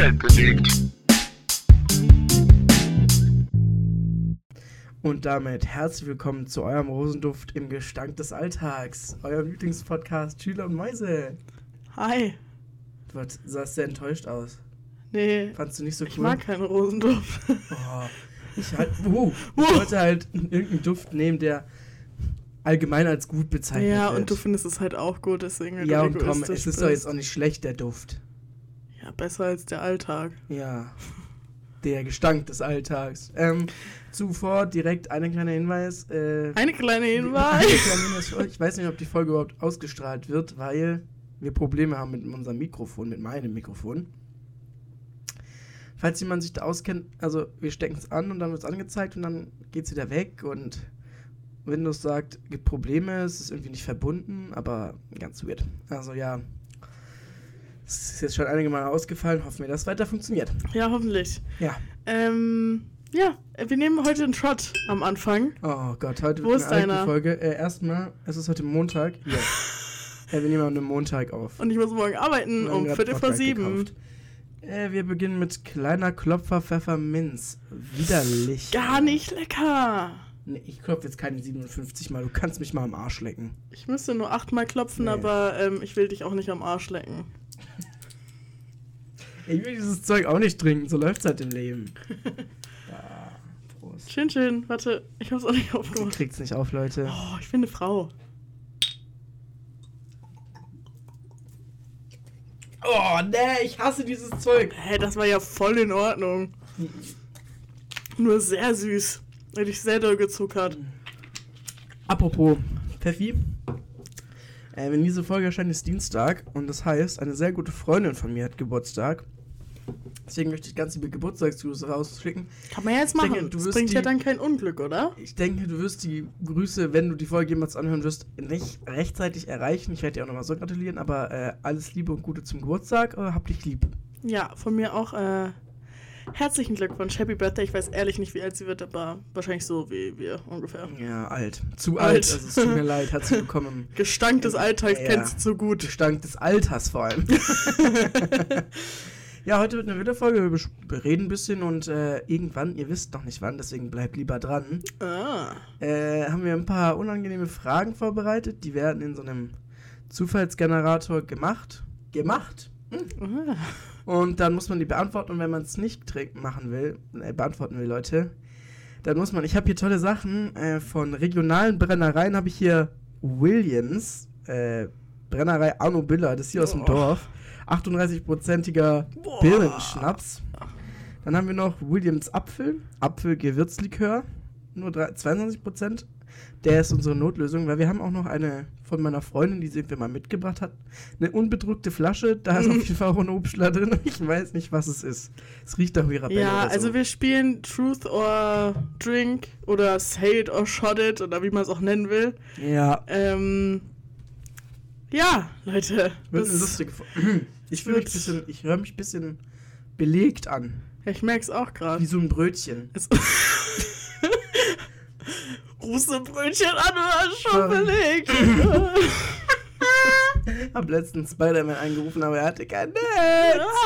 Umwelt bewegt. Und damit herzlich willkommen zu eurem Rosenduft im Gestank des Alltags, eurem Lieblingspodcast Schüler und Mäuse. Hi. Du sahst sehr enttäuscht aus. Nee. Fandst du nicht so cool? Ich mag keinen Rosenduft. Oh, ich, halt, uh, ich wollte halt irgendeinen Duft nehmen, der allgemein als gut bezeichnet ja, wird. und du findest es halt auch gut, deswegen Ja, du und komm, es ist doch jetzt auch nicht schlecht, der Duft. Besser als der Alltag. Ja. Der Gestank des Alltags. Ähm, zuvor direkt ein kleiner Hinweis. Äh, Eine kleine Eine Hinweis. kleine Hinweis. Ich weiß nicht, ob die Folge überhaupt ausgestrahlt wird, weil wir Probleme haben mit unserem Mikrofon, mit meinem Mikrofon. Falls jemand sich da auskennt, also wir stecken es an und dann wird es angezeigt und dann geht es wieder weg und Windows sagt, gibt Probleme, es ist irgendwie nicht verbunden, aber ganz weird. Also ja, es ist jetzt schon einige Mal ausgefallen, hoffen wir, dass es weiter funktioniert. Ja, hoffentlich. Ja. Ähm, ja, wir nehmen heute einen Shot am Anfang. Oh Gott, heute Wo wird ist eine alte? Folge. Äh, erstmal, es ist heute Montag. Ja. äh, wir nehmen an einem Montag auf. Und ich muss morgen arbeiten um Viertel vor sieben. Äh, wir beginnen mit kleiner Klopfer Pfefferminz. Widerlich. Gar nicht lecker. Nee, ich klopfe jetzt keine 57 Mal. Du kannst mich mal am Arsch lecken. Ich müsste nur achtmal klopfen, Nee. aber ähm, ich will dich auch nicht am Arsch lecken. Ich will dieses Zeug auch nicht trinken. So läuft's halt im Leben. ja, Prost. Schön, schön. Warte, ich hab's auch nicht aufgemacht. kriegt's nicht auf, Leute. Oh, ich bin eine Frau. Oh, nee, ich hasse dieses Zeug. Hä, das war ja voll in Ordnung. Nur sehr süß. Hätte ich sehr doll gezuckert. Apropos Pfeffi. Äh, wenn diese Folge erscheint, ist Dienstag. Und das heißt, eine sehr gute Freundin von mir hat Geburtstag. Deswegen möchte ich ganz liebe Geburtstagsgrüße rausschicken. Kann man ja jetzt Ich denke, machen. du das bringt ja die- dann kein Unglück, oder? Ich denke, du wirst die Grüße, wenn du die Folge jemals anhören wirst, nicht rechtzeitig erreichen. Ich werde dir auch nochmal so gratulieren, aber äh, alles Liebe und Gute zum Geburtstag. Äh, hab dich lieb. Ja, von mir auch äh, herzlichen Glückwunsch. Happy Birthday. Ich weiß ehrlich nicht, wie alt sie wird, aber wahrscheinlich so wie wir ungefähr. Ja, alt. Zu Alt. alt. Also es tut mir leid. Herzlich willkommen Gestank des Alltags Ja. kennst du so gut. Gestank des Alters vor allem. ja, heute wird eine Wiederfolge. Wir reden ein bisschen und äh, irgendwann, ihr wisst noch nicht wann, deswegen bleibt lieber dran. Ah. äh, haben wir ein paar unangenehme Fragen vorbereitet. Die werden in so einem Zufallsgenerator gemacht. Gemacht. Hm. Ah. Und dann muss man die beantworten. Und wenn man es nicht machen will, äh, beantworten will, Leute, dann muss man. Ich habe hier tolle Sachen äh, von regionalen Brennereien. Habe ich hier Williams, äh, Brennerei Arno Biller, das ist hier aus dem Oh. Dorf. 38-prozentiger Boah. Birnenschnaps. Dann haben wir noch Williams Apfel, Apfelgewürzlikör, nur drei- 22%. Der ist unsere Notlösung, weil wir haben auch noch eine von meiner Freundin, die sie irgendwie mal mitgebracht hat. Eine unbedruckte Flasche, da ist auf jeden Fall auch ein Obstler drin. Ich weiß nicht, was es ist. Es riecht nach Mirabelle Ja, so. also wir spielen Truth or Drink oder Say it or Shot it oder wie man es auch nennen will. Ja, Ähm, ja, Leute. wird eine das- lustige Fo- Ich fühle mich ein bisschen, ich höre mich ein bisschen belegt an. Ich merke es auch gerade. Wie so ein Brötchen. Ein Brötchen an oder schon belegt? Hab letztens Spider-Man angerufen, aber er hatte kein Netz.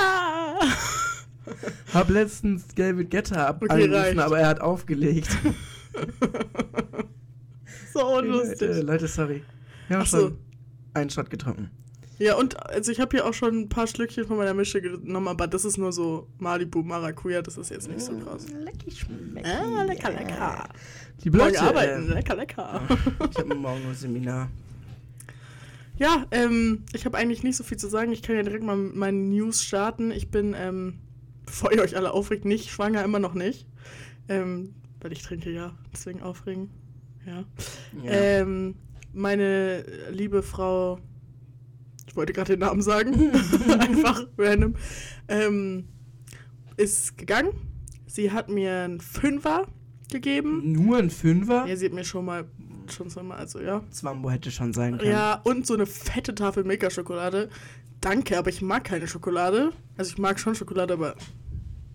Ah. Hab letztens David Guetta ab Okay, angerufen, reicht. aber er hat aufgelegt. so Leute, unlustig. Leute, sorry. Wir haben Ach so. schon einen Shot getrunken. Ja, und also ich habe hier auch schon ein paar Schlückchen von meiner Mische genommen, aber das ist nur so Malibu Maracuja, das ist jetzt nicht so krass. Lecky schmecki. Ah, lecker, lecker. Die Morgen Leute, arbeiten, äh, lecker, lecker. ich habe morgen ein Seminar. Ja, ähm, ich habe eigentlich nicht so viel zu sagen. Ich kann ja direkt mal mit meinen News starten. Ich bin, ähm, bevor ihr euch alle aufregt, nicht schwanger, immer noch nicht. Ähm, weil ich trinke ja, deswegen aufregen. Ja. Ja. Ähm, meine liebe Frau, ich wollte gerade den Namen sagen, einfach random, ähm, ist gegangen. Sie hat mir einen Fünfer gegeben. Nur ein Fünfer? Ja, sie hat mir schon mal, schon zweimal, also ja. Zwambo hätte schon sein können. Ja, und so eine fette Tafel Milka-Schokolade. Danke, aber ich mag keine Schokolade. Also ich mag schon Schokolade, aber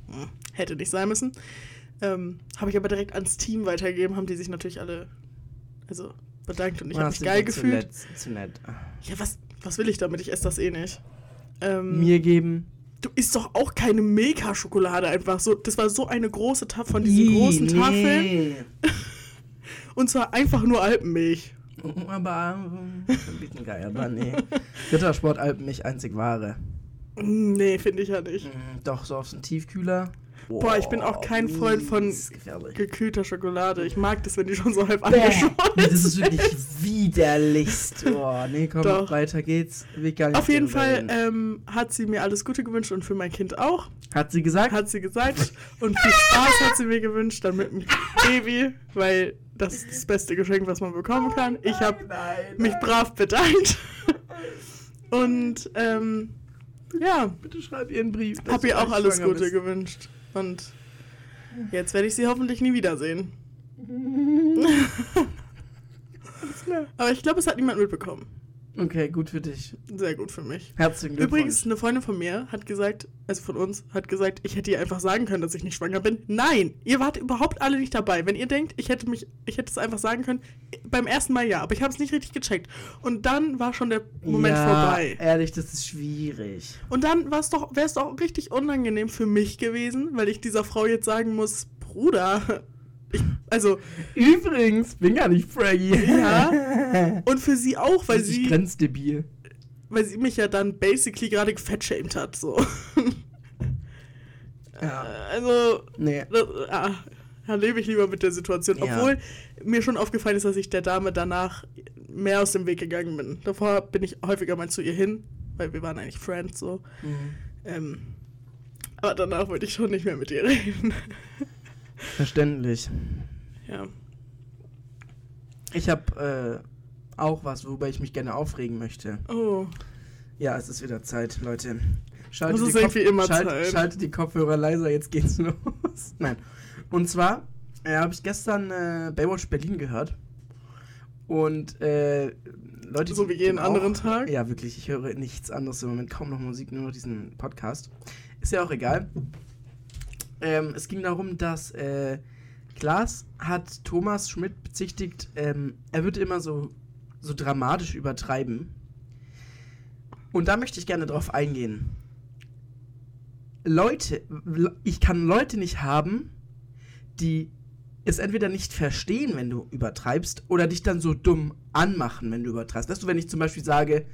hm, hätte nicht sein müssen. Ähm, habe ich aber direkt ans Team weitergegeben, haben die sich natürlich alle also bedankt und ich Ah, habe mich sind geil gefühlt. Zu nett. Zu nett. Ja, was, was will ich damit? Ich esse das eh nicht. Ähm, Mir geben. du isst doch auch keine Milka-Schokolade einfach so. Das war so eine große Tafel von diesen Ih, großen Tafeln. nee. Und zwar einfach nur Alpenmilch. Aber ähm, ein bisschen geil, aber nee. Rittersport Alpenmilch einzig wahre. Mm, Nee, finde ich ja nicht. Mm, Doch, so auf so einen Tiefkühler. Boah, ich bin auch kein Freund von. Gekühlter Schokolade. Ich mag das, wenn die schon so halb Bäh, angeschwollen Das ist wirklich widerlichst. Oh, nee, komm, Doch. weiter geht's. Auf jeden Fall ähm, hat sie mir alles Gute gewünscht und für mein Kind auch, Hat sie gesagt? hat sie gesagt. Und viel Spaß hat sie mir gewünscht, dann mit dem Baby, weil das ist das beste Geschenk, was man bekommen kann. Ich habe mich brav bedankt. Und ähm, ja, Bitte schreib ihr einen Brief. du ihr auch alles Gute bist. gewünscht. Und jetzt werde ich sie hoffentlich nie wiedersehen. Aber ich glaube, es hat niemand mitbekommen. Okay, gut für dich. Sehr gut für mich. Herzlichen Glückwunsch. Übrigens, eine Freundin von mir hat gesagt, also von uns, hat gesagt, ich hätte ihr einfach sagen können, dass ich nicht schwanger bin. Nein, ihr wart überhaupt alle nicht dabei. Wenn ihr denkt, ich hätte mich, ich hätte es einfach sagen können, beim ersten Mal ja, aber ich habe es nicht richtig gecheckt. Und dann war schon der Moment ja, vorbei. Ehrlich, das ist schwierig. Und dann war es doch, wäre es doch richtig unangenehm für mich gewesen, weil ich dieser Frau jetzt sagen muss, Bruder, also Übrigens, bin gar nicht Fraggy. Ja. und für sie auch, weil sie grenzdebil. weil sie mich ja dann basically gerade gefettshamed hat, so. Ja. Also Nee. Das, ah, da lebe ich lieber mit der Situation. Ja. Obwohl mir schon aufgefallen ist, dass ich der Dame danach mehr aus dem Weg gegangen bin. Davor bin ich häufiger mal zu ihr hin, weil wir waren eigentlich Friends so. Mhm. Ähm, aber danach wollte ich schon nicht mehr mit ihr reden. Verständlich. ja. Ich habe äh, auch was, worüber ich mich gerne aufregen möchte. Oh. Ja, es ist wieder Zeit, Leute. Schaltet die Kopf- schalt-. Schaltet die Kopfhörer leiser, jetzt geht's los. Nein. Und zwar äh, habe ich gestern äh, Baywatch Berlin gehört. Und äh, Leute, So wie jeden den anderen Tag? Ja, wirklich. Ich höre nichts anderes im Moment. Kaum noch Musik, nur noch diesen Podcast. Ist ja auch egal. Ähm, es ging darum, dass äh, Klaas hat Thomas Schmidt bezichtigt, ähm, er würde immer so, so dramatisch übertreiben. Und da möchte ich gerne drauf eingehen. Leute, ich kann Leute nicht haben, die es entweder nicht verstehen, wenn du übertreibst, oder dich dann so dumm anmachen, wenn du übertreibst. Weißt du, wenn ich zum Beispiel sage,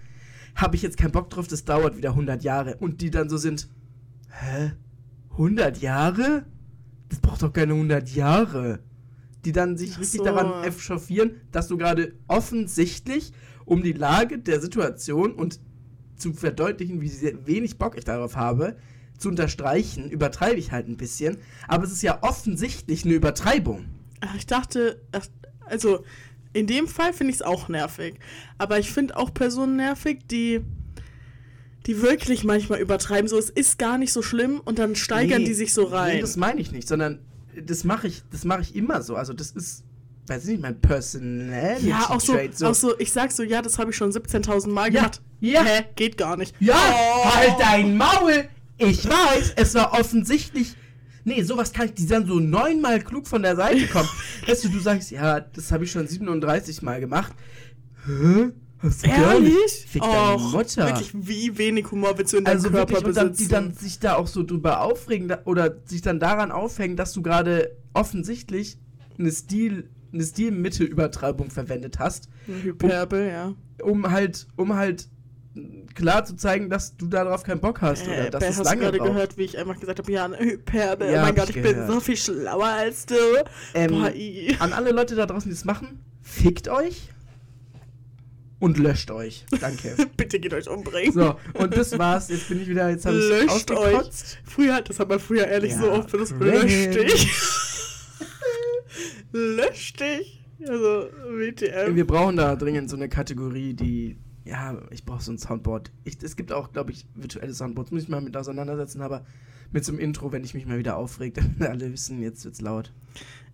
habe ich jetzt keinen Bock drauf, das dauert wieder 100 Jahre, und die dann so sind, hä? 100 Jahre? Das braucht doch keine 100 Jahre. Die dann sich richtig so. daran echauffieren, dass du gerade offensichtlich um die Lage der Situation und zu verdeutlichen, wie sehr wenig Bock ich darauf habe, zu unterstreichen, übertreibe ich halt ein bisschen. Aber es ist ja offensichtlich eine Übertreibung. Ach, ich dachte, ach, also in dem Fall finde ich es auch nervig. Aber ich finde auch Personen nervig, die, die wirklich manchmal übertreiben. So, es ist gar nicht so schlimm und dann steigern Nee, die sich so rein. Nee, das meine ich nicht, sondern das mache ich, das mache ich immer so. Also das ist, weiß ich nicht, mein Personality ja, auch so, Trait. auch so, ich sag so, ja, das habe ich schon 17.000 Mal Ja, gemacht. ja. Hä? Geht gar nicht. Ja, Oh. halt dein Maul! Ich weiß, es war offensichtlich. Nee, sowas kann ich, die dann so neunmal klug von der Seite kommen. weißt du, du sagst, ja, das habe ich schon 37 Mal gemacht. Hä? Hast du? Ehrlich? Fick deine Och, Mutter. Wirklich, wie wenig Humor willst du in deinem Also Körper wirklich, und dann, die dann sich da auch so drüber aufregen da, oder sich dann daran aufhängen, dass du gerade offensichtlich eine Stil, eine Stilmittelübertreibung verwendet hast, Hyperbel, ja. um halt, um halt klar zu zeigen, dass du darauf keinen Bock hast oder Äh, dass Ben, es hast lange gerade gehört, wie ich einfach gesagt habe, ja, eine Hyperbel. Ja, oh mein Gott, ich ich bin gehört. so viel schlauer als du. Ähm, Boah. An alle Leute da draußen, die das machen, fickt euch und löscht euch. Danke. Bitte geht euch umbringen. so, und das war's. Jetzt bin ich wieder, jetzt habe ich Löscht euch. ausgekotzt. Früher, das hat man früher ehrlich Ja, so oft benutzt. cringe. Lösch dich. Lösch dich. Also, WTF. Wir brauchen da dringend so eine Kategorie, die. Ja, ich brauche so ein Soundboard. Ich, es gibt auch, glaube ich, virtuelle Soundboards. Muss ich mal mit auseinandersetzen, aber mit so einem Intro, wenn ich mich mal wieder aufregt, damit alle wissen, jetzt wird's laut.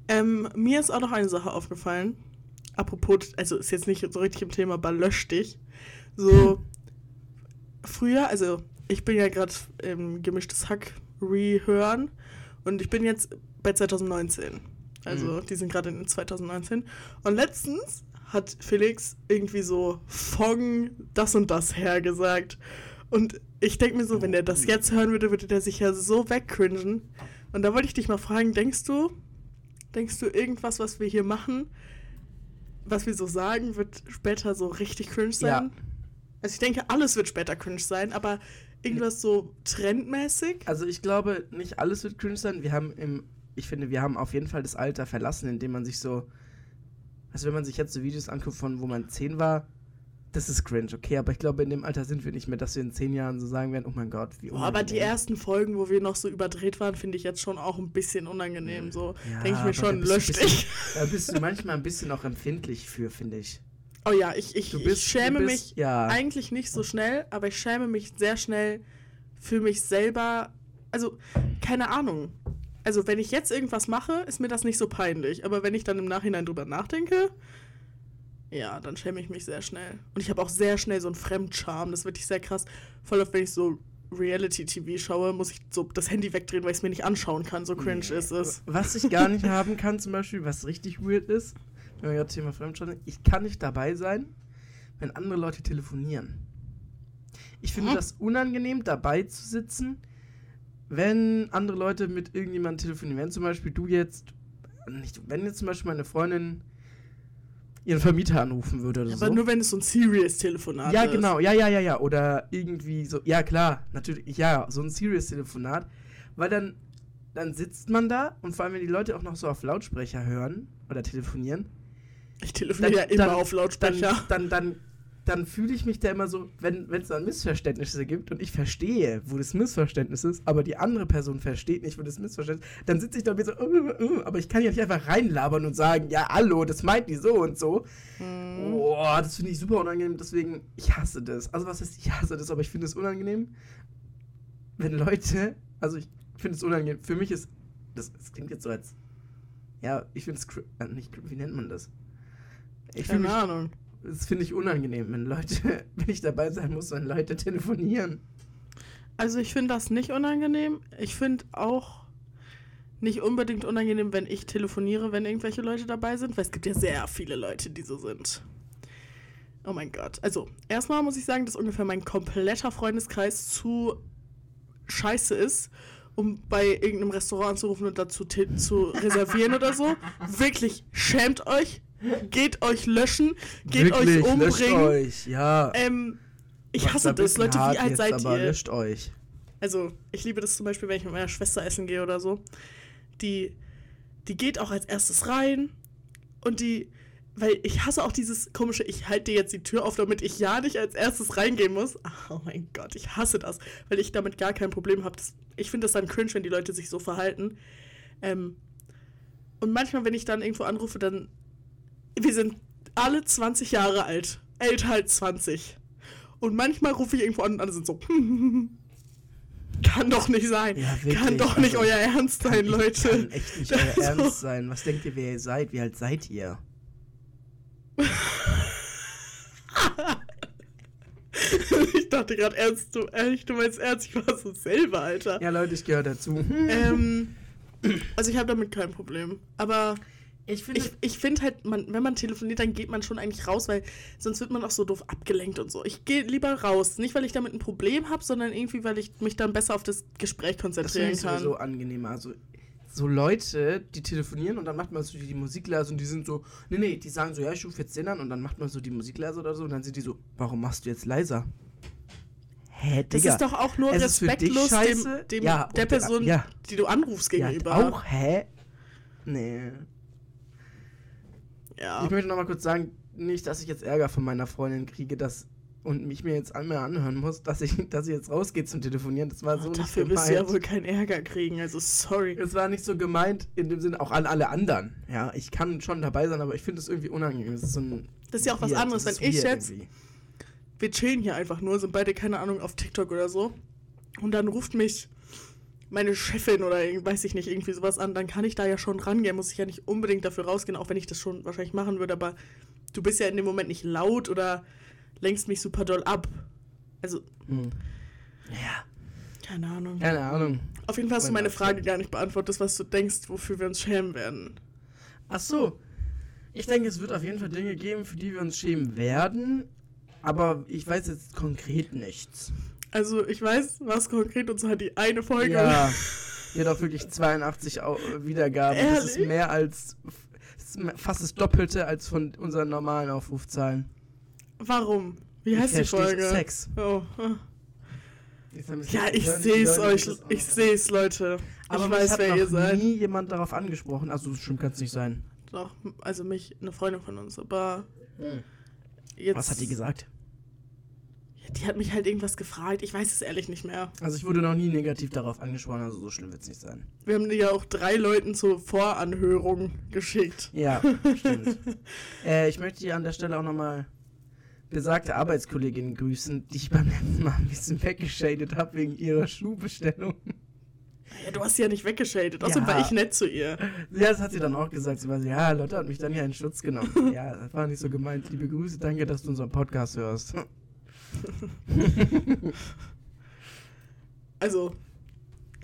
Ähm, mir ist auch noch eine Sache aufgefallen. Apropos, also ist jetzt nicht so richtig im Thema, aber lösch dich. So, früher, also ich bin ja gerade im gemischtes Hack rehören und ich bin jetzt bei 2019. Also Mhm. die sind gerade in 2019. Und letztens hat Felix irgendwie so Fong das und das hergesagt. Und ich denke mir so, wenn der das jetzt hören würde, würde der sich ja so wegcringen. Und da wollte ich dich mal fragen, denkst du, denkst du irgendwas, was wir hier machen, was wir so sagen, wird später so richtig cringe sein? Ja. Also ich denke, alles wird später cringe sein, aber irgendwas so trendmäßig? Also ich glaube, nicht alles wird cringe sein. Wir haben im, ich finde, wir haben auf jeden Fall das Alter verlassen, in dem man sich so, also wenn man sich jetzt so Videos anguckt, von wo man 10 war, das ist cringe, okay, aber ich glaube, in dem Alter sind wir nicht mehr, dass wir in 10 Jahren so sagen werden, oh mein Gott, wie Boah, aber die unangenehm. ersten Folgen, wo wir noch so überdreht waren, finde ich jetzt schon auch ein bisschen unangenehm. So Ja, denke ich mir schon, da bist du lösch ein bisschen- dich. Da bist du manchmal ein bisschen auch empfindlich für, finde ich. Oh ja, ich, ich, bist- ich schäme bist- mich ja. eigentlich nicht so schnell, aber ich schäme mich sehr schnell für mich selber. Also, keine Ahnung. Also, wenn ich jetzt irgendwas mache, ist mir das nicht so peinlich. Aber wenn ich dann im Nachhinein drüber nachdenke, ja, dann schäme ich mich sehr schnell. Und ich habe auch sehr schnell so einen Fremdscham. Das ist wirklich sehr krass. Voll oft, wenn ich so Reality-TV schaue, muss ich so das Handy wegdrehen, weil ich es mir nicht anschauen kann. So cringe ist es. Was ich gar nicht haben kann, zum Beispiel, was richtig weird ist, wenn wir gerade Thema Fremdscham ich kann nicht dabei sein, wenn andere Leute telefonieren. Ich finde Hm? das unangenehm, dabei zu sitzen, wenn andere Leute mit irgendjemandem telefonieren. Wenn zum Beispiel du jetzt, nicht, wenn jetzt zum Beispiel meine Freundin ihren Vermieter anrufen würde oder Aber so. nur wenn es so ein Serious-Telefonat Ja, ist. genau, ja, ja, ja, ja. Oder irgendwie so, ja klar, natürlich, ja, so ein Serious-Telefonat. Weil dann, dann sitzt man da und vor allem, wenn die Leute auch noch so auf Lautsprecher hören oder telefonieren, Ich telefoniere ja immer auf dann, Lautsprecher. dann, dann, dann fühle ich mich da immer so, wenn es dann Missverständnisse gibt und ich verstehe, wo das Missverständnis ist, aber die andere Person versteht nicht, wo das Missverständnis ist, dann sitze ich da und bin so, äh, äh, aber ich kann ja nicht einfach reinlabern und sagen, ja, hallo, das meint die so und so. Hm. Boah, das finde ich super unangenehm, deswegen, ich hasse das. Also was heißt, ich hasse das, aber ich finde es unangenehm, wenn Leute, also ich finde es unangenehm, für mich ist, das, das klingt jetzt so als, ja, ich finde es, äh, nicht, wie nennt man das? Ich Keine Ahnung. Das finde ich unangenehm, wenn Leute, wenn ich dabei sein muss, wenn Leute telefonieren. Also ich finde das nicht unangenehm. Ich finde auch nicht unbedingt unangenehm, wenn ich telefoniere, wenn irgendwelche Leute dabei sind, weil es gibt ja sehr viele Leute, die so sind. Oh mein Gott. Also, erstmal muss ich sagen, dass ungefähr mein kompletter Freundeskreis zu scheiße ist, um bei irgendeinem Restaurant anzurufen und dazu zu reservieren oder so. Wirklich, schämt euch. Geht euch löschen. Geht euch umbringen. euch, ja. Ähm, ich Macht's hasse das. Leute, wie alt seid aber ihr? löscht euch. Also, ich liebe das zum Beispiel, wenn ich mit meiner Schwester essen gehe oder so. Die, die geht auch als erstes rein und die, weil ich hasse auch dieses komische, ich halte dir jetzt die Tür auf, damit ich ja nicht als erstes reingehen muss. Oh mein Gott, ich hasse das, weil ich damit gar kein Problem habe. Ich finde das dann cringe, wenn die Leute sich so verhalten. Ähm, und manchmal, wenn ich dann irgendwo anrufe, dann, wir sind alle 20 Jahre alt, älter als 20. Und manchmal rufe ich irgendwo an und alle sind so, kann doch nicht sein. Ja, wirklich, kann doch nicht also, euer Ernst sein, Kann- Leute. Kann echt nicht euer So. Ernst sein. Was denkt ihr, wer ihr seid? Wie alt seid ihr? ich dachte gerade ernst, du, ehrlich, du meinst ernst, ich war so selber, Alter. Ja, Leute, ich gehöre dazu. Ähm, also ich habe damit kein Problem. Aber Ich finde, ich, ich finde halt, man, wenn man telefoniert, dann geht man schon eigentlich raus, weil sonst wird man auch so doof abgelenkt und so. Ich gehe lieber raus. Nicht, weil ich damit ein Problem habe, sondern irgendwie, weil ich mich dann besser auf das Gespräch das finde konzentrieren ich kann. sowieso angenehmer. Also, so Leute, die telefonieren und dann macht man so die Musik leise und die sind so, nee, nee, die sagen so, ja, ich rufe jetzt den an und dann macht man so die Musik leise oder so und dann sind die so, warum machst du jetzt leiser? Hä, das Digga. ist doch auch nur ist respektlos dem, dem Ja, der Person, ja. die du anrufst, ja, gegenüber. auch, hä? Nee. Ja. Ich möchte noch mal kurz sagen, nicht, dass ich jetzt Ärger von meiner Freundin kriege, dass und mich mir jetzt einmal anhören muss, dass ich, dass ich jetzt rausgehe zum Telefonieren. Das war so nicht Dafür gemeint. wirst du ja wohl keinen Ärger kriegen, also sorry. es war nicht so gemeint in dem Sinne auch an alle anderen. Ja, ich kann schon dabei sein, aber ich finde es irgendwie unangenehm. Das ist, so Das ist ja auch was weird, anderes, das ist wenn ich jetzt- irgendwie. wir chillen hier einfach nur, sind beide, keine Ahnung, auf TikTok oder so. Und dann ruft mich meine Chefin oder weiß ich nicht, irgendwie sowas an, dann kann ich da ja schon rangehen, muss ich ja nicht unbedingt dafür rausgehen, auch wenn ich das schon wahrscheinlich machen würde, aber du bist ja in dem Moment nicht laut oder lenkst mich super doll ab. Also, Hm. Ja, keine Ahnung. keine Ahnung. Auf jeden Fall hast du Mein meine. Frage gar nicht beantwortet, was du denkst, wofür wir uns schämen werden. Ach so. Ich denke, es wird auf jeden Fall Dinge geben, für die wir uns schämen werden. Aber ich weiß jetzt konkret nichts. Also ich weiß, was konkret und zwar die eine Folge. Ja. Die hat auch wirklich 82 Au- Wiedergaben. Das ist Ehrlich? mehr als. Das fast das Doppelte als von unseren normalen Aufrufzahlen. Warum? Wie heißt die Da steht Folge? Sex. Oh. Ja, ich die sehe es Leute euch. das Ich sehe es, Leute. Aber ich weiß, hat wer noch ihr seid. nie jemand darauf angesprochen. Also, stimmt, kann es nicht sein. Doch, also mich, eine Freundin von uns, aber jetzt. Was hat die gesagt? Die hat mich halt irgendwas gefragt. Ich weiß es ehrlich nicht mehr. Also, ich wurde noch nie negativ darauf angesprochen, also so schlimm wird es nicht sein. Wir haben die ja auch drei Leuten zur Voranhörung geschickt. Ja, stimmt. äh, ich möchte hier an der Stelle auch nochmal besagte Arbeitskollegin grüßen, die ich beim letzten Mal ein bisschen weggeschadet habe wegen ihrer Schuhbestellung. Ja, du hast sie ja nicht weggeschadet. Außerdem Ja. war ich nett zu ihr. Ja, das hat sie dann auch gesagt. Sie war so, ja, Lotte hat mich dann ja in Schutz genommen. ja, das war nicht so gemeint. Liebe Grüße, danke, dass du unseren Podcast hörst. Also,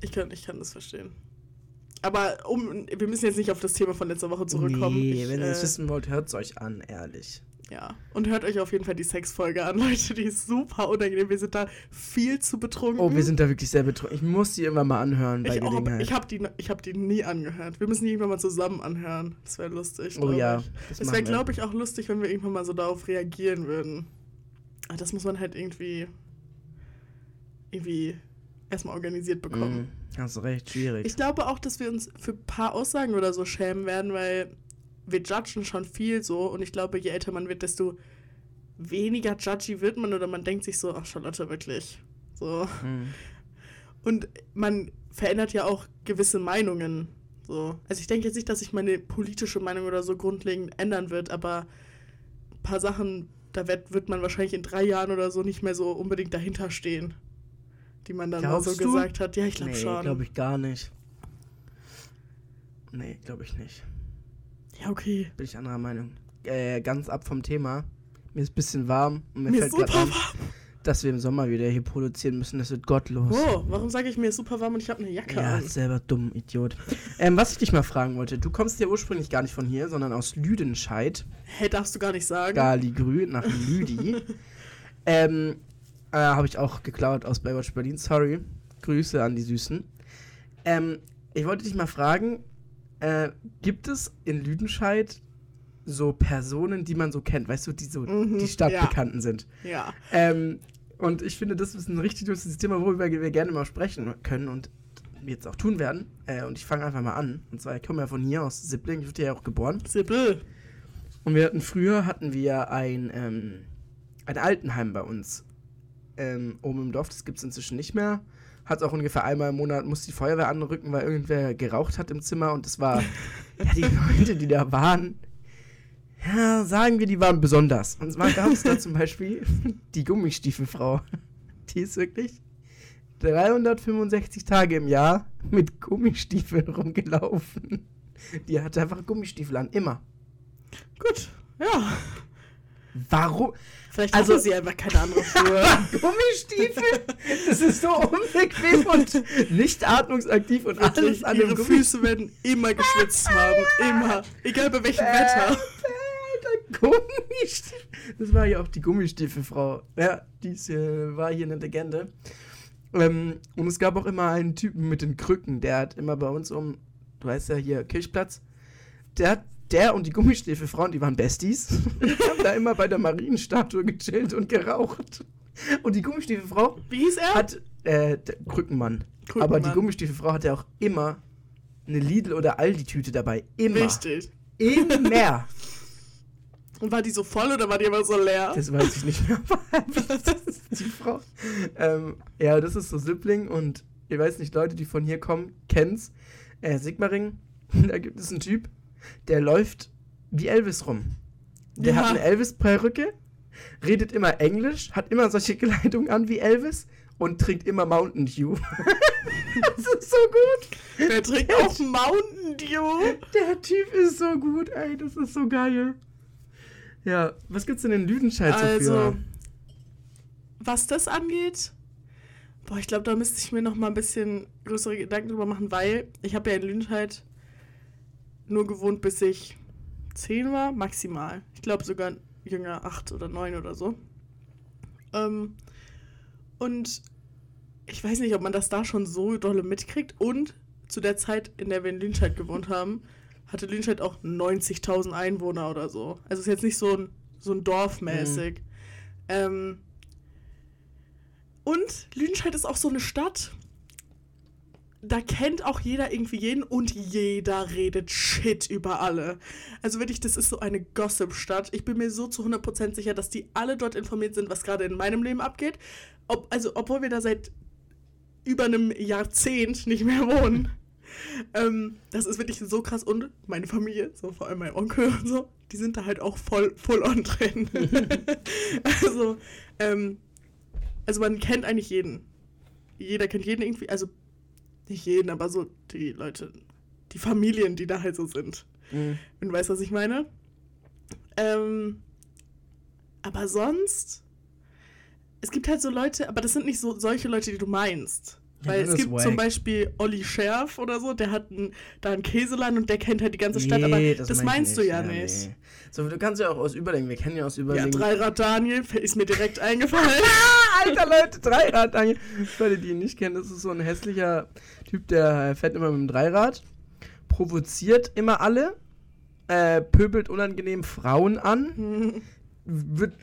ich kann, ich kann das verstehen. Aber um, wir müssen jetzt nicht auf das Thema von letzter Woche zurückkommen. Nee, ich, wenn ihr es äh, wissen wollt, hört es euch an, ehrlich. Ja, und hört euch auf jeden Fall die Sexfolge an, Leute. Die ist super unangenehm. Wir sind da viel zu betrunken. Oh, wir sind da wirklich sehr betrunken. Ich muss die immer mal anhören bei ich auch, ich habe die, ich hab die nie angehört. Wir müssen die irgendwann mal zusammen anhören. Das wäre lustig. oh ja. Ich. das Es machen wäre, glaube ich, auch lustig, wenn wir irgendwann mal so darauf reagieren würden. Aber das muss man halt irgendwie. irgendwie erstmal organisiert bekommen. Mm, hast recht, schwierig. Ich glaube auch, dass wir uns für ein paar Aussagen oder so schämen werden, weil wir judgen schon viel so und ich glaube, je älter man wird, desto weniger judgy wird man oder man denkt sich so, ach Charlotte, wirklich. So. Mm. Und man verändert ja auch gewisse Meinungen. So. Also ich denke jetzt nicht, dass sich meine politische Meinung oder so grundlegend ändern wird, aber ein paar Sachen, da wird, wird man wahrscheinlich in drei Jahren oder so nicht mehr so unbedingt dahinter stehen, die man dann mal so Glaubst du? gesagt hat. Ja, ich glaube nee, schon. glaube ich gar nicht. Nee, glaube ich nicht. Ja, okay. Bin ich anderer Meinung. Äh, ganz ab vom Thema. Mir ist ein bisschen warm und mir, Mir fällt ist gerade super an, warm. Dass wir im Sommer wieder hier produzieren müssen. Das wird gottlos. Oh, warum sage ich mir ist super warm und ich habe eine Jacke Ja, an? selber dumm, Idiot. ähm, was ich dich mal fragen wollte, du kommst ja ursprünglich gar nicht von hier, sondern aus Lüdenscheid, Hä, darfst du gar nicht sagen. Galigrü, nach Lüdi. ähm, äh, habe ich auch geklaut aus Baywatch Berlin, sorry. Grüße an die Süßen. Ähm, ich wollte dich mal fragen, äh, gibt es in Lüdenscheid so Personen, die man so kennt, weißt du, die so Mhm, die Stadtbekannten sind? Ja. Ähm, und ich finde, das ist ein richtig lustiges Thema, worüber wir gerne mal sprechen können und jetzt auch tun werden. Äh, und ich fange einfach mal an. Und zwar, ich komme ja von hier aus Sippling, ich wurde ja auch geboren. Sibyl. Und wir hatten früher hatten wir ein, ähm, ein Altenheim bei uns ähm, oben im Dorf. Das gibt es inzwischen nicht mehr. Hat auch ungefähr einmal im Monat muss die Feuerwehr anrücken, weil irgendwer geraucht hat im Zimmer. Und das war, ja, die Leute, die da waren, ja, sagen wir, die waren besonders. Und zwar gab es da zum Beispiel die Gummistiefelfrau. Die ist wirklich 365 Tage im Jahr mit Gummistiefeln rumgelaufen. Die hatte einfach Gummistiefel an, immer. Gut. Ja. Warum? Vielleicht Also- hatte sie einfach keine andere Schuhe. Gummistiefel? Das ist so unbequem und nicht atmungsaktiv und alles Wirklich, an ihre. Füße werden immer geschwitzt haben. Immer. Egal bei welchem Wetter. Gummistiefel. Das war ja auch die Gummistiefelfrau. Ja, die ist, äh, war hier eine Legende. Ähm, und es gab auch immer einen Typen mit den Krücken, der hat immer bei uns um, du weißt ja hier, Kirchplatz, der hat der und die Gummistiefelfrauen, die waren Besties, die haben da immer bei der Marienstatue gechillt und geraucht. Und die Gummistiefelfrau Wie hieß er? hat äh, der Krückenmann. Krückenmann. Aber die Gummistiefelfrau hatte auch immer eine Lidl- oder Aldi-Tüte dabei. Immer. Richtig. Immer. Und war die so voll oder war die immer so leer? Das weiß ich nicht mehr. das ist die Frau. Ähm, ja, das ist so Sippling und ihr weiß nicht, Leute, die von hier kommen, kennen's. Äh, Sigmaring, da gibt es einen Typ, der läuft wie Elvis rum. Der Ja. hat eine Elvis-Perücke, redet immer Englisch, hat immer solche Kleidung an wie Elvis und trinkt immer Mountain Dew. das ist so gut. Wer trinkt auch Mountain Dew? Der Typ ist so gut, ey, das ist so geil. Ja, was gibt's denn in Lüdenscheid so Also, für? was das angeht, boah, ich glaube, da müsste ich mir noch mal ein bisschen größere Gedanken drüber machen, weil ich habe ja in Lüdenscheid nur gewohnt, bis ich zehn war, maximal. Ich glaube sogar jünger, acht oder neun oder so. Ähm, und ich weiß nicht, ob man das da schon so dolle mitkriegt. Und zu der Zeit, in der wir in Lünscheid gewohnt haben, hatte Lünscheid auch 90.000 Einwohner oder so. Also ist jetzt nicht so ein, so ein Dorf mäßig. Ähm, und Lüdenscheid ist auch so eine Stadt. Da kennt auch jeder irgendwie jeden und jeder redet Shit über alle. Also wirklich, das ist so eine Gossip-Stadt. Ich bin mir so zu 100% sicher, dass die alle dort informiert sind, was gerade in meinem Leben abgeht. Ob, also, obwohl wir da seit über einem Jahrzehnt nicht mehr wohnen. Ähm, das ist wirklich so krass. Und meine Familie, so vor allem mein Onkel und so, die sind da halt auch voll, voll on drin. also, ähm, also man kennt eigentlich jeden. Jeder kennt jeden irgendwie, also nicht jeden, aber so die Leute, die Familien, die da halt so sind. Mhm. Wenn du weißt, was ich meine. Ähm, aber sonst, es gibt halt so Leute, aber das sind nicht so solche Leute, die du meinst. Ja, Weil das es gibt wack. zum Beispiel Olli Scherf oder so, der hat ein, da einen Käseladen und der kennt halt die ganze Stadt, aber Nee, das, mein ich meinst du ja nicht. nee. So, du kannst ja auch aus Überlegen, wir kennen ja aus Ja, Überlegen. Dreirad Daniel ist mir direkt eingefallen. Alter Leute, Dreirad. Daniel. Für alle, die ihn nicht kennen, das ist so ein hässlicher Typ, der fährt immer mit dem Dreirad, provoziert immer alle, äh, pöbelt unangenehm Frauen an, wird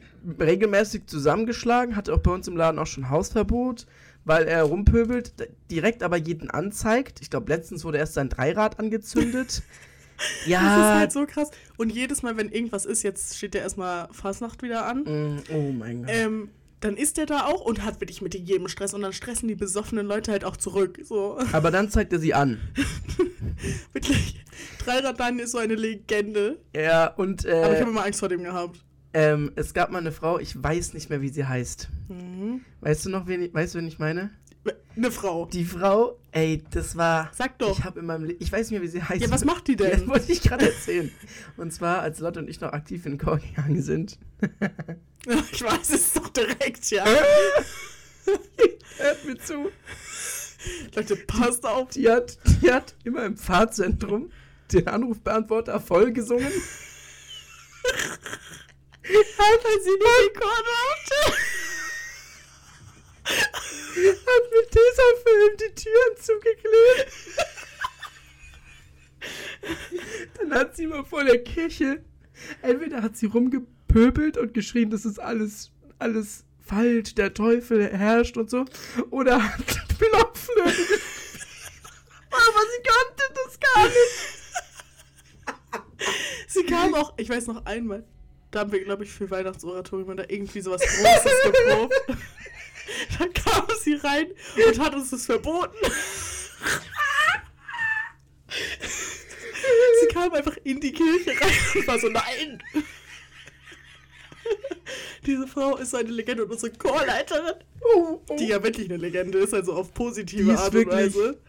regelmäßig zusammengeschlagen, hatte auch bei uns im Laden auch schon Hausverbot, weil er rumpöbelt, direkt aber jeden anzeigt. Ich glaube, letztens wurde erst sein Dreirad angezündet. ja. Das ist halt so krass. Und jedes Mal, wenn irgendwas ist, jetzt steht ja erstmal Fasnacht wieder an, Mm, Oh mein Gott. ähm, dann ist der da auch und hat wirklich mit jedem Stress und dann stressen die besoffenen Leute halt auch zurück. So, aber dann zeigt er sie an. wirklich. Dreirad Daniel ist so eine Legende. Ja, und Aber ich äh, habe immer Angst vor dem gehabt. Ähm, es gab mal eine Frau, ich weiß nicht mehr, wie sie heißt. Mhm. Weißt du noch, wen ich, weißt du, wen ich meine? Eine Frau. Die Frau, ey, das war. Sag doch. Ich habe in meinem Le ich weiß nicht mehr, wie sie heißt. Ja, was macht die Das denn? wollte ich gerade erzählen. Und zwar, als Lotte und ich noch aktiv in den Chor gegangen sind. Ich weiß es doch direkt, ja. Hört mir zu. Leute, passt auf. Die hat, die hat immer im Pfarrzentrum den Anrufbeantworter voll gesungen. Weil sie die Rekorde hatte. Hat mit Tesafilm die Türen zugeklebt. Dann hat sie mal vor der Kirche, entweder hat sie rumgepöbelt und geschrien, das ist alles, alles falsch, der Teufel herrscht und so, oder hat Blockflöte. Aber sie konnte das gar nicht. Sie kam auch, ich weiß noch einmal, da haben wir, glaube ich, für Weihnachtsoratorium da irgendwie sowas Großes geprobt. Da kam sie rein und hat uns das verboten. Sie kam einfach in die Kirche rein und war so, nein. Diese Frau ist eine Legende und unsere Chorleiterin, Oh, oh. die ja wirklich eine Legende ist, also auf positive Art und Weise.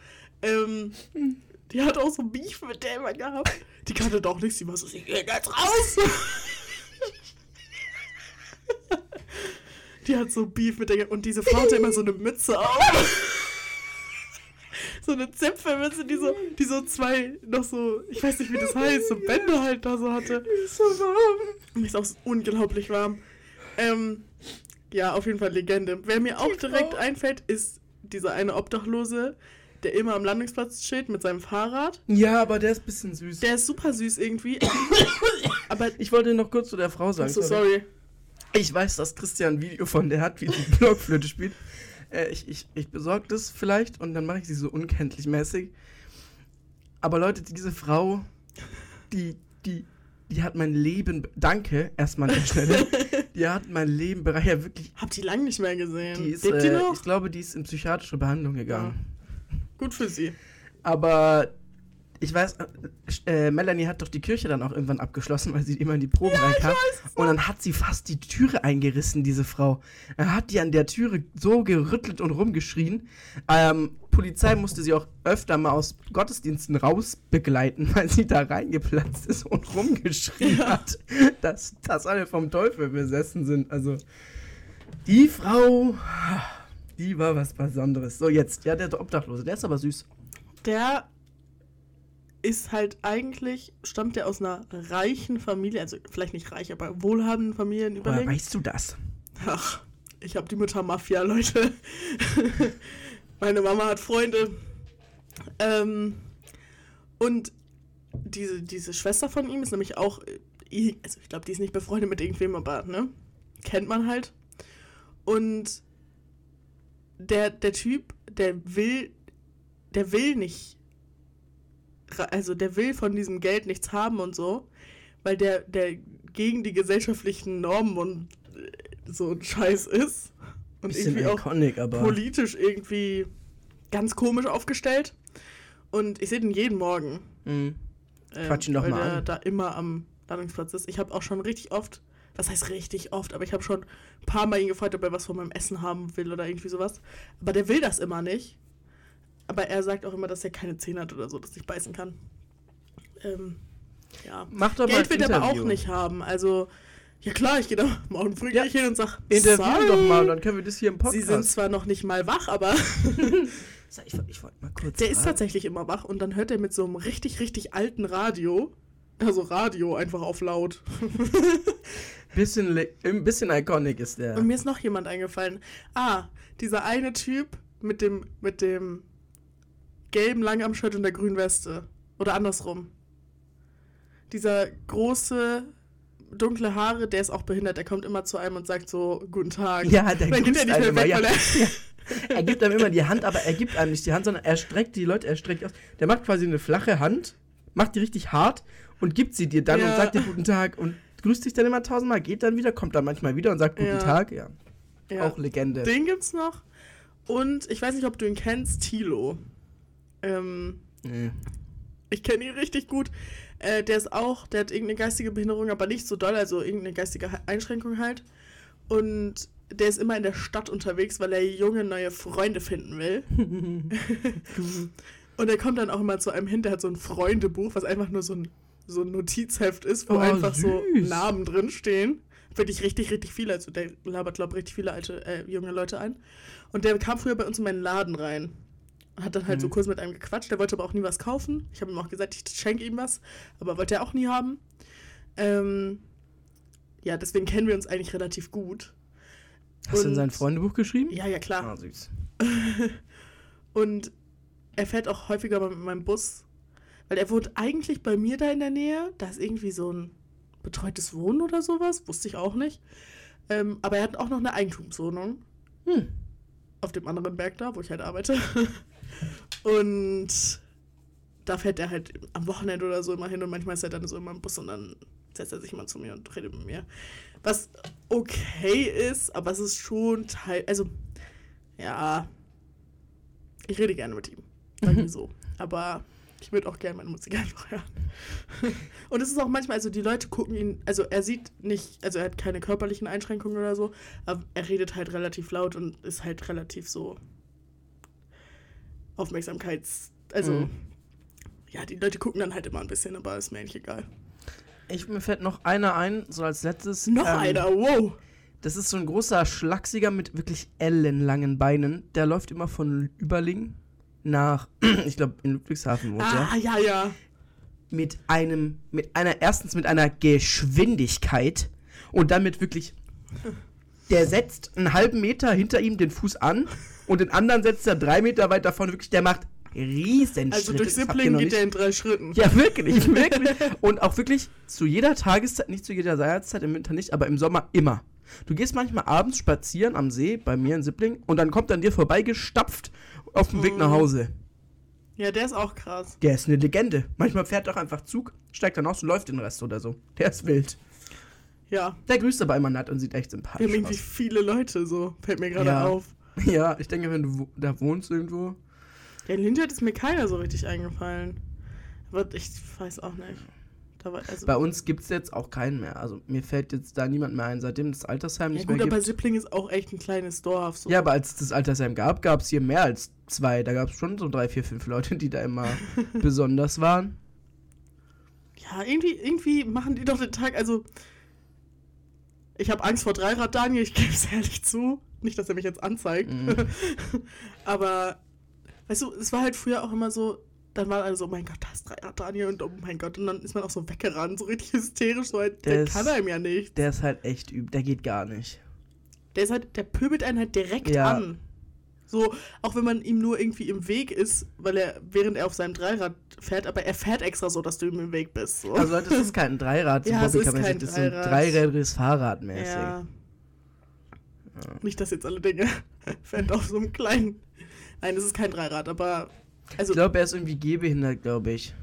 Ähm, die hat auch so Beef mit der immer gehabt. Die kannte doch nichts, die war so, sie geht jetzt raus. Die hat so Beef mit der und diese Frau hatte immer so eine Mütze auf. So eine Zipfelmütze, die so, die so zwei, noch so, ich weiß nicht wie das heißt, so Bänder halt da so hatte. ist so warm. Mir ist auch so unglaublich warm. Ähm, ja, auf jeden Fall Legende. Wer mir auch direkt einfällt, ist dieser eine Obdachlose, der immer am Landungsplatz steht mit seinem Fahrrad. Ja, aber der ist ein bisschen süß. Der ist super süß irgendwie. Aber, ich wollte noch kurz zu der Frau sagen. so sorry. Ich weiß, dass Christian ein Video von der hat, wie sie Blockflöte spielt. Äh, ich ich, ich besorge das vielleicht und dann mache ich sie so unkenntlich mäßig. Aber Leute, diese Frau, die, die, die hat mein Leben. be- Danke, erstmal an der Stelle. Die hat mein Leben bereichert. Ja, wirklich. Hab die lang nicht mehr gesehen. Die ist, Lebt die äh, noch? ich glaube, die ist in psychiatrische Behandlung gegangen. Gut für sie. Aber ich weiß, äh, äh, Melanie hat doch die Kirche dann auch irgendwann abgeschlossen, weil sie immer in die Proben reinkam. Und dann hat sie fast die Türe eingerissen, diese Frau. Er hat die an der Türe so gerüttelt und rumgeschrien. Ähm, Polizei musste sie auch öfter mal aus Gottesdiensten rausbegleiten, weil sie da reingeplatzt ist und rumgeschrien Ja. hat, dass, dass alle vom Teufel besessen sind. Also, die Frau, die war was Besonderes. So, jetzt, ja, der Obdachlose, der ist aber süß. Der ist halt eigentlich, stammt der aus einer reichen Familie, also vielleicht nicht reich, aber wohlhabenden Familien Woher überlegen. weißt du das? Ach, ich habe die Mutter Mafia, Leute. Meine Mama hat Freunde. Ähm, und diese, diese Schwester von ihm ist nämlich auch, äh, also ich glaube, die ist nicht befreundet mit irgendwem, aber ne? Kennt man halt. Und der, der Typ, der will, der will nicht, also der will von diesem Geld nichts haben und so, weil der, der gegen die gesellschaftlichen Normen und äh, so ein Scheiß ist. Und Bisschen irgendwie auch iconic, aber. politisch irgendwie ganz komisch aufgestellt. Und ich sehe den jeden Morgen. Mhm. ähm, Quatsch ihn doch weil mal der an. da immer am Landungsplatz ist. Ich habe auch schon richtig oft, was heißt richtig oft, aber ich habe schon ein paar Mal ihn gefragt, ob er was von meinem Essen haben will oder irgendwie sowas. Aber der will das immer nicht. Aber er sagt auch immer, dass er keine Zähne hat oder so, dass ich beißen kann. Ähm, ja. Mach doch Geld mal wird er aber auch nicht haben. Also, ja klar, ich gehe da morgen früh Ja. gleich hin und sag, Interview doch mal, dann können wir das hier im Sie Podcast. sind zwar noch nicht mal wach, aber Ich, ich wollte mal kurz. der ist fragen. tatsächlich immer wach und dann hört er mit so einem richtig, richtig alten Radio, also Radio einfach auf laut. Bisschen, ein bisschen iconic ist der. Und mir ist noch jemand eingefallen. Ah, dieser eine Typ mit dem, mit dem gelben Langarm-Shirt und der grünen Weste. Oder andersrum. Dieser große, dunkle Haare, der ist auch behindert. Der kommt immer zu einem und sagt so, guten Tag. Ja, der Dann geht er nicht mehr weg, ja. er... Er gibt einem immer die Hand, aber er gibt einem nicht die Hand, sondern er streckt die Leute, er streckt aus. Der macht quasi eine flache Hand, macht die richtig hart und gibt sie dir dann und Ja. sagt dir guten Tag und grüßt dich dann immer tausendmal, geht dann wieder, kommt dann manchmal wieder und sagt guten Ja. Tag. Ja, Ja. auch Legende. Den gibt's noch. Und ich weiß nicht, ob du ihn kennst, Tilo. Ähm, Nee. Ich kenne ihn richtig gut. Äh, der ist auch, der hat irgendeine geistige Behinderung, aber nicht so doll, also irgendeine geistige Einschränkung halt. Und der ist immer in der Stadt unterwegs, weil er junge neue Freunde finden will. Und er kommt dann auch immer zu einem hin, der hat so ein Freundebuch, was einfach nur so ein, so ein Notizheft ist, wo Oh, einfach so süß. Namen drin stehen. Wirklich richtig, richtig viele. Also der labert, glaube ich, richtig viele alte, äh, junge Leute ein. Und der kam früher bei uns in meinen Laden rein. Hat dann halt so Mhm. kurz mit einem gequatscht. Der wollte aber auch nie was kaufen. Ich habe ihm auch gesagt, ich schenke ihm was. Aber wollte er auch nie haben. Ähm, ja, deswegen kennen wir uns eigentlich relativ gut. Hast du in sein Freundebuch geschrieben? Ja, ja, klar. Ah, süß. Und er fährt auch häufiger mal mit meinem Bus, weil er wohnt eigentlich bei mir da in der Nähe. Da ist irgendwie so ein betreutes Wohnen oder sowas, wusste ich auch nicht. Ähm, aber er hat auch noch eine Eigentumswohnung Hm. auf dem anderen Berg da, wo ich halt arbeite. und da fährt er halt am Wochenende oder so immer hin und manchmal ist er dann so immer im Bus und dann setzt er sich mal zu mir und redet mit mir. Was okay ist, aber es ist schon Teil, also ja, ich rede gerne mit ihm, sagen wir so. Aber ich würde auch gerne meine Musik einfach hören. und es ist auch manchmal, also die Leute gucken ihn, also er sieht nicht, also er hat keine körperlichen Einschränkungen oder so, aber er redet halt relativ laut und ist halt relativ so Aufmerksamkeits, also Mhm. ja, die Leute gucken dann halt immer ein bisschen, aber ist mir eigentlich egal. Ich, mir fällt noch einer ein, so als letztes. Noch ähm, einer, wow. Das ist so ein großer Schlachsiger mit wirklich ellenlangen Beinen. Der läuft immer von Überlingen nach, ich glaube, in Ludwigshafen wohnt er. Ah, ja, ja. Mit einem, mit einer, erstens mit einer Geschwindigkeit und dann mit wirklich, der setzt einen halben Meter hinter ihm den Fuß an und den anderen setzt er drei Meter weit davon. Wirklich, der macht riesen Also durch Sibling geht er in drei Schritten. ja, wirklich, wirklich. Und auch wirklich zu jeder Tageszeit, nicht zu jeder Jahreszeit, im Winter nicht, aber im Sommer immer. Du gehst manchmal abends spazieren am See, bei mir in Sippling, und dann kommt an dir vorbeigestapft auf dem Weg nach Mhm. Hause. Ja, der ist auch krass. Der ist eine Legende. Manchmal fährt er auch einfach Zug, steigt dann aus und läuft den Rest oder so. Der ist wild. Ja, Der grüßt aber immer nett und sieht echt wir sympathisch haben irgendwie aus. viele Leute so. Fällt mir gerade Ja. auf. Ja, ich denke, wenn du wo- da wohnst irgendwo. Ja, in Lindy ist mir keiner so richtig eingefallen. Aber ich weiß auch nicht. War, also, Bei uns gibt es jetzt auch keinen mehr. Also mir fällt jetzt da niemand mehr ein, seitdem das Altersheim ja nicht gut, mehr aber gibt. Sippling ist auch echt ein kleines Dorf. So. Ja, aber als es das Altersheim gab, gab es hier mehr als zwei. Da gab es schon so drei, vier, fünf Leute, die da immer besonders waren. Ja, irgendwie, irgendwie machen die doch den Tag, also ich habe Angst vor Dreirad, Daniel, ich gebe es ehrlich zu. Nicht, dass er mich jetzt anzeigt. Mhm. Aber, weißt du, es war halt früher auch immer so, dann war alle so, oh mein Gott, da ist Dreirad, Daniel, und oh mein Gott, und dann ist man auch so weggerannt, so richtig hysterisch, so halt, der Das- kann einem ja nicht. Der ist halt echt üb, der geht gar nicht. Der ist halt, der pöbelt einen halt direkt Ja. an. So, auch wenn man ihm nur irgendwie im Weg ist, weil er, während er auf seinem Dreirad fährt, aber er fährt extra so, dass du ihm im Weg bist. So. Also das ist kein Dreirad, so Ja, es ist kein das ist ein Dreirad. dreirädriges Fahrrad mäßig. ja. Nicht, dass jetzt alle Dinge fährt auf so einem kleinen. Nein, es ist kein Dreirad, aber. Also, Ich glaube, er ist irgendwie gehbehindert, glaube ich.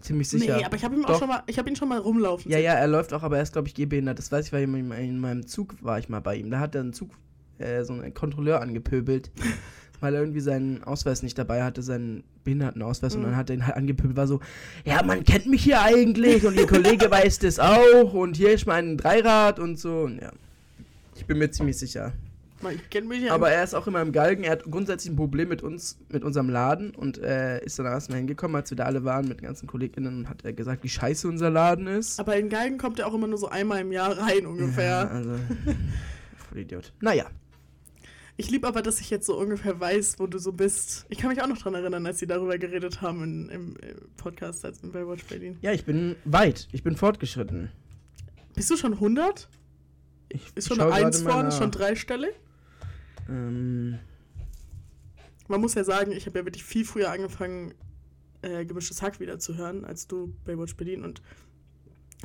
Ziemlich sicher. nee, aber ich habe ihn auch Doch. schon mal, ich habe ihn schon mal rumlaufen Ja, sehen. ja, er läuft auch, aber er ist, glaube ich, gehbehindert. Das weiß ich, weil ich in, in meinem Zug war ich mal bei ihm. Da hat er einen Zug, äh, so einen Kontrolleur angepöbelt, weil er irgendwie seinen Ausweis nicht dabei hatte, seinen Behindertenausweis. Und Mhm. dann hat er ihn halt angepöbelt, war so, ja, man kennt mich hier eigentlich und Ihr Kollege weiß das auch und hier ist mein Dreirad und so. Und ja, ich bin mir ziemlich sicher. Man kennt mich ja. Aber er ist auch immer im Galgen. Er hat grundsätzlich ein Problem mit uns, mit unserem Laden und äh, ist dann erstmal hingekommen, als wir da alle waren mit den ganzen KollegInnen und hat er gesagt, wie scheiße unser Laden ist. aber in Galgen kommt er auch immer nur so einmal im Jahr rein ungefähr. Ja, also, voll Idiot. Naja. Ich liebe aber, dass ich jetzt so ungefähr weiß, wo du so bist. Ich kann mich auch noch dran erinnern, als sie darüber geredet haben in, im, im Podcast als in Baywatch Berlin. Ja, ich bin weit. Ich bin fortgeschritten. Bist du schon 100? Ich Ist schon eine Eins vorne, schon dreistellig? Ähm, Man muss ja sagen, ich habe ja wirklich viel früher angefangen, äh, gemischtes Hack wieder zu hören, als du Baywatch Berlin und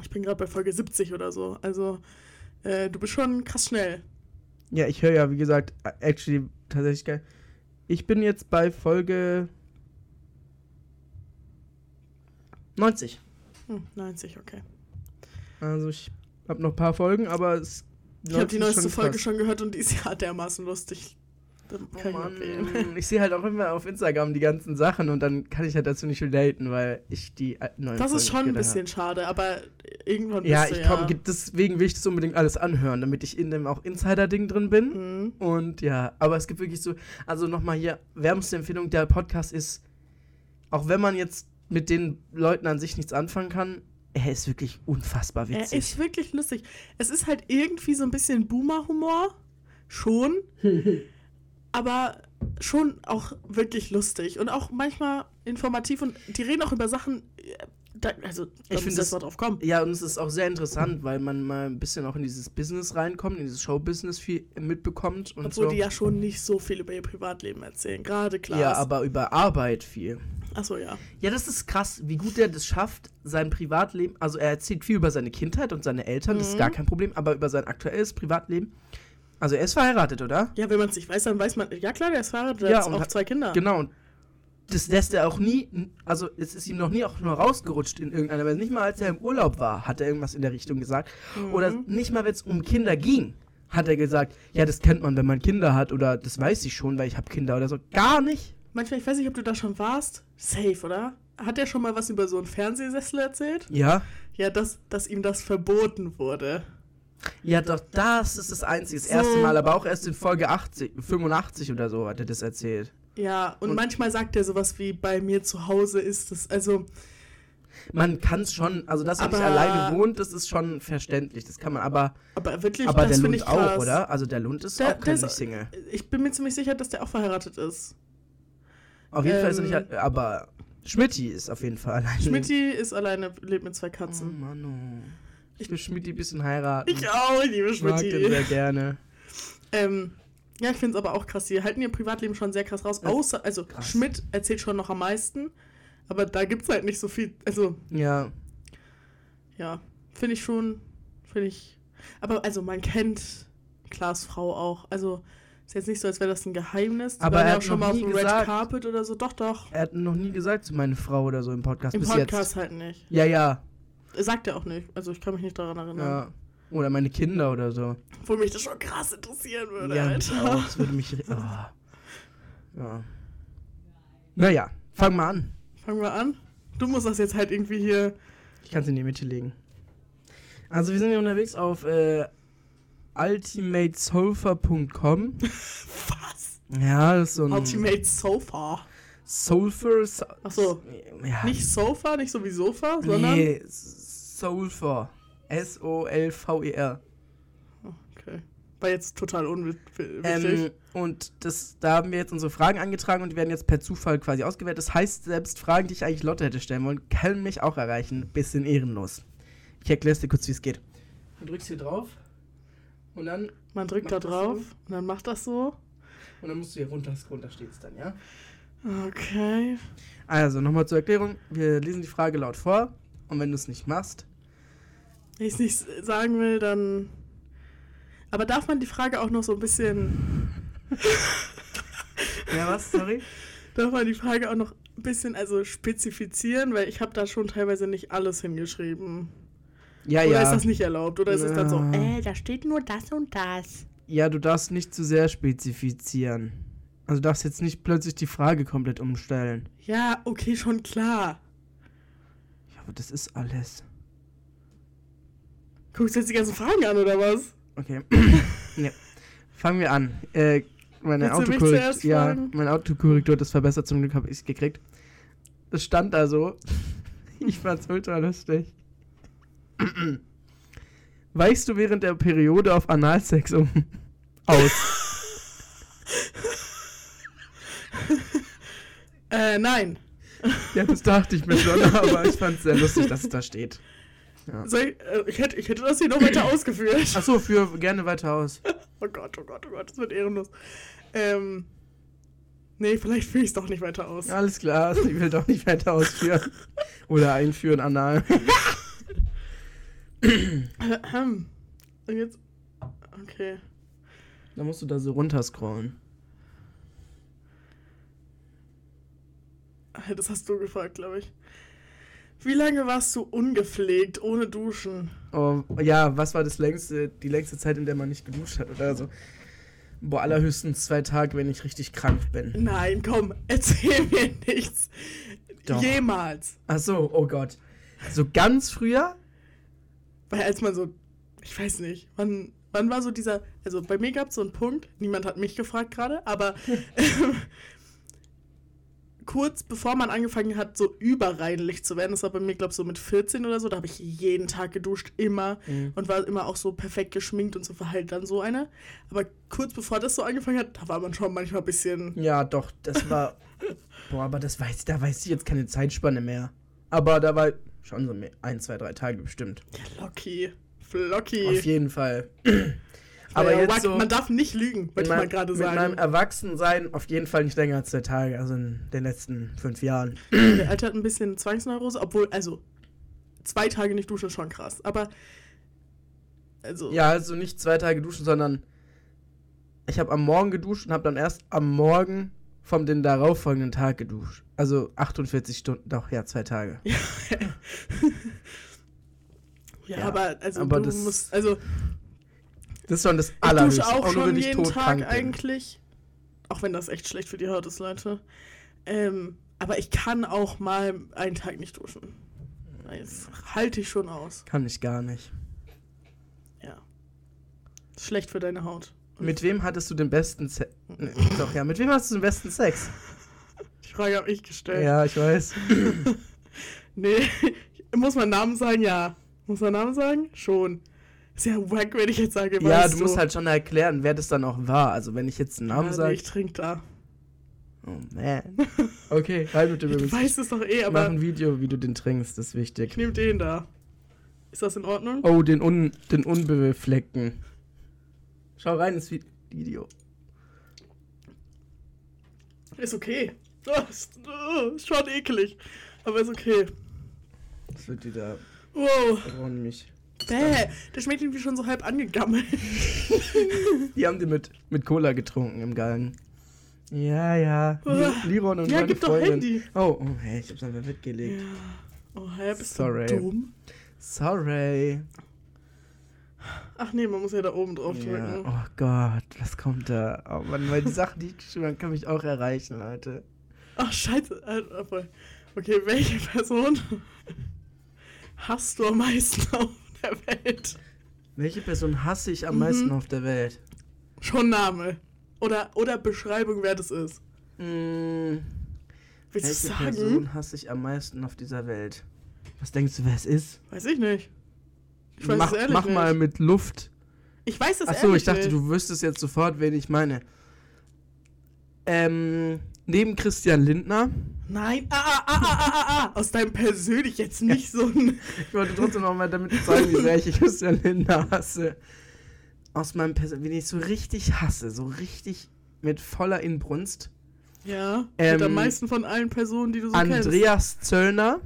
ich bin gerade bei Folge 70 oder so. Also, äh, du bist schon krass schnell. Ja, ich höre ja, wie gesagt, actually tatsächlich geil. Ich bin jetzt bei Folge 90. Hm, 90, okay. Also ich habe noch ein paar Folgen, aber es Ich habe die 90 ist neueste schon Folge krass. schon gehört und die ist ja dermaßen lustig. Oh kann ich sehe halt auch immer auf Instagram die ganzen Sachen und dann kann ich halt dazu nicht relaten, weil ich die neuen Das ist schon ein bisschen schade, aber irgendwann. Ja, ich komm, deswegen will ich das unbedingt alles anhören, damit ich in dem auch Insider-Ding drin bin. Mhm. Und ja, aber es gibt wirklich so, also nochmal hier, wärmste Empfehlung, der Podcast ist, auch wenn man jetzt mit den Leuten an sich nichts anfangen kann, er ist wirklich unfassbar Er witzig. ist wirklich lustig. Es ist halt irgendwie so ein bisschen Boomer-Humor. Schon. aber schon auch wirklich lustig. Und auch manchmal informativ. Und die reden auch über Sachen. äh, Da, also, Ich muss find jetzt das- mal drauf kommen. Ja, und es ist auch sehr interessant, weil man mal ein bisschen auch in dieses Business reinkommt, in dieses Show-Business viel mitbekommt und Obwohl so. die ja schon nicht so viel über ihr Privatleben erzählen. Gerade klar. ja, aber über Arbeit viel. Achso, ja. Ja, das ist krass, wie gut er das schafft, sein Privatleben, also er erzählt viel über seine Kindheit und seine Eltern, das ist Mhm. gar kein Problem, aber über sein aktuelles Privatleben. Also er ist verheiratet, oder? Ja, wenn man es nicht weiß, dann weiß man. Ja, klar, der ist verheiratet. Der Ja, hat auch hat- zwei Kinder. Genau, und das lässt er auch nie, also es ist ihm noch nie auch nur rausgerutscht in irgendeiner Weise. Nicht mal als er im Urlaub war, hat er irgendwas in der Richtung gesagt. Mhm. Oder nicht mal, wenn es um Kinder ging, hat er gesagt, ja, das kennt man, wenn man Kinder hat oder das weiß ich schon, weil ich habe Kinder oder so. Gar nicht. Manchmal, ich weiß nicht, ob du da schon warst. Safe, oder? Hat er schon mal was über so einen Fernsehsessel erzählt? Ja. Ja, dass, dass ihm das verboten wurde. Ja, doch, das ist das einzige, das So. erste Mal, aber auch erst in Folge 80, 85 oder so hat er das erzählt. Ja, und, Und- manchmal sagt er sowas wie, bei mir zu Hause ist es, also, Man kann es schon, also dass er nicht alleine wohnt, das ist schon verständlich, das kann man, aber, aber wirklich, aber der finde Lund ich krass. auch, oder? Also der Lund ist Der- auch kein ist- Single. Ich bin mir ziemlich sicher, dass der auch verheiratet ist. Auf jeden Fall ist er ähm, nicht, aber Schmidti ist auf jeden Fall alleine. Schmidti ist alleine, lebt mit zwei Oh Katzen. Mann, oh. Ich will Schmidti ein bisschen heiraten. Ich auch, ich liebe Ich mag den sehr gerne. Ähm, ja, ich finde es aber auch krass. Die halten ihr Privatleben schon sehr krass raus. Außer, also krass. Schmidt erzählt schon noch am meisten. Aber da gibt es halt nicht so viel. Also, Ja, ja, finde ich schon, finde ich. Aber also man kennt Klaas Frau auch. Also ist jetzt nicht so, als wäre das ein Geheimnis. Die Aber er ja hat auch schon noch mal auf dem Red gesagt- Carpet oder so. Doch, doch. er hat noch nie gesagt zu meiner Frau oder so im Podcast Im bis Podcast jetzt. halt nicht. Ja, ja, Sagt er auch nicht. Also ich kann mich nicht daran erinnern. ja. Oder meine Kinder oder so. Obwohl mich das schon krass interessieren würde, ja, Alter. auch. Das würde mich. Oh. Ja. Naja, fang mal an. Fangen wir an. Du musst das jetzt halt irgendwie hier. Ich kann es in die Mitte legen. Also wir sind hier unterwegs auf äh, ultimatesulfur.com. Was? Ja, das ist so ein Ultimate Sofa. Sulfur. So Ach so. Ja. Nicht Sofa, nicht so wie Sofa, sondern. Nee, Sulfur. S-O-L-V-E-R. Okay. War jetzt total unwichtig. Ähm, und das, da haben wir jetzt unsere Fragen angetragen und die werden jetzt per Zufall quasi ausgewählt. Das heißt, selbst Fragen, die ich eigentlich Lotte hätte stellen wollen, können mich auch erreichen. Bisschen ehrenlos. Ich erkläre es dir kurz, wie es geht. Du drückst hier drauf und dann Man drückt da drauf so? und dann macht das so. Und dann musst du hier runter, runter steht's dann, ja? Okay. Also, nochmal zur Erklärung. Wir lesen die Frage laut vor. Und wenn du es nicht machst, Wenn ich es nicht sagen will, dann. Aber darf man die Frage auch noch so ein bisschen. ja was, sorry? Darf man die Frage auch noch ein bisschen also spezifizieren? Weil ich habe da schon teilweise nicht alles hingeschrieben. Ja, Oder ja. ist das nicht erlaubt? Oder ist es dann so, Ja. äh, da steht nur das und das? Ja, du darfst nicht zu sehr spezifizieren. Also du darfst jetzt nicht plötzlich die Frage komplett umstellen. Ja, okay, schon klar. Ja, aber das ist alles. Guckst du jetzt die ganzen Fragen an, oder was? Okay. ja. Fangen wir an. Äh, meine Autokorrektur. Ja, meine Autokorrektur hat das verbessert, zum Glück habe ich es gekriegt. Es stand da so. ich fand's ultra lustig. Weichst du während der Periode auf Analsex um aus? Äh, nein. ja, das dachte ich mir schon, aber ich fand's sehr lustig, dass es da steht. Ja. Ich, äh, ich, hätte, ich hätte das hier noch weiter ausgeführt. Achso, für gerne weiter aus. Oh Gott, oh Gott, oh Gott, das wird ehrenlos. Ähm. Nee, vielleicht führe ich es doch nicht weiter aus. Alles klar, ich will doch nicht weiter ausführen. Oder einführen, anal. Und jetzt. Okay. Da musst du da so runterscrollen. Das hast du gefragt, glaube ich. Wie lange warst du ungepflegt, ohne Duschen? Oh, ja, was war das längste, die längste Zeit, in der man nicht geduscht hat oder so? Boah, allerhöchstens zwei Tage, wenn ich richtig krank bin. Nein, komm, erzähl mir nichts. Doch. Jemals. Ach so, oh Gott. So ganz früher? Weil als man so, ich weiß nicht, wann, wann war so dieser, also bei mir gab es so einen Punkt, niemand hat mich gefragt gerade, aber kurz bevor man angefangen hat, so überreinlich zu werden, das war bei mir, glaube ich, so mit 14 oder so, da habe ich jeden Tag geduscht, immer Mhm. und war immer auch so perfekt geschminkt und so war halt dann so einer. Aber kurz bevor das so angefangen hat, da war man schon manchmal ein bisschen, Ja, doch, das war. Boah, aber das weiß, da weiß ich jetzt keine Zeitspanne mehr. Aber da war schon so ein, zwei, drei Tage bestimmt. ja, locky, flocky. Auf jeden Fall. Aber ja, jetzt so man darf nicht lügen, wollte mal gerade mit meinem sagen. Erwachsensein auf jeden Fall nicht länger als zwei Tage, also in den letzten fünf Jahren. Der Alte hat ein bisschen Zwangsneurose, obwohl, also, zwei Tage nicht duschen ist schon krass. Aber, also, Ja, also nicht zwei Tage duschen, sondern ich habe am Morgen geduscht und habe dann erst am Morgen vom den darauffolgenden Tag geduscht. Also 48 Stunden, doch, ja, zwei Tage. ja, Ja, aber, also, aber du das- musst, also, Das ist schon das ich Allerhöchste. dusche auch schon ich jeden Tag eigentlich. Auch wenn das echt schlecht für die Haut ist, Leute. Ähm, aber ich kann auch mal einen Tag nicht duschen. Das halte ich schon aus. Kann ich gar nicht. Ja. Schlecht für deine Haut. Und Mit wem hattest du den besten Sex? Nee, doch, ja, mit wem hast du den besten Sex? Die Frage habe ich gestellt. Ja, ich weiß. Nee, muss man Namen sagen? Ja. Muss man Namen sagen? Schon. Ja wack, wenn ich jetzt sage, Ja, du musst halt schon erklären, wer das dann auch war. Also wenn ich jetzt einen Namen ja, nee, sage. ich trinke da. Oh man. Okay, halt mit dem Du weißt es doch eh, Mach aber ein Video, wie du den trinkst, das ist ich wichtig. nehme den da. Ist das in Ordnung? Oh, den, un, den unbefleckten. Schau rein ins Vi- Video. Ist okay. Oh, ist, oh, ist schon ekelig. Aber ist okay. Das wird wieder Wow. warum mich. Bäh, der schmeckt irgendwie schon so halb angegammelt. Die haben den mit, mit Cola getrunken im Gang. Ja, ja. Uah. Liron und Ja, meine gib doch Freundin. Handy. Oh, oh, hey, ich hab's einfach weggelegt. Ja. Oh, hä, bist Sorry. du dumm? Sorry. Ach nee, man muss ja da oben drauf Ja, drücken. oh Gott, was kommt da? Oh Mann, weil die Sachen, die ich geschrieben habe, kann mich auch erreichen, Leute. Ach, scheiße. Äh. Okay, welche Person hast du am meisten auf der Welt? Welche Person hasse ich am Mhm. meisten auf der Welt? Schon Name. Oder, oder Beschreibung, wer das ist. Hm, Willst welche sagen? Person hasse ich am meisten auf dieser Welt? Was denkst du, wer es ist? Weiß ich nicht. Ich weiß mach es ehrlich mach nicht. mal mit Luft. Ich weiß es Achso, ehrlich ich dachte, nicht. du wüsstest jetzt sofort, wen ich meine. Ähm, neben Christian Lindner. Nein, ah, ah, ah, ah, ah, ah, aus deinem persönlich jetzt nicht so ein. Ich wollte trotzdem noch mal damit zeigen, wie sehr ich Christian Lindner hasse. Aus meinem Person, wen ich so richtig hasse, so richtig mit voller Inbrunst. Ja. Ähm, mit am meisten von allen Personen, die du so kennst. Andreas Zöllner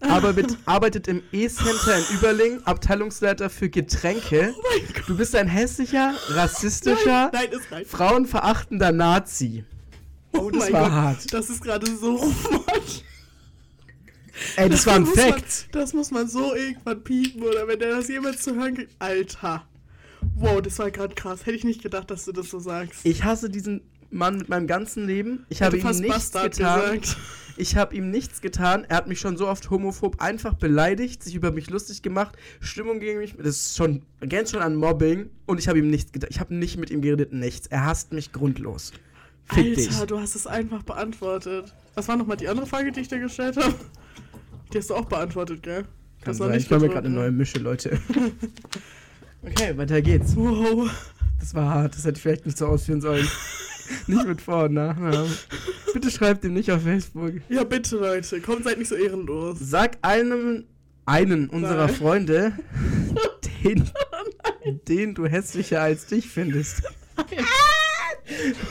aber mit, arbeitet im E-Center in Überling, Abteilungsleiter für Getränke. Oh. Du bist ein hässlicher, rassistischer, Nein, rein. frauenverachtender Nazi. Oh, das mein war Gott, hart. Das ist gerade so rufmord. Ey, das war ein muss man, Fact. Das muss man so irgendwann piepen oder wenn der das jemals zu hören kriegt. Alter. Wow, das war gerade krass. Hätte ich nicht gedacht, dass du das so sagst. Ich hasse diesen Mann mit meinem ganzen Leben. Ich habe ihm nichts Bastard getan. gesagt. Ich habe ihm nichts getan. Er hat mich schon so oft homophob einfach beleidigt, sich über mich lustig gemacht, Stimmung gegen mich. Das ist schon, grenzt schon an Mobbing. Und ich habe ihm nichts getan. Ich habe nicht mit ihm geredet, nichts. Er hasst mich grundlos. Fick Alter, dich. du hast es einfach beantwortet. Was war nochmal die andere Frage, die ich dir gestellt habe? Die hast du auch beantwortet, gell? Kann sein. nicht Ich mache mir gerade eine neue Mische, Leute. okay, weiter geht's. Wow. Das war hart. Das hätte ich vielleicht nicht so ausführen sollen. nicht mit Vor- und Nachnamen. Bitte schreibt ihm nicht auf Facebook. Ja, bitte, Leute. Kommt, seid nicht so ehrenlos. Sag einem, einen unserer Nein. Freunde, den, den du hässlicher als dich findest.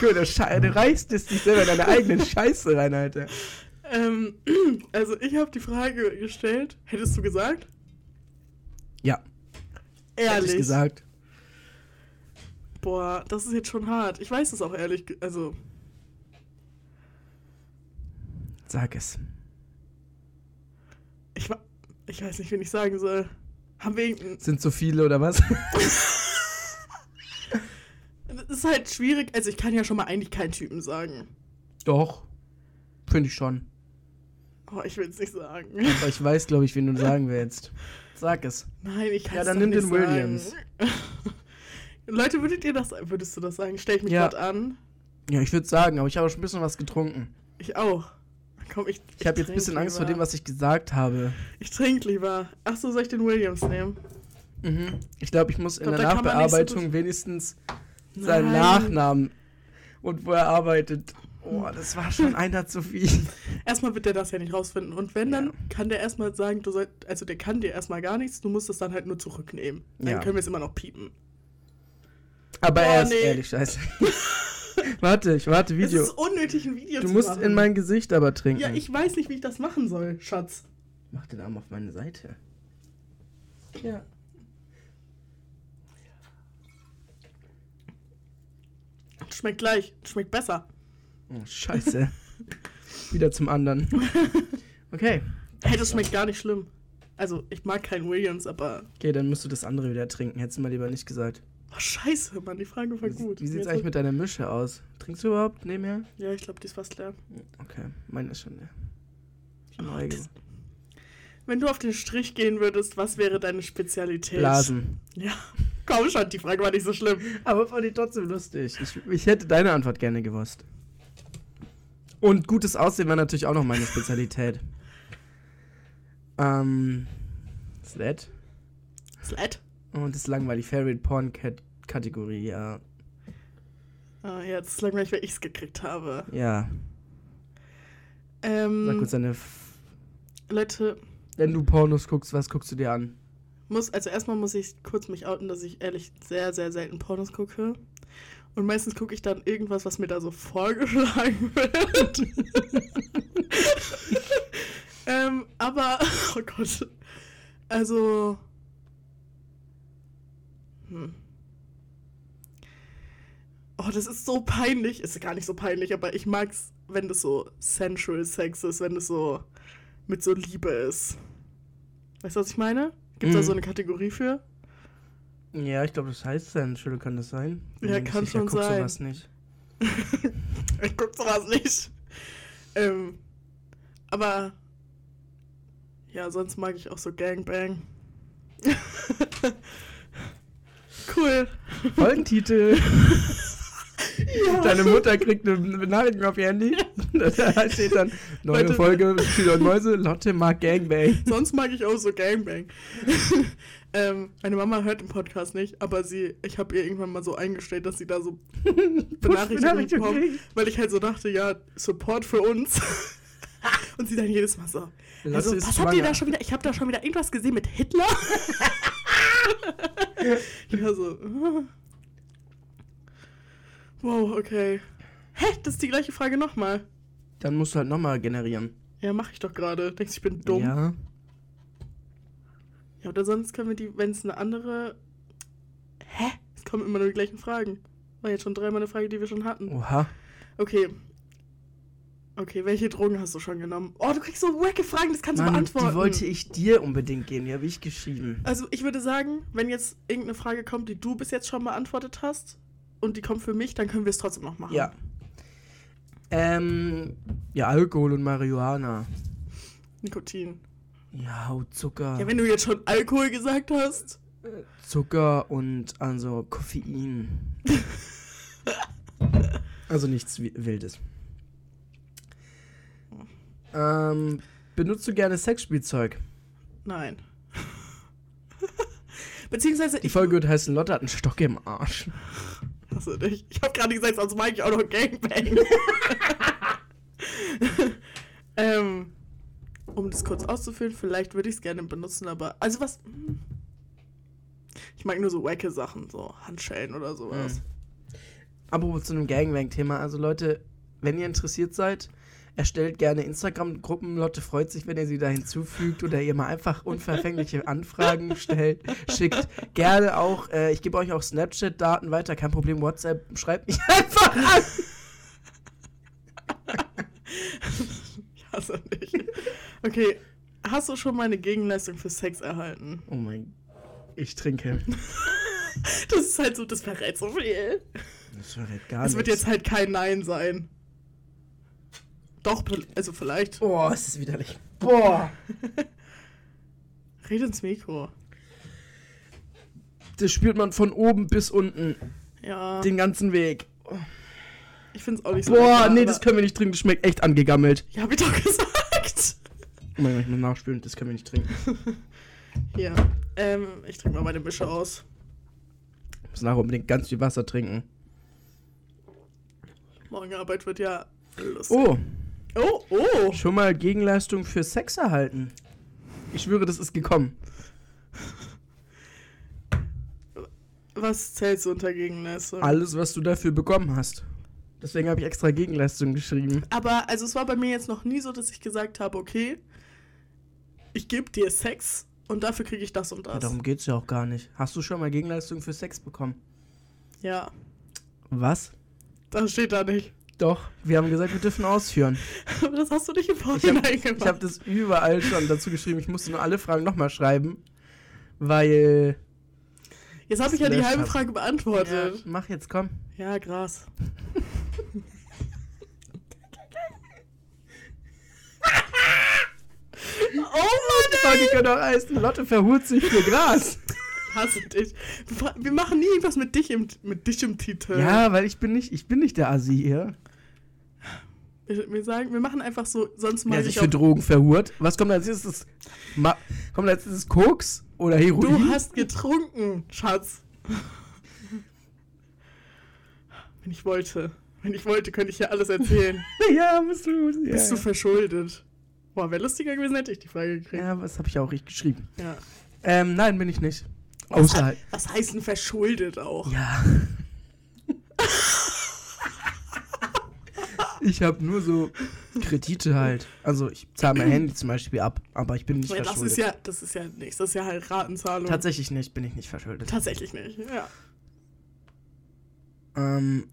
Gut, du, du reißt es dich selber in deine eigene Scheiße rein, Alter. Ähm, also ich habe die Frage gestellt. Hättest du gesagt? Ja, hätte Ehrlich. ich gesagt. Boah, das ist jetzt schon hart. Ich weiß es auch ehrlich. Also, Sag es. ich, ich weiß nicht, wen ich sagen soll. Haben wir irgendeinen. Sind so viele oder was? Ist halt schwierig. Also, ich kann ja schon mal eigentlich keinen Typen sagen. Doch. Finde ich schon. Oh, ich will es nicht sagen. Aber ich weiß, glaube ich, wen du sagen willst. Sag es. Nein, ich kann Ja, es dann doch nimm nicht den sagen. Williams. Leute, würdet ihr das, würdest du das sagen? Stell ich mich Ja. gerade an. Ja, ich würde sagen, aber ich habe schon ein bisschen was getrunken. Ich auch. Komm, ich. Ich habe jetzt ein bisschen Angst vor dem, was ich gesagt habe. Ich trinke lieber. Ach so, soll ich den Williams nehmen? Mhm. Ich glaube, ich muss in Glaub, der nicht so Nachbearbeitung wenigstens seinen. Nachnamen und wo er arbeitet. Oh, das war schon einer zu viel. Erstmal wird der das ja nicht rausfinden. Und wenn, dann Ja. kann der erstmal sagen, du soll, also der kann dir erstmal gar nichts, du musst es dann halt nur zurücknehmen. Dann Ja. können wir es immer noch piepen. Aber Oh, er ist nee. ehrlich scheiße. warte, ich warte Es Video. ist unnötig, ein Video Du zu musst machen. in mein Gesicht aber trinken. Ja, ich weiß nicht, wie ich das machen soll, Schatz. Mach den Arm auf meine Seite. Ja. Schmeckt gleich. Schmeckt besser. Oh, scheiße. Wieder zum anderen. Okay. Hey, das schmeckt gar nicht schlimm. Also, ich mag keinen Williams, aber. Okay, dann musst du das andere wieder trinken. Hättest du mal lieber nicht gesagt. Oh, scheiße, Mann, die Frage war Wie, gut. wie sieht's Jetzt- eigentlich mit deiner Mische aus? Trinkst du überhaupt nebenher? Ja, ich glaube, die ist fast leer. Okay, meine ist schon leer. Die Oh, das- Wenn du auf den Strich gehen würdest, was wäre deine Spezialität? Blasen. Ja. Komm schon, die Frage war nicht so schlimm. Aber fand ich trotzdem lustig. Ich, ich hätte deine Antwort gerne gewusst. Und gutes Aussehen war natürlich auch noch meine Spezialität. ähm. Sled. Sled? Und das ist langweilig. Favorite Porn Cat Kategorie, ja. Ah, ja, das ist langweilig, weil ich es gekriegt habe. Ja. Ähm, Sag kurz deine. F Leute, Wenn du Pornos guckst, was guckst du dir an? Muss, also erstmal muss ich kurz mich outen, dass ich ehrlich sehr, sehr selten Pornos gucke. Und meistens gucke ich dann irgendwas, was mir da so vorgeschlagen wird. ähm, aber, oh Gott. Also. Hm. Oh, das ist so peinlich. Ist gar nicht so peinlich, aber ich mag's, wenn das so sensual Sex ist, wenn das so mit so Liebe ist. Weißt du, was ich meine? Gibt's da Mhm. so eine Kategorie für? Ja, ich glaube, das heißt Sensual, kann das sein? Ja, nicht kann schon guck sein. sowas nicht. ich guck sowas nicht. Ähm, aber ja, sonst mag ich auch so Gangbang. cool. Folgentitel. Ja. Deine Mutter kriegt eine Benachrichtigung auf ihr Handy. Da steht dann, neue Leute- Folge, Chili und Mäuse, Lotte mag Gangbang. Sonst mag ich auch so Gangbang. ähm, meine Mama hört den Podcast nicht, aber sie, ich habe ihr irgendwann mal so eingestellt, dass sie da so Benachrichtigungen Benachrichtigung bekommt, weil ich halt so dachte, ja, Support für uns. Und sie dann jedes Mal so, Also, was habt ihr da schwanger. schon wieder? Ich habe da schon wieder irgendwas gesehen mit Hitler. ja, so. Wow, okay. Hä? Das ist die gleiche Frage nochmal. Dann musst du halt nochmal generieren. Ja, mach ich doch gerade. Denkst du, ich bin dumm? Ja. Ja, oder sonst können wir die, wenn es eine andere. Hä? Es kommen immer nur die gleichen Fragen. War jetzt schon dreimal eine Frage, die wir schon hatten. Oha. Okay. Okay, welche Drogen hast du schon genommen? Oh, du kriegst so wacke Fragen, das kannst du Mann, beantworten. die wollte ich dir unbedingt geben. Die habe ich geschrieben. Also ich würde sagen, wenn jetzt irgendeine Frage kommt, die du bis jetzt schon beantwortet hast und die kommt für mich, dann können wir es trotzdem noch machen. Ja. Ähm, ja, Alkohol und Marihuana. Nikotin. Ja, Zucker. Ja, wenn du jetzt schon Alkohol gesagt hast. Zucker und also Koffein. also nichts Wi- Wildes. Ähm, benutzt du gerne Sexspielzeug? Nein. Beziehungsweise Die Folge wird heißen, Lotte hat einen Stock im Arsch. Hasse dich. Ich habe gerade gesagt, sonst mag ich auch noch Gangbang. ähm, um das kurz auszuführen, vielleicht würde ich es gerne benutzen, aber also was? hm. Ich mag nur so wacke Sachen, so Handschellen oder sowas. Mhm. Apropos zu einem Gangbang-Thema, also Leute, wenn ihr interessiert seid, erstellt gerne Instagram-Gruppen. Lotte freut sich, wenn ihr sie da hinzufügt oder ihr mal einfach unverfängliche Anfragen stellt, schickt. Gerne auch, äh, ich gebe euch auch Snapchat-Daten weiter, kein Problem, WhatsApp, schreibt mich einfach an. Ich hasse dich. Okay, hast du schon mal eine Gegenleistung für Sex erhalten? Oh mein ich trinke. Das ist halt so, das verrät so viel. Das verrät gar Es wird nichts. jetzt halt kein Nein sein. Doch, also vielleicht. Oh, es ist widerlich. Boah. Red ins Mikro. Das spürt man von oben bis unten, Ja, den ganzen Weg. ich find's auch nicht so. Boah, lecker, nee, das können wir nicht trinken, das schmeckt echt angegammelt. Ja, hab ich doch gesagt. Oh mein Gott, ich muss nachspülen, das können wir nicht trinken. Hier. Ähm, ich trinke mal meine Mische aus. Ich muss nachher unbedingt ganz viel Wasser trinken. Morgen Arbeit wird ja lustig. Oh, Oh, oh. schon mal Gegenleistung für Sex erhalten. Ich schwöre, das ist gekommen. Was zählst du unter Gegenleistung? Alles, was du dafür bekommen hast. Deswegen habe ich extra Gegenleistung geschrieben. Aber, also es war bei mir jetzt noch nie so, dass ich gesagt habe, okay, ich gebe dir Sex und dafür kriege ich das und Ja, das. darum geht's ja auch gar nicht. Hast du schon mal Gegenleistung für Sex bekommen? Ja, Was? das steht da nicht. Doch, wir haben gesagt, wir dürfen ausführen. Aber das hast du nicht im Ich Vorhinein habe gemacht. hab das überall schon dazu geschrieben. Ich musste nur alle Fragen nochmal schreiben, weil. Jetzt habe ich ja die halbe hab- Frage Ja, beantwortet. mach jetzt, komm. Ja, Gras. oh Mann, Die Folge könnte auch heißen, Lotte verhurt sich für Gras. ich hasse dich. Wir machen nie irgendwas mit dich im, mit dich im Titel. Ja, weil ich bin nicht, ich bin nicht der Assi hier. Wir, wir sagen, wir machen einfach so, sonst mal Der sich für Drogen verhurt. Was kommt als erstes? Ma kommt als erstes Koks oder Heroin? Du hast getrunken, Schatz. Wenn ich wollte. Wenn ich wollte, könnte ich ja alles erzählen. ja, bist du. Ja, Bist du verschuldet? Boah, wäre lustiger gewesen, hätte ich die Frage gekriegt. ja, was habe ich auch richtig geschrieben? Ja. Ähm, nein, bin ich nicht. Was, Außer was heißt denn verschuldet auch? Ja. Ich habe nur so Kredite halt. Also ich zahle mein Handy zum Beispiel ab, aber ich bin nicht Ja, das verschuldet. ist ja, das ist ja nichts. Das ist ja halt Ratenzahlung. Tatsächlich nicht, bin ich nicht verschuldet. Tatsächlich nicht. Ja. Ähm.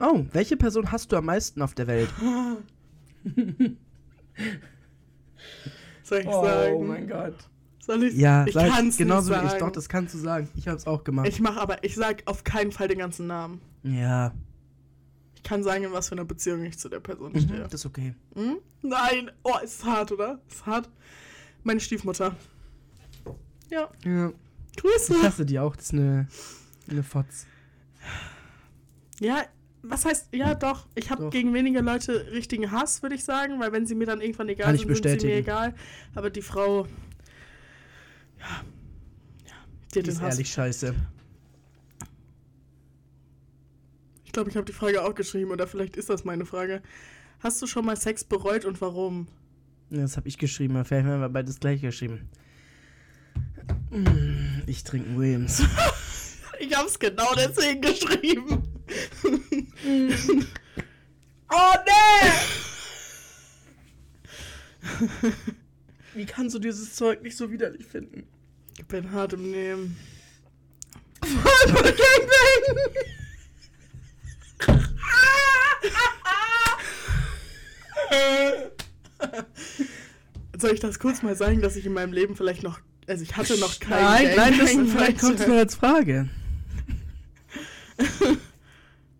Oh, welche Person hast du am meisten auf der Welt? Soll ich sagen? Oh Gott. Soll ich? Ja, ich sag- kann's genauso nicht wie ich. sagen. Doch, das kannst du sagen. Ich habe es auch gemacht. Ich mach aber, ich sag auf keinen Fall den ganzen Namen. ja, Ich kann sagen, in was für einer Beziehung ich zu der Person mhm, stehe. das ist okay. Hm? Nein! Oh, ist hart, oder? Ist hart. Meine Stiefmutter. Ja, Ja, Grüße. ich hasse die auch. Das ist eine, eine Fotz. Ja, was heißt, ja doch, ich habe gegen wenige Leute richtigen Hass, würde ich sagen, weil wenn sie mir dann irgendwann egal Kann sind, sind sie mir egal. Aber die Frau, ja, ja, die Die hat den ist Hass. ehrlich scheiße. Ich glaube, ich habe die Frage auch geschrieben oder vielleicht ist das meine Frage. Hast du schon mal Sex bereut und warum? Das habe ich geschrieben, vielleicht haben wir beides gleich geschrieben. Mm, Ich trinke Williams. Ich habe es genau deswegen geschrieben. oh nee! Wie kannst du dieses Zeug nicht so widerlich finden? Ich bin hart im Nehmen. Soll ich das kurz mal sagen, dass ich in meinem Leben vielleicht noch. Also ich hatte noch keinen Nein, nein, das vielleicht kommt es nur als Frage.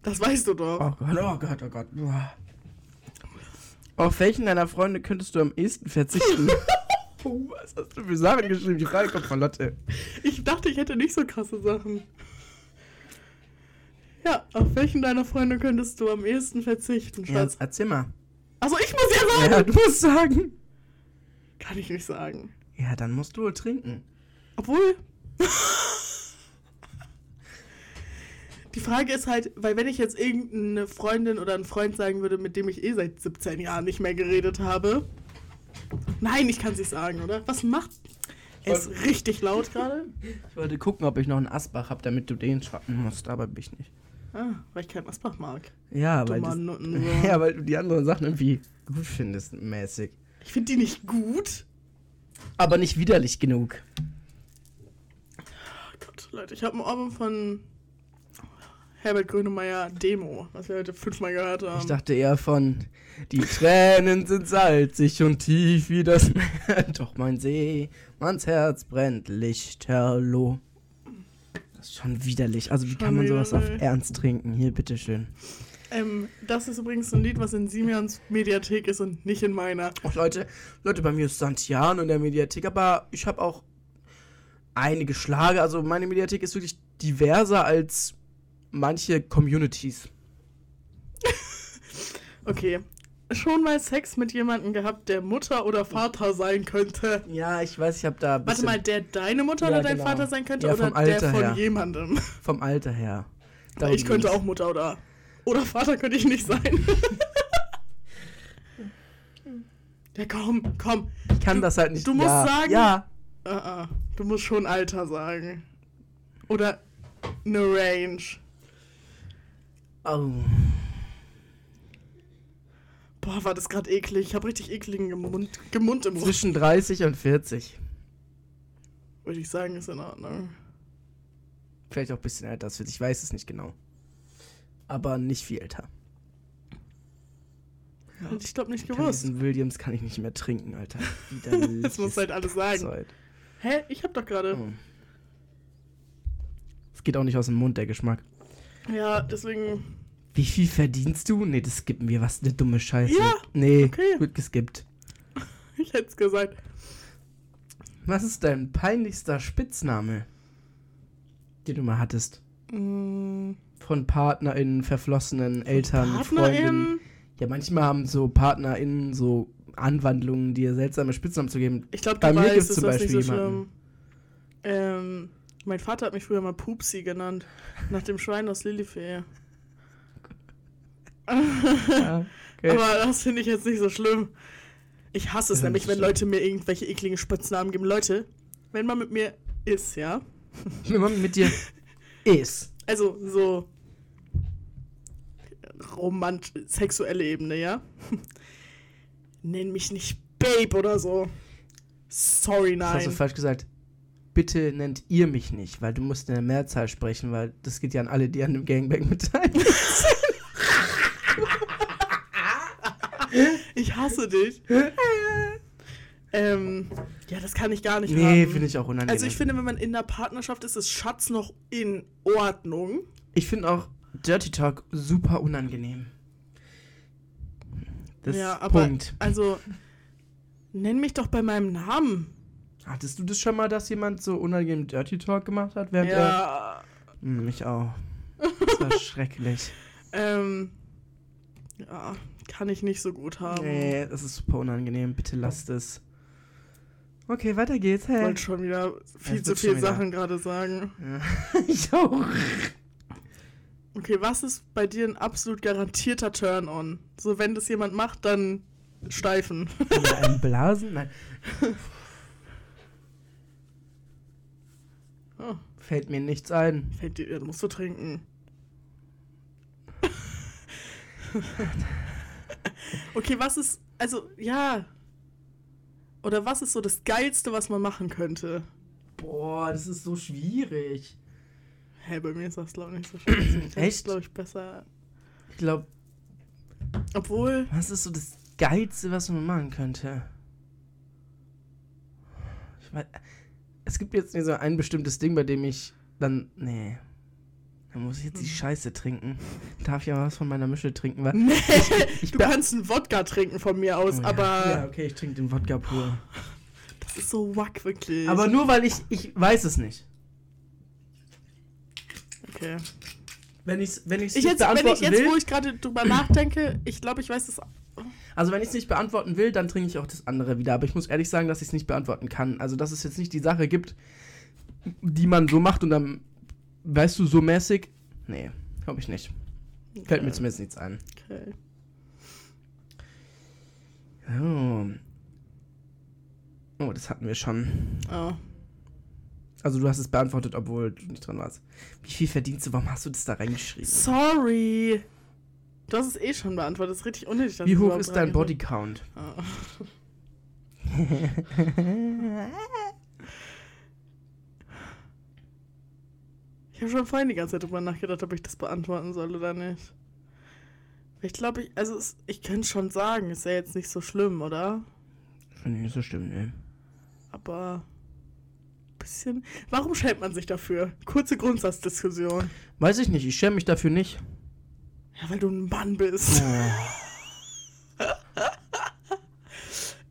Das weißt du doch. Oh Gott, oh Gott, oh Gott. Auf welchen deiner Freunde könntest du am ehesten verzichten? oh, was hast du für Sachen geschrieben? Die Frage kommt von Lotte. Ich dachte, ich hätte nicht so krasse Sachen. Ja, auf welchen deiner Freunde könntest du am ehesten verzichten, Ja, Schatz? erzähl mal. Also ich muss ja sagen. Ja, du musst sagen. Kann ich nicht sagen. Ja, dann musst du wohl trinken. Obwohl. Die Frage ist halt, weil wenn ich jetzt irgendeine Freundin oder einen Freund sagen würde, mit dem ich eh seit 17 Jahren nicht mehr geredet habe. Nein, ich kann es nicht sagen, oder? Was macht es richtig laut gerade? Ich wollte gucken, ob ich noch einen Asbach habe, damit du den schwappen musst, aber bin ich nicht. Ah, weil ich keinen Asbach mag. Ja, weil, das, ja, weil du die anderen Sachen irgendwie gut findest, mäßig. Ich finde die nicht gut. Aber nicht widerlich genug. Oh Gott, Leute, ich habe ein Album von Herbert Grönemeyer Demo, was wir heute fünfmal gehört haben. Ich dachte eher von Die Tränen sind salzig und tief wie das Meer. Doch mein See, mans Herz brennt lichterloh. Schon widerlich. Also wie Schon kann man sowas auf. Ernst trinken? Hier, bitteschön. ähm, das ist übrigens ein Lied, was in Simeons Mediathek ist und nicht in meiner. Och, Leute, Leute, bei mir ist Santiano in der Mediathek, aber ich habe auch einige Schlager. Also meine Mediathek ist wirklich diverser als manche Communities. Okay. Schon mal Sex mit jemandem gehabt, der Mutter oder Vater sein könnte? Ja, ich weiß, ich habe da Warte mal, der deine Mutter Ja, oder dein genau. Vater sein könnte Ja, oder der von her. jemandem? vom Alter her. Darum ich könnte auch Mutter oder oder Vater könnte ich nicht sein. ja, komm, komm. Ich kann du- das halt nicht. du musst ja, sagen- Ja. Uh -uh. Du musst schon Alter sagen. Oder eine Range. Oh. Boah, war das gerade eklig. Ich habe richtig ekligen Gemund, Gemund im Mund. Zwischen 30 und 40. Würde ich sagen, ist in Ordnung. Vielleicht auch ein bisschen älter als 40. Ich weiß es nicht genau. Aber nicht viel älter. Hätte ich glaube nicht gewusst. diesen Williams kann ich nicht mehr trinken, Alter. Das muss halt alles sagen. Zeit. Hä? Ich hab doch gerade. Oh. Es geht auch nicht aus dem Mund, der Geschmack. Ja, deswegen. Wie viel verdienst du? Nee, das skippen wir. Was eine dumme Scheiße. Ja, Nee, okay. wird geskippt. Ich hätte es gesagt. Was ist dein peinlichster Spitzname, den du mal hattest? Mm, Von PartnerInnen, verflossenen Eltern, Freundinnen. PartnerInnen? Ja, manchmal haben so PartnerInnen so Anwandlungen, dir seltsame Spitznamen zu geben. Ich glaube, Bei mir gibt's ist zum so Beispiel schlimm. jemanden. Ähm, mein Vater hat mich früher mal Pupsi genannt. Nach dem Schwein aus Lilifee. Ja, okay. Aber das finde ich jetzt nicht so schlimm. Ich hasse es nämlich, wenn. Leute mir irgendwelche ekligen Spitznamen geben. Leute, wenn man mit mir ist, ja? Wenn man mit dir ist. Also so romant sexuelle Ebene, ja? Nenn mich nicht Babe oder so. Sorry, Das hast du nein. falsch gesagt. Bitte nennt ihr mich nicht, weil du musst in der Mehrzahl sprechen, weil das geht ja an alle, die an dem Gangbang beteiligt sind. Ich hasse dich. ähm, ja, das kann ich gar nicht nee, finde ich auch unangenehm. Also ich finde, wenn man in der Partnerschaft ist, ist Schatz noch in Ordnung. Ich finde auch Dirty Talk super unangenehm. Das ja, aber Punkt. also nenn mich doch bei meinem Namen. Hattest du das schon mal, dass jemand so unangenehm Dirty Talk gemacht hat? Während er Ja. Hm, mich auch. Das war schrecklich. Ähm, ja, kann ich nicht so gut haben. Nee, das ist super unangenehm. Bitte lasst es. Okay, weiter geht's. Ich Hey. wollte schon wieder viel zu wird viel schon wieder. Sachen gerade sagen. Ja. ich auch. Okay, was ist bei dir ein absolut garantierter Turn-on? So, wenn das jemand macht, dann steifen. Oder ein Blasen? Nein. Oh, Fällt mir nichts ein. fällt dir, musst du trinken. okay, was ist, also, ja. Oder was ist so das Geilste, was man machen könnte? Boah, das ist so schwierig. Hä, hey, bei mir ist das, glaube ich, nicht so schwierig. Echt? glaube ich, besser. Ich glaube. Obwohl. Was ist so das Geilste, was man machen könnte? Ich weiß, es gibt jetzt nicht so ein bestimmtes Ding, bei dem ich dann. Nee. Dann muss ich jetzt die Scheiße trinken. Darf ich ja was von meiner Mische trinken? Weil Nee, ich du be- kannst einen Wodka trinken von mir aus, Oh ja. aber Ja, okay, ich trinke den Wodka pur. das ist so wack, wirklich. Aber nur weil ich. Ich weiß es nicht. Okay. Wenn ich es wenn ich's Ich nicht jetzt, wenn ich jetzt, will. wo ich gerade drüber nachdenke, ich glaube, ich weiß das. Also wenn ich es nicht beantworten will, dann trinke ich auch das andere wieder. Aber ich muss ehrlich sagen, dass ich es nicht beantworten kann. Also dass es jetzt nicht die Sache gibt, die man so macht und dann, weißt du, so mäßig. Nee, glaube ich nicht. Fällt mir Okay. zumindest nichts ein. Okay. Oh. oh, das hatten wir schon. Oh. Also du hast es beantwortet, obwohl du nicht dran warst. Wie viel verdienst du? Warum hast du das da reingeschrieben? Sorry. Du hast es eh schon beantwortet. Das ist richtig unnötig. Wie hoch ist dein. Bodycount? Oh. Ich habe schon vorhin die ganze Zeit drüber nachgedacht, ob ich das beantworten soll oder nicht. Ich glaube, ich, also es, ich könnte schon sagen, ist ja jetzt nicht so schlimm, oder? Finde ich nicht so schlimm, ne? Aber bisschen. Warum schämt man sich dafür? Kurze Grundsatzdiskussion. Weiß ich nicht, ich schäme mich dafür nicht. Ja, weil du ein Mann bist.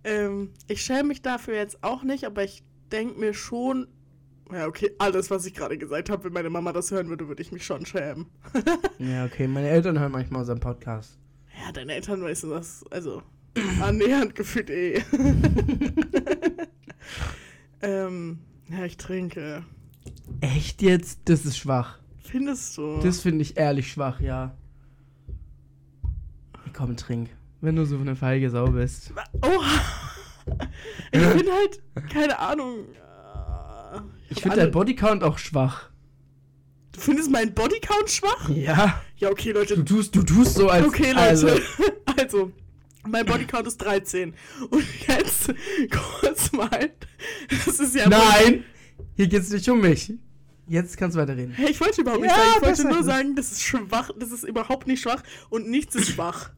Ähm, ich schäme mich dafür jetzt auch nicht, aber ich denke mir schon. Ja, okay, alles, was ich gerade gesagt habe, wenn meine Mama das hören würde, würde ich mich schon schämen. Ja, okay, meine Eltern hören manchmal unseren Podcast. Ja, deine Eltern wissen das, also annähernd gefühlt eh. ähm, ja, ich trinke. Echt jetzt? Das ist schwach. Findest du? Das finde ich ehrlich schwach, ja. Komm, trink. Wenn du so eine feige Sau bist. Oh! Ich bin halt, keine Ahnung. Ich finde alle- dein Bodycount auch schwach. Du findest meinen Bodycount schwach? Ja. Ja, okay, Du Leute. tust, du tust so als. Okay, Leute. Also, Also, mein Bodycount ist 13. Und jetzt kurz mal. Das ist ja. nein! Hier geht's nicht um mich. Jetzt kannst du weiterreden. Hey, ich wollte überhaupt nicht Ja, sagen. Ich wollte nur sagen, das ist schwach. Das ist überhaupt nicht schwach. Und nichts ist schwach.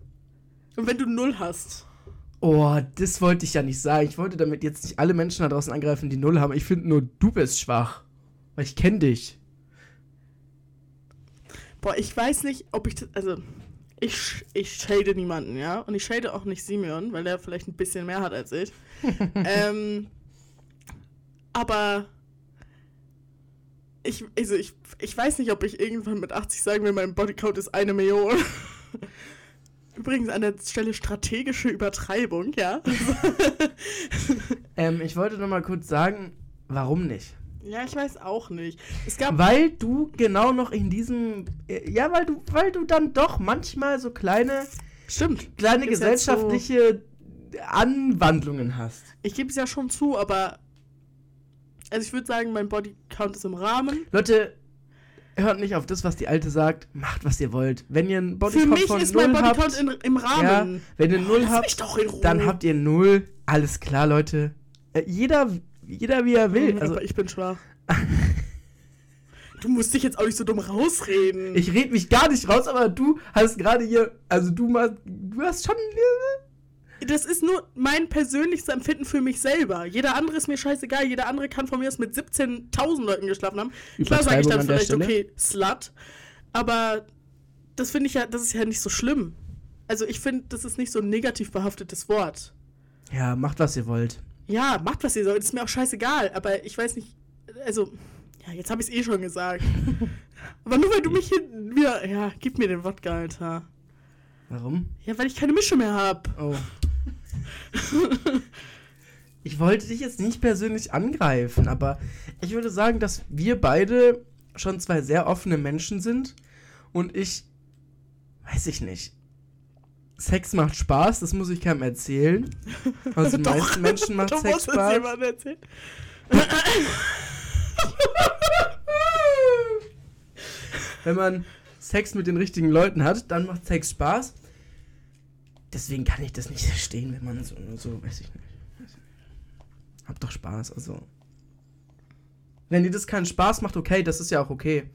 Und wenn du null hast. Oh, das wollte ich ja nicht sagen. Ich wollte damit jetzt nicht alle Menschen da draußen angreifen, die null haben. Ich finde nur, du bist schwach. Weil ich kenne dich. Boah, ich weiß nicht, ob ich. das- Also, ich, ich shade niemanden, ja? Und ich shade auch nicht Simeon, weil der vielleicht ein bisschen mehr hat als ich. ähm. Aber. Ich, also ich, ich weiß nicht, ob ich irgendwann mit 80 sagen will, mein Bodycount ist eine Million. Übrigens an der Stelle strategische Übertreibung, ja. Ähm, ich wollte noch mal kurz sagen, warum nicht? ja, ich weiß auch nicht. Es gab. Weil du genau noch in diesem. äh, Ja, weil du, weil du dann doch manchmal so kleine, Stimmt. kleine Ist jetzt so- gesellschaftliche Anwandlungen hast. Ich gebe es ja schon zu, aber. Also ich würde sagen, mein Bodycount ist im Rahmen. Leute, hört nicht auf das, was die Alte sagt. Macht, was ihr wollt. Wenn ihr einen Bodycount Für mich ist mein Bodycount habt, in, im ja, Rahmen. wenn ihr null habt, dann habt ihr null. Alles klar, Leute. Äh, jeder, jeder wie er will. Mhm, Also, aber ich bin schwach. du musst dich jetzt auch nicht so dumm rausreden. ich rede mich gar nicht raus, aber du hast gerade hier, also du mal, du hast schon. Das ist nur mein persönliches Empfinden für mich selber. Jeder andere ist mir scheißegal. Jeder andere kann von mir aus mit 17.000 Leuten geschlafen haben. Klar sage ich dann vielleicht, okay, Slut. Aber das finde ich ja, das ist ja nicht so schlimm. Also ich finde, das ist nicht so ein negativ behaftetes Wort. Ja, macht, was ihr wollt. Ja, macht was ihr sollt, ist mir auch scheißegal. Aber ich weiß nicht, also, ja, jetzt habe ich es eh schon gesagt. aber nur weil du mich hinten wieder, ja, gib mir den Wodka, Alter. Warum? Ja, weil ich keine Mische mehr hab. Oh. Ich wollte dich jetzt nicht persönlich angreifen, aber ich würde sagen, dass wir beide schon zwei sehr offene Menschen sind und ich weiß ich nicht. Sex macht Spaß, das muss ich keinem erzählen. Also den Doch. meisten Menschen macht du Sex Spaß. Wenn man Sex mit den richtigen Leuten hat, dann macht Sex Spaß. Deswegen kann ich das nicht verstehen, wenn man so, so weiß ich nicht. Hab doch Spaß, also. Wenn dir das keinen Spaß macht, okay, das ist ja auch okay.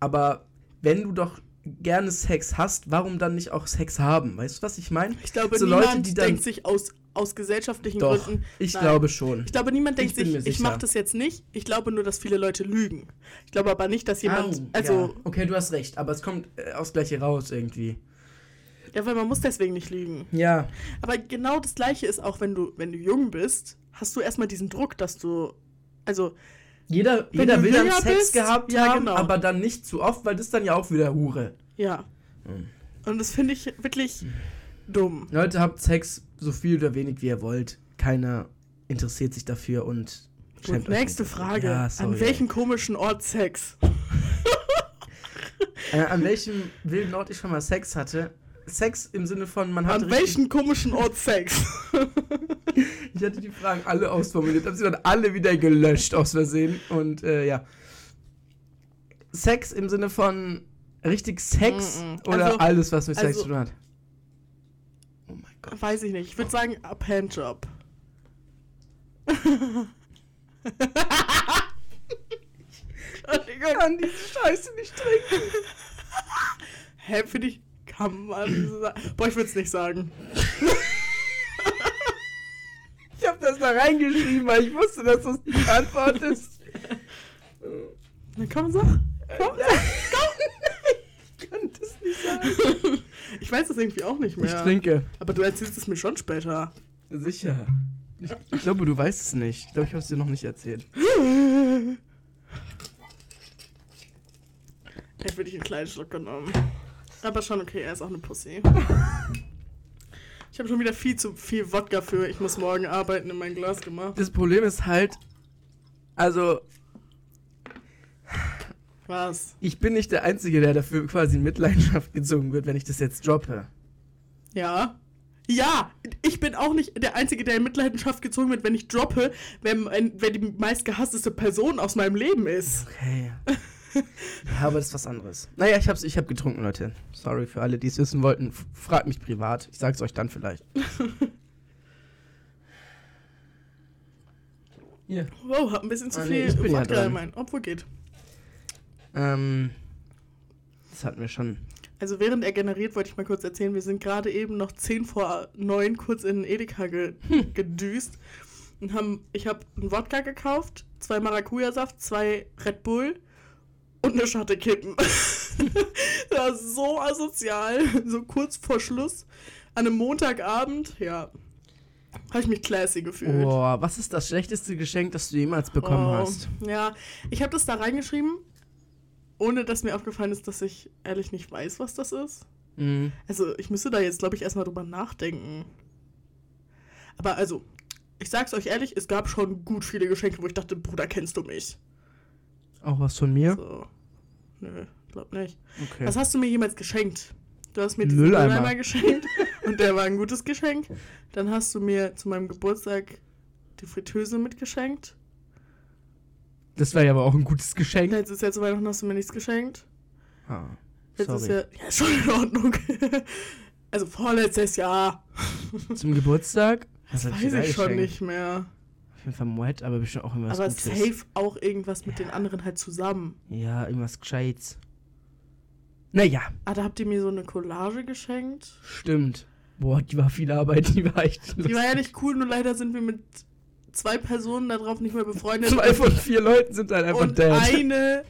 Aber wenn du doch gerne Sex hast, warum dann nicht auch Sex haben? Weißt du, was ich meine? Ich glaube, So niemand Leute, die denkt sich aus, aus gesellschaftlichen Doch, Gründen. ich Nein. glaube schon. Ich glaube, niemand denkt Ich sich, ich mache das jetzt nicht. Ich glaube nur, dass viele Leute lügen. Ich glaube aber nicht, dass jemand. Au, also, ja. Okay, du hast recht, aber es kommt äh, aufs Gleiche raus irgendwie. Ja. weil man muss deswegen nicht lügen. Ja. Aber genau das Gleiche ist auch, wenn du, wenn du jung bist, hast du erstmal diesen Druck, dass du. Also, Jeder, Wenn jeder will dann Sex bist, gehabt ja, haben, genau. aber dann nicht zu oft, weil das dann ja auch wieder Hure. ja. Hm. Und das finde ich wirklich dumm. Leute, habt Sex so viel oder wenig wie ihr wollt. Keiner interessiert sich dafür und euch nächste. Frage. Ja. An welchem komischen Ort Sex? Äh, an welchem wilden Ort ich schon mal Sex hatte? Sex im Sinne von, man hatte An welchem komischen Ort Sex? Ich hatte die Fragen alle ausformuliert, habe sie dann alle wieder gelöscht aus Versehen. Und äh, ja. Sex im Sinne von richtig Sex Mm, mm. oder Also- alles, was mit Sex also- zu tun hat? Oh mein Gott. Weiß ich nicht. Ich würde sagen, Up Handjob. Ich kann diese Scheiße nicht trinken. Hä, finde ich, kann man so sagen. Boah, ich würde es nicht sagen. Ich habe das da reingeschrieben, weil ich wusste, dass du es nicht antwortest. Na komm, sag. Komm, Ich kann das nicht sagen. Ich weiß das irgendwie auch nicht mehr. Ich trinke. Aber du erzählst es mir schon später. Sicher. Ich, ich glaube, du weißt es nicht. Ich glaube, ich habe es dir noch nicht erzählt. Hätte würde ich einen kleinen Schluck genommen. Aber schon okay, er ist auch eine Pussy. Ich habe schon wieder viel zu viel Wodka für ich muss morgen arbeiten in mein Glas gemacht. Das Problem ist halt, also Was? ich bin nicht der Einzige, der dafür quasi in Mitleidenschaft gezogen wird, wenn ich das jetzt droppe. Ja. Ja, ich bin auch nicht der Einzige, der in Mitleidenschaft gezogen wird, wenn ich droppe, wenn, wenn wer die meistgehassteste Person aus meinem Leben ist. Okay. ja, aber das ist was anderes. Naja, ich hab's, ich hab getrunken, Leute. Sorry für alle, die es wissen wollten. Fragt mich privat. Ich sag's euch dann vielleicht. Hier. Wow, hab ein bisschen zu Ah, nee, viel ich bin ja Wodka dran. in mein. Obwohl geht. Ähm. Das hatten wir schon. Also während er generiert, wollte ich mal kurz erzählen, wir sind gerade eben noch 10 vor 9 kurz in Edeka ge gedüst und haben, ich habe einen Wodka gekauft, zwei Maracuja-Saft, zwei Red Bull und eine Schotte Kippen. das war so asozial, so kurz vor Schluss, an einem Montagabend, ja, habe ich mich classy gefühlt. Boah, was ist das schlechteste Geschenk, das du jemals bekommen Oh, hast? Ja, ich habe das da reingeschrieben, ohne dass mir aufgefallen ist, dass ich ehrlich nicht weiß, was das ist. Mhm. Also, ich müsste da jetzt, glaube ich, erstmal drüber nachdenken. Aber also, ich sag's euch ehrlich, es gab schon gut viele Geschenke, wo ich dachte, Bruder, kennst du mich? Auch was von mir? So. Nö, glaub nicht. Okay. Was hast du mir jemals geschenkt? Du hast mir diesen Mülleimer. Mülleimer geschenkt und der war ein gutes Geschenk. Dann hast du mir zu meinem Geburtstag die Fritteuse mitgeschenkt. Das wäre ja aber auch ein gutes Geschenk. Letztes Jahr zu Weihnachten hast du mir nichts geschenkt. Ah, Letztes. Jahr, ja, ist schon in Ordnung. also vorletztes Jahr. Zum Geburtstag? Das weiß ich schon geschenkt? nicht mehr. Auf jeden Fall Moet, aber bestimmt auch irgendwas Aber Gutes. safe auch irgendwas mit den anderen halt zusammen. Ja, irgendwas Gescheites. Naja, Ah, da habt ihr mir so eine Collage geschenkt. stimmt. Boah, die war viel Arbeit, die war echt Die war ja nicht cool, nur leider sind wir mit zwei Personen darauf nicht mehr befreundet. Zwei von vier Leuten sind halt einfach Und dead. eine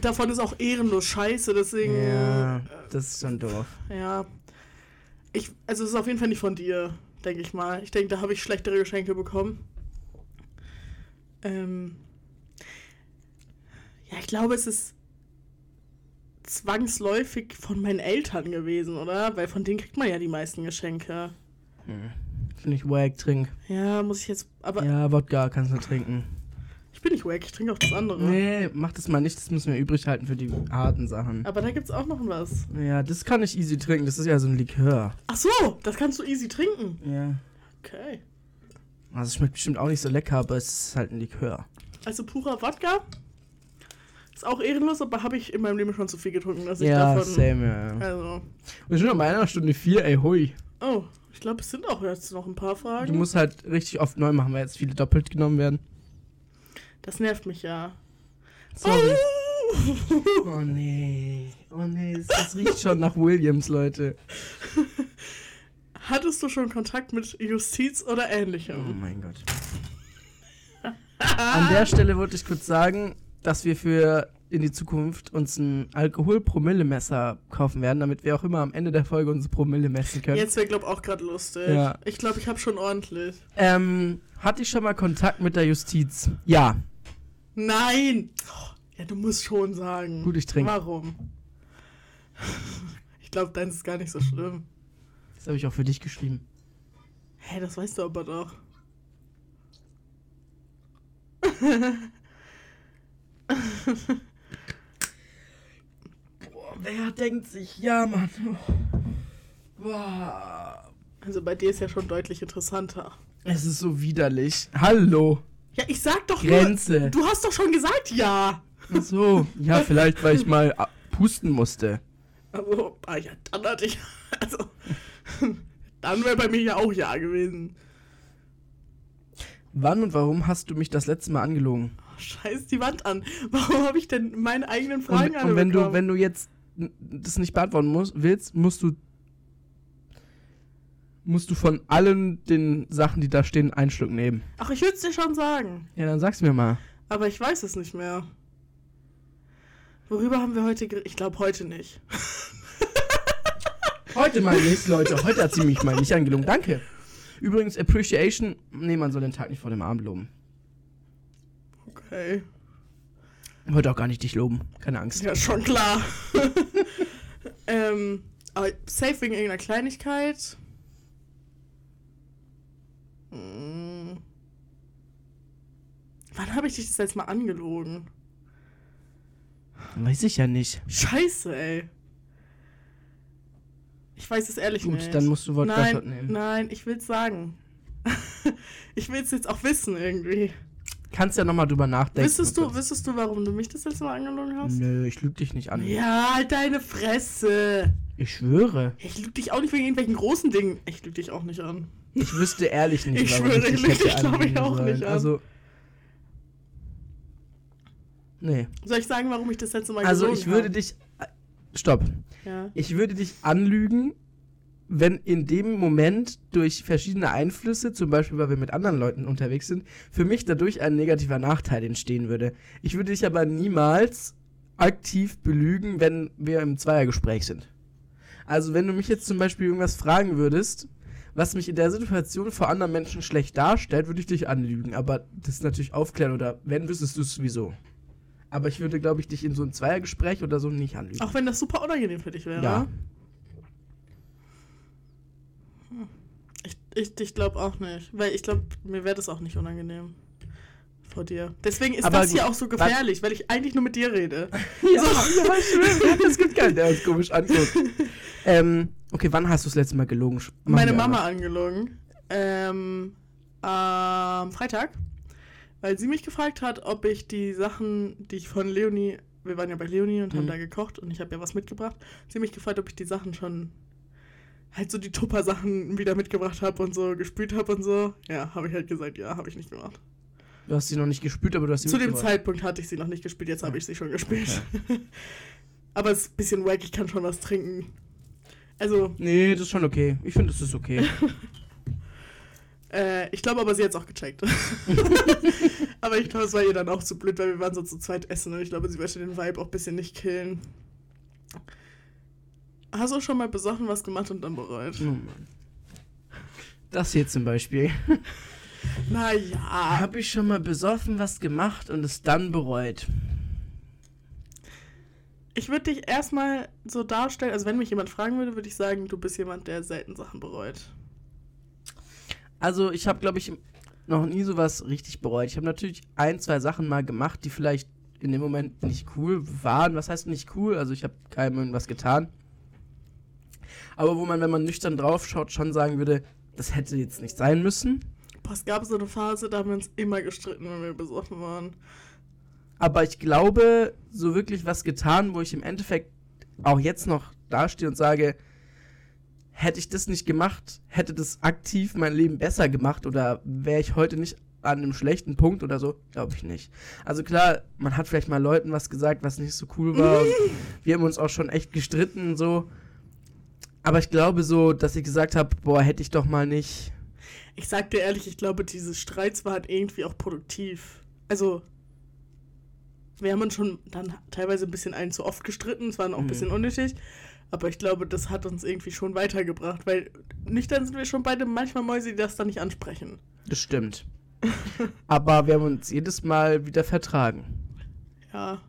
davon ist auch ehrenlos scheiße, deswegen. Ja, äh, das ist schon doof. Ja. Ich, also es ist auf jeden Fall nicht von dir, denke ich mal. Ich denke, da habe ich schlechtere Geschenke bekommen. Ähm. Ja, ich glaube, es ist zwangsläufig von meinen Eltern gewesen, oder? Weil von denen kriegt man ja die meisten Geschenke. Hm. Finde ich wack, trink. Ja, muss ich jetzt. Aber Ja, Wodka kannst du trinken. ich bin nicht wack, ich trinke auch das andere. Nee, mach das mal nicht, das müssen wir übrig halten für die harten Sachen. Aber da gibt's auch noch was. Ja, das kann ich easy trinken, das ist ja so ein Likör. Ach so, das kannst du easy trinken. Ja. Okay. Also es schmeckt bestimmt auch nicht so lecker, aber es ist halt ein Likör. Also purer Wodka. Ist auch ehrenlos, aber habe ich in meinem Leben schon zu viel getrunken, dass ich Ja, davon. same, ja. ja. Also. Wir sind schon bei einer Stunde vier, ey, hui. Oh, Ich glaube, es sind auch jetzt noch ein paar Fragen. Du musst halt richtig oft neu machen, weil jetzt viele doppelt genommen werden. das nervt mich ja. Sorry. Oh nee. Oh nee, es, es riecht schon nach Williams, Leute. Hattest du schon Kontakt mit Justiz oder Oh ähnlichem? mein Gott. An der Stelle wollte ich kurz sagen, dass wir für in die Zukunft uns ein Alkohol-Promille-Messer kaufen werden, damit wir auch immer am Ende der Folge unsere Promille messen können. Jetzt wäre, glaube ich, auch gerade lustig. Ja. Ich glaube, ich habe schon ordentlich. Ähm, hatte ich schon mal Kontakt mit der Justiz? Ja. Nein! Oh, Ja, du musst schon sagen. Gut, ich trinke. Warum? Ich glaube, deins ist gar nicht so schlimm. Das habe ich auch für dich geschrieben. Hä, das weißt du aber doch. Boah, wer denkt sich, ja, Mann. Boah. Also bei dir ist ja schon deutlich interessanter. Es ist so widerlich. Hallo. Ja, ich sag doch Grenze. nur. Du hast doch schon gesagt ja. Ach so. Ja, vielleicht, weil ich mal pusten musste. Also, ah ja, dann hatte ich. Also. Dann wäre bei mir ja auch ja gewesen. Wann und warum hast du mich das letzte Mal angelogen? Oh, scheiß die Wand an. Warum habe ich denn meine eigenen Fragen Und, und wenn du, wenn du jetzt das nicht beantworten musst, willst, musst du musst du von allen den Sachen, die da stehen, einen Schluck nehmen. Ach, ich würde es dir schon sagen. Ja, dann sag's mir mal. Aber ich weiß es nicht mehr. Worüber haben wir heute geredet? Ich glaube heute nicht. Heute mal nicht, Leute. Heute hat sie mich mal nicht angelogen. Danke. Übrigens, Appreciation. Nee, man soll den Tag nicht vor dem Abend loben. Okay. Heute auch gar nicht dich loben. Keine Angst. Ja, schon klar. ähm, aber safe wegen irgendeiner Kleinigkeit. Hm. Wann habe ich dich das letzte Mal angelogen? Weiß ich ja nicht. Scheiße, ey. Ich weiß es ehrlich Gut, nicht. dann musst du Wort nein, nehmen. nein, ich will's sagen. ich will's jetzt auch wissen irgendwie. Kannst ja nochmal drüber nachdenken. Wüsstest du, wüsstest du, warum du mich das letzte Mal angelogen hast? Nö, ich lüg dich nicht an. Ja, halt deine Fresse. Ich schwöre. Ich lüge dich auch nicht wegen irgendwelchen großen Dingen. Ich lüge dich auch nicht an. Ich wüsste ehrlich nicht, Ich warum schwöre, ich ich lüg dich, glaub ich, auch sollen. nicht an. Also. Nee. Soll ich sagen, warum ich das letzte Mal Also gelogen ich würde habe? dich. Stopp. Ja. Ich würde dich anlügen, wenn in dem Moment durch verschiedene Einflüsse, zum Beispiel weil wir mit anderen Leuten unterwegs sind, für mich dadurch ein negativer Nachteil entstehen würde. Ich würde dich aber niemals aktiv belügen, wenn wir im Zweiergespräch sind. Also wenn du mich jetzt zum Beispiel irgendwas fragen würdest, was mich in der Situation vor anderen Menschen schlecht darstellt, würde ich dich anlügen. Aber das ist natürlich aufklären oder wenn, wüsstest du es sowieso. Aber ich würde, glaube ich, dich in so einem Zweiergespräch oder so nicht anlügen. Auch wenn das super unangenehm für dich wäre. Ja. Ich, ich, ich glaube auch nicht. Weil ich glaube, mir wäre das auch nicht unangenehm. Vor dir. Deswegen ist Aber das hier gut, auch so gefährlich, weil ich eigentlich nur mit dir rede. Ja, ja, schön. Es gibt keinen, der uns komisch anguckt. ähm, okay, wann hast du das letzte Mal gelogen? Machen Meine Mama angelogen. Ähm, am Freitag. Weil sie mich gefragt hat, ob ich die Sachen, die ich von Leonie, wir waren ja bei Leonie und haben Mhm. da gekocht und ich habe ja was mitgebracht. Sie hat mich gefragt, ob ich die Sachen schon, halt so die Tupper-Sachen wieder mitgebracht habe und so gespült habe und so. Ja, habe ich halt gesagt, ja, habe ich nicht gemacht. Du hast sie noch nicht gespült, aber du hast sie Zu dem. Zeitpunkt hatte ich sie noch nicht gespielt, jetzt habe ich sie schon gespielt. Aber es ist ein bisschen wack, ich kann schon was trinken. Also, Nee, das ist schon okay. Ich finde, das ist okay. Äh, ich glaube aber, sie hat es auch gecheckt. aber ich glaube, es war ihr dann auch zu blöd, weil wir waren so zu zweit essen und ich glaube, sie wollte den Vibe auch ein bisschen nicht killen. Hast du schon mal besoffen was gemacht und dann bereut? Oh Mann. Das hier zum Beispiel. Naja. Habe ich schon mal besoffen was gemacht und es dann bereut. Ich würde dich erstmal so darstellen, also wenn mich jemand fragen würde, würde ich sagen, du bist jemand, der selten Sachen bereut. Also, ich habe, glaube ich, noch nie sowas richtig bereut. Ich habe natürlich ein, zwei Sachen mal gemacht, die vielleicht in dem Moment nicht cool waren. Was heißt nicht cool? Also, ich habe keinem irgendwas getan. Aber wo man, wenn man nüchtern drauf schaut, schon sagen würde, das hätte jetzt nicht sein müssen. Boah, es gab so eine Phase, da haben wir uns immer gestritten, wenn wir besoffen waren. Aber ich glaube, so wirklich was getan, wo ich im Endeffekt auch jetzt noch dastehe und sage, hätte ich das nicht gemacht, hätte das aktiv mein Leben besser gemacht oder wäre ich heute nicht an einem schlechten Punkt oder so? Glaube ich nicht. Also klar, man hat vielleicht mal Leuten was gesagt, was nicht so cool war. und wir haben uns auch schon echt gestritten so. Aber ich glaube so, dass ich gesagt habe, boah, hätte ich doch mal nicht. Ich sag dir ehrlich, ich glaube, dieses Streits war halt irgendwie auch produktiv. Also, wir haben uns schon dann teilweise ein bisschen ein zu oft gestritten, es war dann auch ein Mhm. bisschen unnötig. Aber ich glaube, das hat uns irgendwie schon weitergebracht, weil nüchtern sind wir schon beide manchmal Mäuse, die das dann nicht ansprechen. Das stimmt. Aber wir haben uns jedes Mal wieder vertragen. Ja.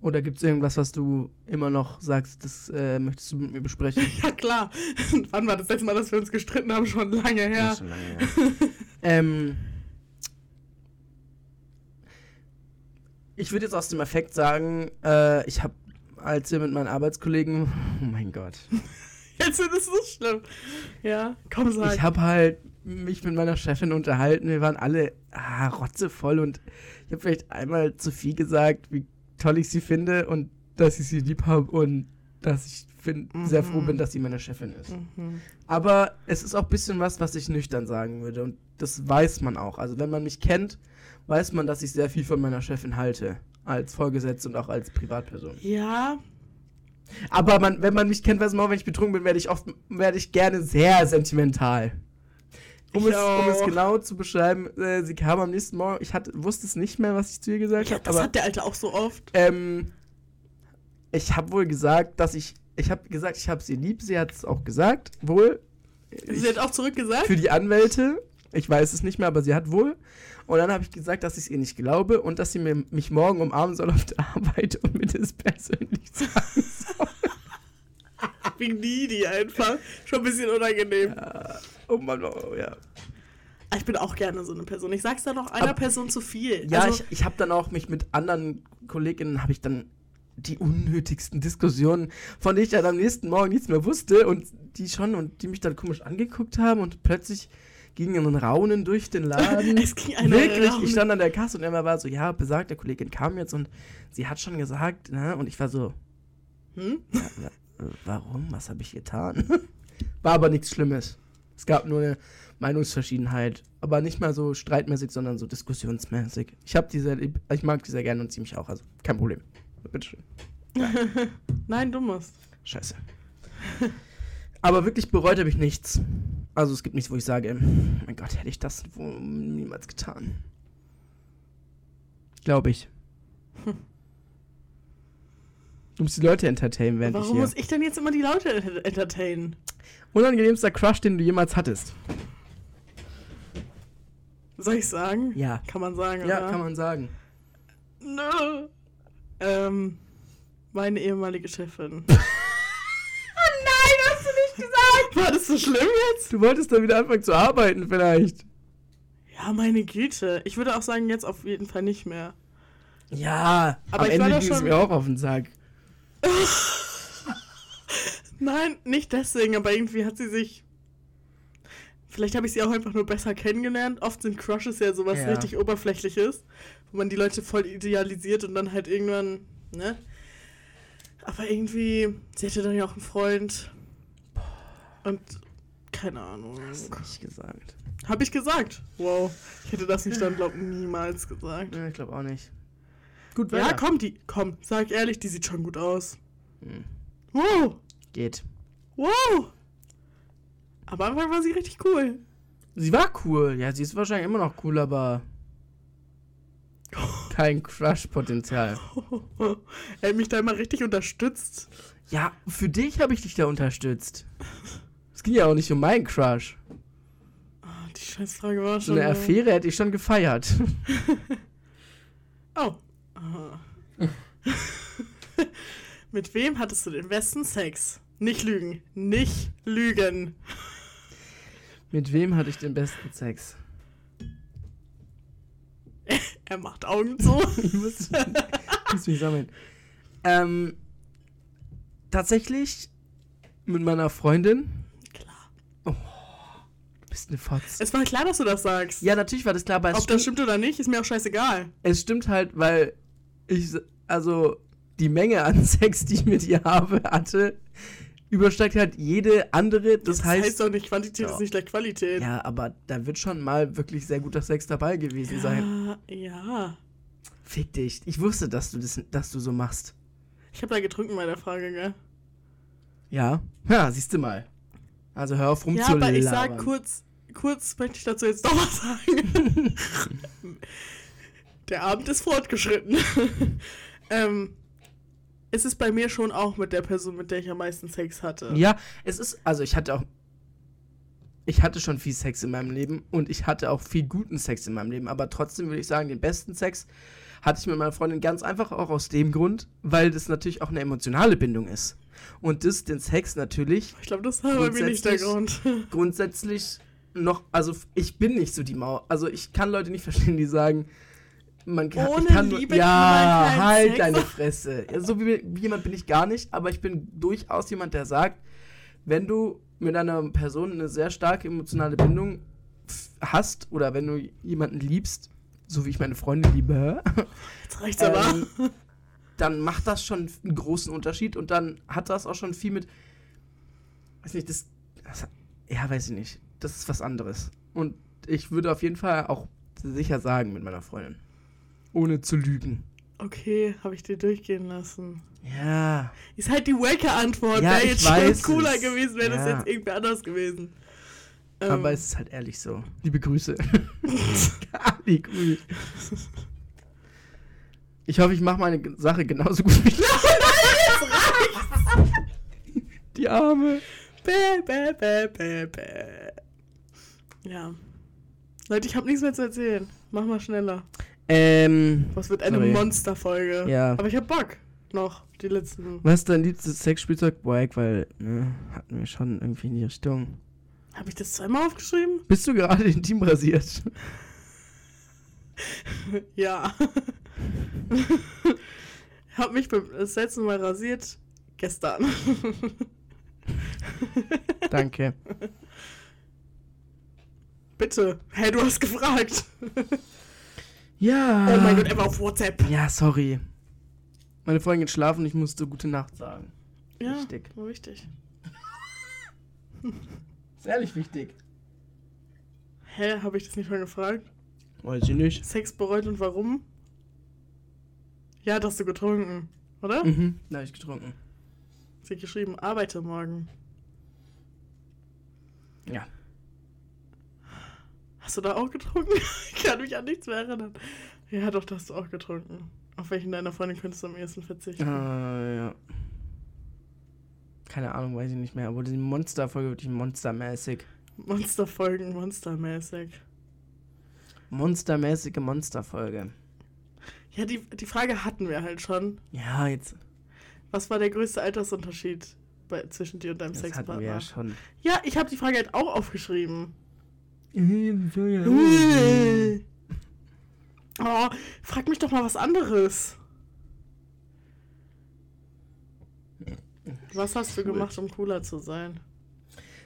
Oder gibt es irgendwas, was du immer noch sagst, das äh, möchtest du mit mir besprechen? Ja, klar. Wann war das letzte Mal, dass wir uns gestritten haben? Schon lange her. Schon lange her. ähm, ich würde jetzt aus dem Effekt sagen, äh, ich habe, als wir mit meinen Arbeitskollegen, oh mein Gott, Jetzt ist es so schlimm. Ja, komm, sag. ich habe halt mich mit meiner Chefin unterhalten. Wir waren alle ah, rotzevoll und ich habe vielleicht einmal zu viel gesagt, wie toll ich sie finde und dass ich sie lieb habe und dass ich fin- sehr froh Mhm. bin, dass sie meine Chefin ist. Mhm. Aber es ist auch ein bisschen was, was ich nüchtern sagen würde. Und das weiß man auch. Also wenn man mich kennt, weiß man, dass ich sehr viel von meiner Chefin halte. Als Vorgesetzte und auch als Privatperson. Ja, Aber man, wenn man mich kennt, weiß man auch, wenn ich betrunken bin, werde ich oft, werde ich gerne sehr sentimental. Um Ich es, um es genau zu beschreiben, äh, sie kam am nächsten Morgen, ich hatte, wusste es nicht mehr, was ich zu ihr gesagt ja habe, das aber hat der Alte auch so oft. ähm, ich habe wohl gesagt, dass ich, ich habe gesagt, ich habe sie lieb, sie hat es auch gesagt, wohl. Ich- Sie hat auch zurückgesagt. für die Anwälte. Ich weiß es nicht mehr, aber sie hat wohl. Und dann habe ich gesagt, dass ich es ihr nicht glaube und dass sie mir, mich morgen umarmen soll auf der Arbeit und mir das persönlich sagen soll. Wie needy einfach. Schon ein bisschen unangenehm. Oh Mann, oh, ja. Ich bin auch gerne so eine Person. Ich sag's da noch einer Ab- Person zu viel. Ja, also, ich, ich habe dann auch mich mit anderen Kolleginnen, habe ich dann die unnötigsten Diskussionen, von denen ich dann am nächsten Morgen nichts mehr wusste und die schon und die mich dann komisch angeguckt haben und plötzlich ging ein Raunen durch den Laden. es ging einer Wirklich, Raunen. ich stand an der Kasse und Emma war so, ja, besagte Kollegin kam jetzt und sie hat schon gesagt, ne? Und ich war so, Hm? ja, wa- warum? Was habe ich getan? War aber nichts Schlimmes. Es gab nur eine Meinungsverschiedenheit, aber nicht mal so streitmäßig, sondern so diskussionsmäßig. Ich habe diese, ich mag die sehr gerne und sie mich auch, also kein Problem. Bitteschön. Nein, du musst. Scheiße. aber wirklich bereut habe ich nichts. Also es gibt nichts, wo ich sage, mein Gott, hätte ich das wohl niemals getan. Glaube ich. Du musst die Leute entertainen, während ich Warum hier. muss ich denn jetzt immer die Leute ent- entertainen? Unangenehmster Crush, den du jemals hattest. Soll ich sagen? Ja. Kann man sagen, Ja, oder? kann man sagen. Nö. Ähm, meine ehemalige Chefin. gesagt! War das so schlimm jetzt? Du wolltest da wieder anfangen zu arbeiten, vielleicht. Ja, meine Güte. Ich würde auch sagen, jetzt auf jeden Fall nicht mehr. Ja, Aber am ich war Ende ging es schon- mir auch auf den Sack. Nein, nicht deswegen, aber irgendwie hat sie sich. Vielleicht habe ich sie auch einfach nur besser kennengelernt. Oft sind Crushes ja sowas Ja. richtig Oberflächliches, wo man die Leute voll idealisiert und dann halt irgendwann, ne? Aber irgendwie, sie hatte dann ja auch einen Freund. Und keine Ahnung. Hast du nicht gesagt. Habe ich gesagt. Wow. Ich hätte das nicht dann, glaub niemals gesagt. Ja, ich glaube auch nicht. Gut, Ja, weiter. komm, die, komm, sag ehrlich, die sieht schon gut aus. Hm, Wow, Geht. wow. Aber am Anfang war sie richtig cool. Sie war cool. Ja, sie ist wahrscheinlich immer noch cool, aber kein Crush-Potenzial. er hat mich da immer richtig unterstützt. Ja, für dich habe ich dich da unterstützt. Es ging ja auch nicht um meinen Crush. Ah, die Scheißfrage war So schon. eine Affäre hätte ich schon gefeiert. Oh. Aha. Mit wem hattest du den besten Sex? Nicht lügen. Nicht lügen. Mit wem hatte ich den besten Sex? Er macht Augen zu. ich muss, ich muss mich sammeln. Ähm, tatsächlich mit meiner Freundin. Eine Fotz. Es war klar, dass du das sagst. Ja, natürlich war das klar, aber es, Ob stimmt, das stimmt oder nicht, ist mir auch scheißegal. es stimmt halt, weil ich, also die Menge an Sex, die ich mit ihr habe, hatte, übersteigt halt jede andere. Das, Das heißt, heißt doch nicht, Quantität Ja. ist nicht gleich Qualität. ja, aber da wird schon mal wirklich sehr guter Sex dabei gewesen sein. ja. ja. Fick dich. Ich wusste, dass du das, dass du so machst. Ich habe da getrunken bei der Frage, gell? Ja. Ja, siehst du mal. Also hör auf Ja, rumzulabern. aber ich sag kurz, kurz möchte ich dazu jetzt noch was sagen. der Abend ist fortgeschritten. ähm, es ist bei mir schon auch mit der Person, mit der ich am meisten Sex hatte. Ja, es ist, also ich hatte auch, ich hatte schon viel Sex in meinem Leben und ich hatte auch viel guten Sex in meinem Leben, aber trotzdem würde ich sagen, den besten Sex hatte ich mit meiner Freundin ganz einfach auch aus dem Grund, weil das natürlich auch eine emotionale Bindung ist. Und das, den Sex natürlich Ich glaube, das war bei mir nicht der Grund. grundsätzlich noch, also ich bin nicht so die Mauer, also ich kann Leute nicht verstehen, die sagen, man kann, Ohne kann Liebe ja, man keinen halt Sex deine. Fresse. Ja, so wie, wie jemand bin ich gar nicht, aber ich bin durchaus jemand, der sagt, wenn du mit einer Person eine sehr starke emotionale Bindung hast oder wenn du jemanden liebst, so wie ich meine Freunde liebe, Jetzt reicht's aber. ähm, dann macht das schon einen großen Unterschied und dann hat das auch schon viel mit, weiß nicht, das, das ja, weiß ich nicht, das ist was anderes. Und ich würde auf jeden Fall auch sicher sagen mit meiner Freundin, ohne zu lügen. Okay, habe ich dir durchgehen lassen. Ja, Ist halt die Waker-Antwort. Ja, Wäre ich jetzt schon cooler es. gewesen, wäre das Ja. jetzt irgendwer anders gewesen. Ähm, aber es ist halt ehrlich so. Liebe Grüße. Ali, cool. Ich hoffe, ich mache meine Sache genauso gut wie Die Arme. Bäh, bäh, bäh, bäh, bäh. Ja. Leute, ich habe nichts mehr zu erzählen. Mach mal schneller. Ähm, Was wird eine Sorry. Monsterfolge? Ja. Aber ich hab Bock. Noch. Die letzten. was ist dein liebstes Sexspielzeug? Wack, weil, ne, hatten wir schon irgendwie in die Richtung. Habe ich das zweimal aufgeschrieben? Bist du gerade intim rasiert? ja. hab mich beim, das letzte Mal rasiert. Gestern. Danke. Bitte. Hey, du hast gefragt. Ja. Oh mein Gott, er war auf WhatsApp. Ja, sorry. Meine Freundin geht schlafen, ich musste gute Nacht sagen. Ja, Wichtig. war wichtig. Ist ehrlich wichtig. Hä, habe ich das nicht mal gefragt? Weiß ich nicht. Sex bereut und warum? Ja, das hast du getrunken, oder? Mhm, da ich getrunken. Sie hat geschrieben, arbeite morgen. Ja. Hast du da auch getrunken? ich kann mich an nichts mehr erinnern. Ja, doch, da hast du auch getrunken. Auf welchen deiner Freundin könntest du am ehesten verzichten? Äh, ja. Keine Ahnung, weiß ich nicht mehr. Aber die Monsterfolge wirklich monstermäßig. Monsterfolgen, monstermäßig. Monstermäßige Monsterfolge. Ja, die, die Frage hatten wir halt schon. Ja, jetzt. Was war der größte Altersunterschied bei, zwischen dir und deinem Das hatten Sexpartner? wir ja schon. Ja, ich habe die Frage halt auch aufgeschrieben. Oh, frag mich doch mal was anderes. Was hast du gemacht, um cooler zu sein?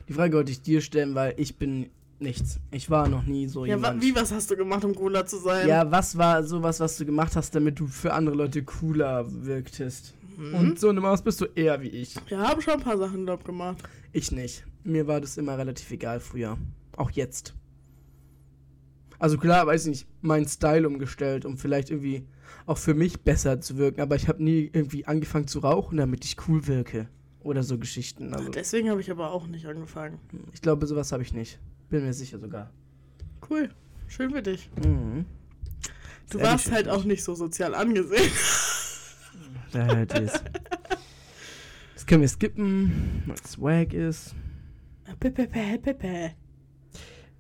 Die Frage wollte ich dir stellen, weil ich bin nichts. Ich war noch nie so Ja, jemand. wie, was hast du gemacht, um cooler zu sein? Ja, was war sowas, was du gemacht hast, damit du für andere Leute cooler wirktest? Mhm. Und so eine Maus bist du eher wie ich. Wir haben schon ein paar Sachen, glaub gemacht. Ich nicht. Mir war das immer relativ egal früher. Auch jetzt. Also klar, weiß ich nicht, meinen Style umgestellt, um vielleicht irgendwie auch für mich besser zu wirken, aber ich habe nie irgendwie angefangen zu rauchen, damit ich cool wirke. Oder so Geschichten. Also Deswegen habe ich aber auch nicht angefangen. ich glaube, sowas habe ich nicht. Bin mir sicher sogar. Cool. Schön für dich. Mhm. Du Sehr warst halt auch nicht so sozial angesehen. Da halt ist. Das können wir skippen, weil es wack ist. Pepe, pepe, pepe.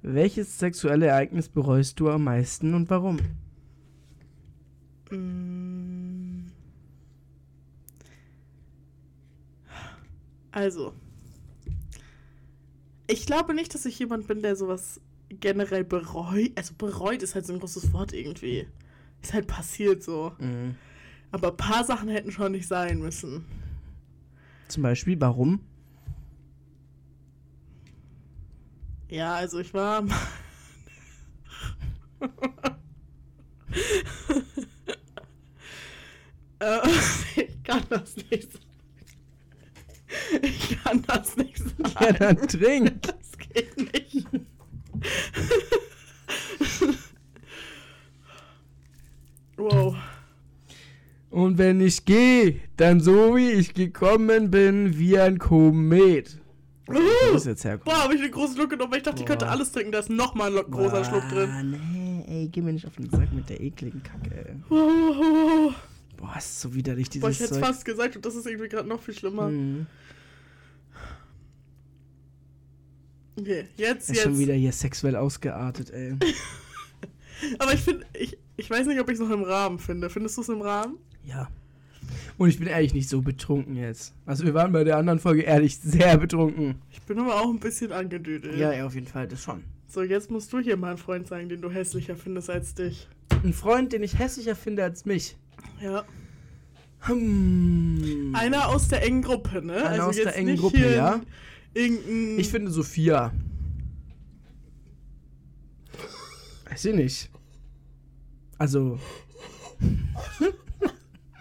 Welches sexuelle Ereignis bereust du am meisten und warum? Mm. Also. Ich glaube nicht, dass ich jemand bin, der sowas generell bereut. Also bereut ist halt so ein großes Wort irgendwie. Ist halt passiert so. Mhm. Aber ein paar Sachen hätten schon nicht sein müssen. Zum Beispiel, warum? Ja, also ich war. äh, ich kann das nicht sagen. Ich kann das nicht sagen. Ja, dann trink. Das geht nicht. wow. Und wenn ich gehe, dann so wie ich gekommen bin, wie ein Komet. Wo ist jetzt herkommen? boah, habe ich eine große Schluck genommen. Ich dachte, ich könnte Boah. alles trinken. Da ist nochmal ein großer Schluck drin. Nee, ey, geh mir nicht auf den Sack mit der ekligen Kacke, ey. Oh, Boah, ist so widerlich, dieses boah, ich hätte fast gesagt und das ist irgendwie gerade noch viel schlimmer. Hm. Okay, jetzt, Ist jetzt. schon wieder hier sexuell ausgeartet, ey. Aber ich finde, ich, ich weiß nicht, ob ich es noch im Rahmen finde. Findest du es im Rahmen? Ja. Und ich bin ehrlich nicht so betrunken jetzt. Also wir waren bei der anderen Folge ehrlich sehr betrunken. Ich bin aber auch ein bisschen angedüdelt. Ja, ja, auf jeden Fall, das schon. So, jetzt musst du hier mal einen Freund sagen, den du hässlicher findest als dich. Ein Freund, den ich hässlicher finde als mich. Ja. Hm. Einer aus der engen Gruppe, ne? Einer aus der engen Gruppe, ja. Irgendein. Ich finde Sophia. Weiß ich nicht. Also,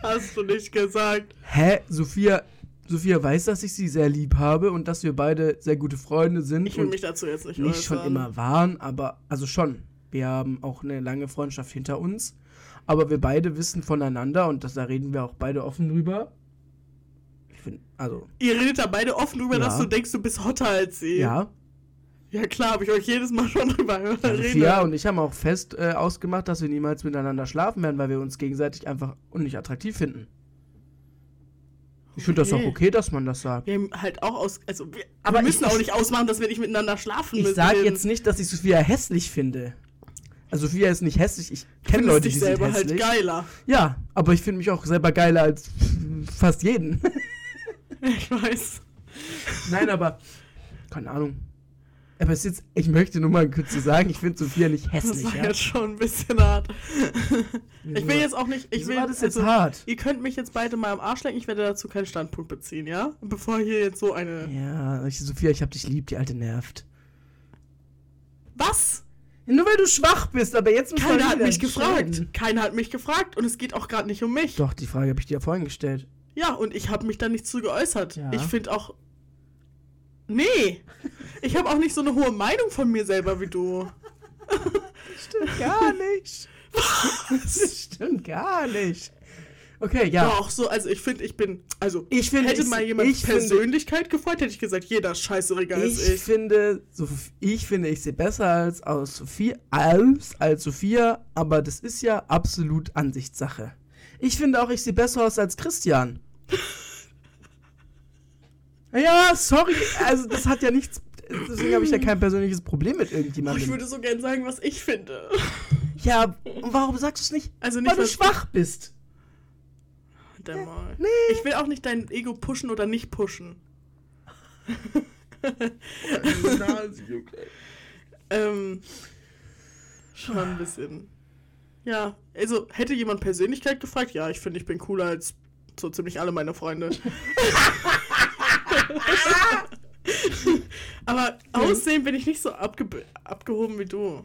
Hast du nicht gesagt. hä? Sophia, Sophia weiß, dass ich sie sehr lieb habe und dass wir beide sehr gute Freunde sind. Ich will mich dazu jetzt nicht nicht schon immer waren, aber also schon. Wir haben auch eine lange Freundschaft hinter uns, aber wir beide wissen voneinander und das, da reden wir auch beide offen drüber. Ich finde, also, Ihr redet da beide offen drüber, Ja. dass du denkst, du bist hotter als sie. ja. Ja, klar, habe ich euch jedes Mal schon drüber ja geredet. Sophia und ich haben auch fest äh, ausgemacht, dass wir niemals miteinander schlafen werden, weil wir uns gegenseitig einfach und nicht attraktiv finden. Ich finde das auch Okay. okay, dass man das sagt. Wir haben halt auch aus. Also, wir, Aber wir müssen ich- auch nicht ausmachen, dass wir nicht miteinander schlafen Ich müssen. sage Wir jetzt nicht, dass ich Sophia hässlich finde. Also Sophia ist nicht hässlich. Ich kenne Leute, dich die selber sind halt hässlich. geiler. Ja, aber ich finde mich auch selber geiler als fast jeden. Ich weiß. Nein, aber keine Ahnung. Aber es ist jetzt, ich möchte nur mal kurz zu sagen, ich finde Sophia nicht Das hässlich. war Ja? jetzt schon ein bisschen hart. Ich will jetzt auch nicht. Ich Wieso will, war das jetzt also, hart? Ihr könnt mich jetzt beide mal am Arsch lecken, ich werde dazu keinen Standpunkt beziehen, ja? Bevor hier jetzt so eine. Ja, ich, Sophia, ich hab dich lieb, die alte nervt. Was? Nur weil du schwach bist, aber jetzt muss Keiner hat mich gefragt. Keiner hat mich gefragt und es geht auch gerade nicht um mich. Doch, die Frage habe ich dir ja vorhin gestellt. Ja, und ich habe mich da nicht zu geäußert. Ja. Ich finde auch. Nee. Ich habe auch nicht so eine hohe Meinung von mir selber wie du. Stimmt gar nicht. das stimmt gar nicht. Okay, ja. Doch, so, also ich finde, ich bin. Also, Ich finde, hätte ich- mal jemand ich finde- Persönlichkeit gefreut, hätte ich gesagt, jeder ist scheißeriger als Ich, ich. finde, so, ich finde, ich sehe besser als aus Sophia, als, als Sophia, aber das ist ja absolut Ansichtssache. Ich finde auch, ich sehe besser aus als Christian. ja, sorry, also das hat ja nichts, deswegen habe ich ja kein persönliches Problem mit Oh, irgendjemandem. ich würde so gern sagen, was ich finde. ja, und warum sagst du es nicht? Also nicht, Weil du schwach bist. Der mal. Nee. Ich will auch nicht dein Ego pushen oder nicht pushen. Ähm, schon ein bisschen. Ja, also hätte jemand Persönlichkeit gefragt, ja, ich finde, ich bin cooler als so ziemlich alle meine Freunde. Aber aussehen bin ich nicht so abge abgehoben wie du.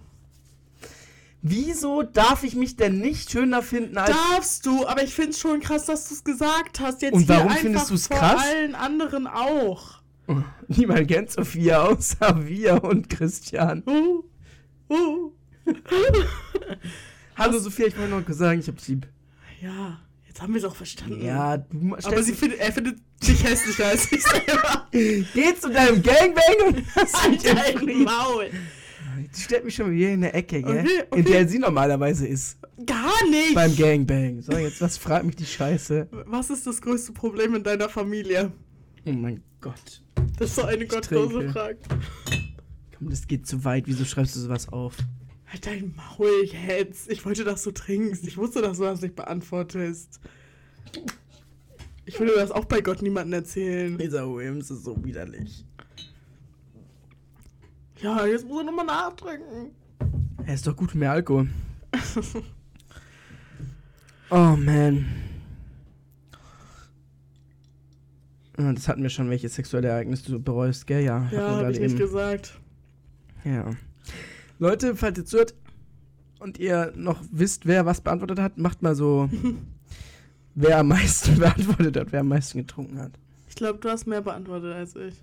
Wieso darf ich mich denn nicht schöner finden als Darfst du, aber ich finde es schon krass, dass du es gesagt hast. Jetzt Und hier warum einfach findest du's vor krass? allen anderen auch. Niemand kennt Sophia außer wir und Christian. Uh, uh. Hallo Sophia, ich wollte nur kurz sagen, ich hab dich lieb. Ja, jetzt haben wir es auch verstanden. Ja, du Aber sie findet, er findet dich hässlicher als ich selber. Geh zu deinem Gangbang und lass mich in Dein. Maul. Die stellt mich schon wieder in der Ecke, gell? Okay, okay. In der sie normalerweise ist. Gar nicht. Beim Gangbang. So, jetzt was fragt mich die Scheiße? Was ist das größte Problem in deiner Familie? Oh mein Gott. Das ist so eine gottlose. Frage. Komm, das geht zu weit. Wieso schreibst du sowas auf? Halt dein Maul jetzt. Ich wollte, dass du trinkst. Ich wusste, dass du das nicht beantwortest. Ich würde das auch bei Gott niemandem erzählen. Lisa Williams ist so widerlich. Ja, jetzt muss er nochmal nachtrinken. Er ist doch gut mehr Alkohol. oh man. Ah, Das hatten wir schon, welche sexuelle Ereignisse du bereust, gell? Ja, Ja, habe ich nicht eben. gesagt. Ja. Leute, falls ihr zuhört und ihr noch wisst, wer was beantwortet hat, macht mal so, wer am meisten beantwortet hat, wer am meisten getrunken hat. Ich glaube, du hast mehr beantwortet als ich.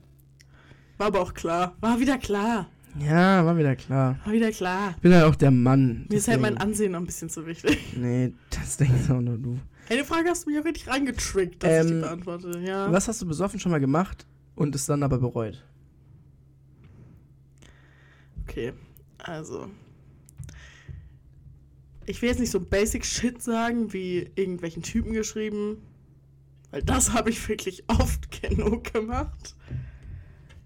War aber auch klar. War wieder klar. Ja, war wieder klar. War wieder klar. Ich bin halt auch der Mann. Mir ist halt mein Ansehen noch ein bisschen zu wichtig. Nee, das denkst auch nur du. Eine Frage hast du mich auch richtig reingetrickt, dass ich die Ähm, beantworte. Ja. Was hast du besoffen schon mal gemacht und es dann aber bereut? Okay, also. Ich will jetzt nicht so Basic Shit sagen, wie irgendwelchen Typen geschrieben. Weil das habe ich wirklich oft genug gemacht.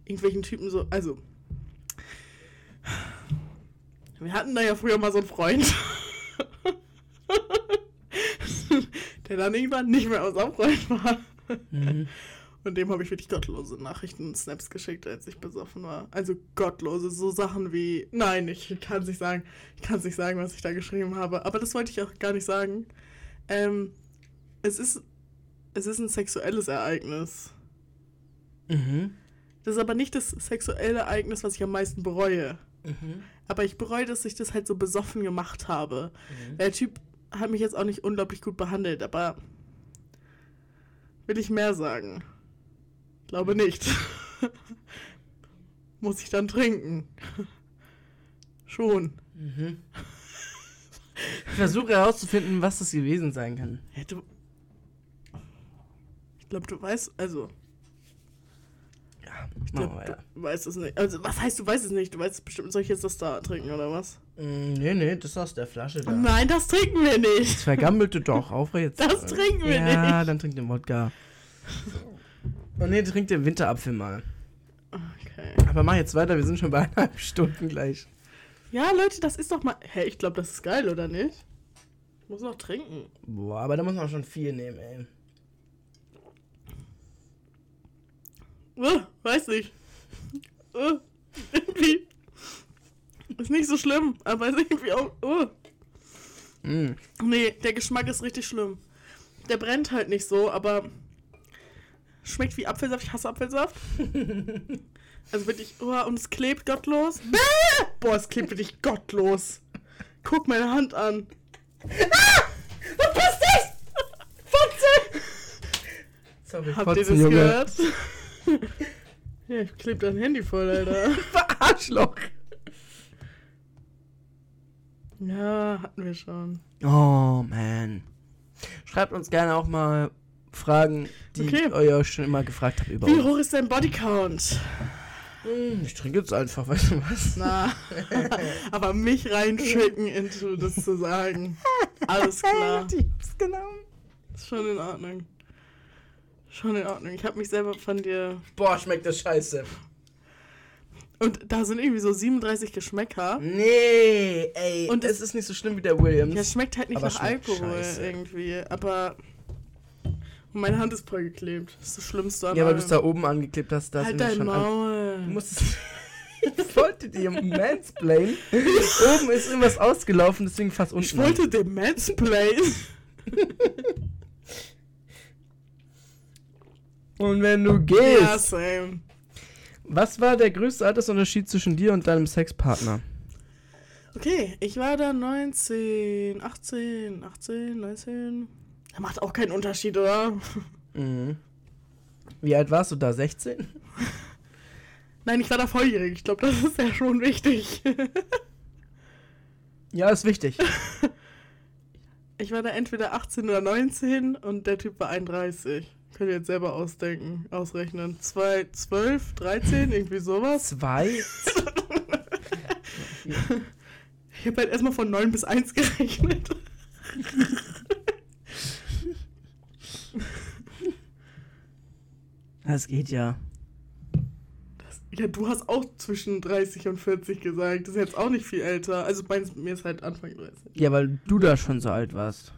Irgendwelchen Typen so, also. Wir hatten da ja früher mal so einen Freund. der dann irgendwann nicht mehr unser Freund war. Mhm. Und dem habe ich wirklich gottlose Nachrichten und Snaps geschickt, als ich besoffen war. Also gottlose, so Sachen wie. Nein, ich kann es nicht sagen. Ich kann es nicht sagen, was ich da geschrieben habe. Aber das wollte ich auch gar nicht sagen. Ähm, es ist. Es ist ein sexuelles Ereignis. Mhm. Das ist aber nicht das sexuelle Ereignis, was ich am meisten bereue. Mhm. Aber ich bereue, dass ich das halt so besoffen gemacht habe. Mhm. Der Typ hat mich jetzt auch nicht unglaublich gut behandelt, aber will ich mehr sagen? Glaube nicht. Muss ich dann trinken? Schon. Mhm. Ich versuche herauszufinden, was das gewesen sein kann. Ja, du ich glaube, du weißt, also, Ja, ich glaube, weiter. du weißt es nicht. Also, was heißt, du weißt es nicht? Du weißt es bestimmt, soll ich jetzt das da trinken oder was? Mm, Nee, nee, das ist aus der Flasche da. Nein, das trinken wir nicht. Das vergammelte doch, auf jetzt. Das trinken wir ja, nicht. dann trink den Wodka. Oh nee, trink den Winterapfel mal. Okay. Aber mach jetzt weiter, wir sind schon bei eineinhalb Stunden gleich. Ja, Leute, das ist doch mal. Hä, ich glaube, das ist geil, oder nicht? Ich muss noch trinken. Boah, aber da muss man schon viel nehmen, ey. Uh, weiß nicht. Uh, irgendwie. Ist nicht so schlimm, aber ist irgendwie auch. Uh. Mm. Nee, der Geschmack ist richtig schlimm. Der brennt halt nicht so, aber schmeckt wie Apfelsaft. Ich hasse Apfelsaft. Also wirklich, oh, und es klebt gottlos. Bäh! Boah, es klebt wirklich gottlos. Guck meine Hand an. Ah! Was ist das? Fotze! Sorry, Habt ihr das Fotzen, Junge. gehört? ja, ich kleb dein Handy voll, Alter. Arschloch. Ja, hatten wir schon. Oh, man. Schreibt uns gerne auch mal Fragen, die Okay. ich euch schon immer gefragt habe über Wie hoch ist dein Bodycount? Hm, Ich trinke jetzt einfach, weißt du was? Na, aber mich reinschicken, into das zu sagen. Alles klar. Tipps genommen. Ist schon in Ordnung. Schon in Ordnung. Ich habe mich selber von dir. Boah, schmeckt das scheiße. Und da sind irgendwie so 37 Geschmäcker. Nee, ey. Und es ist nicht so schlimm wie der Williams. Ja, es schmeckt halt nicht Aber nach Alkohol scheiße. irgendwie. Aber. Und meine Hand ist voll geklebt. Das ist das Schlimmste an ja, weil du es da oben angeklebt hast. Da Halt dein schon an. Maul. Du musst ich wollte dir mansplain. oben ist irgendwas ausgelaufen, deswegen fast unten. Ich wollte dem Mansplain. Und wenn du ja, gehst. same. Was war der größte Altersunterschied zwischen dir und deinem Sexpartner? Okay, ich war da 19, 18, 18, 19. Er macht auch keinen Unterschied, oder? Mhm. Wie alt warst du da? 16? Nein, ich war da volljährig. Ich glaube, das ist ja schon wichtig. Ja, ist wichtig. Ich war da entweder 18 oder 19 und der Typ war 31. Könnt ihr jetzt selber ausdenken, ausrechnen. 2, 12, 13, irgendwie sowas. Zwei? Ich habe halt erstmal von 9 bis 1 gerechnet. Das geht ja. Ja, du hast auch zwischen 30 und 40 gesagt. Das ist jetzt auch nicht viel älter. Also bei mir ist halt Anfang 30. Ja, weil du da schon so alt warst.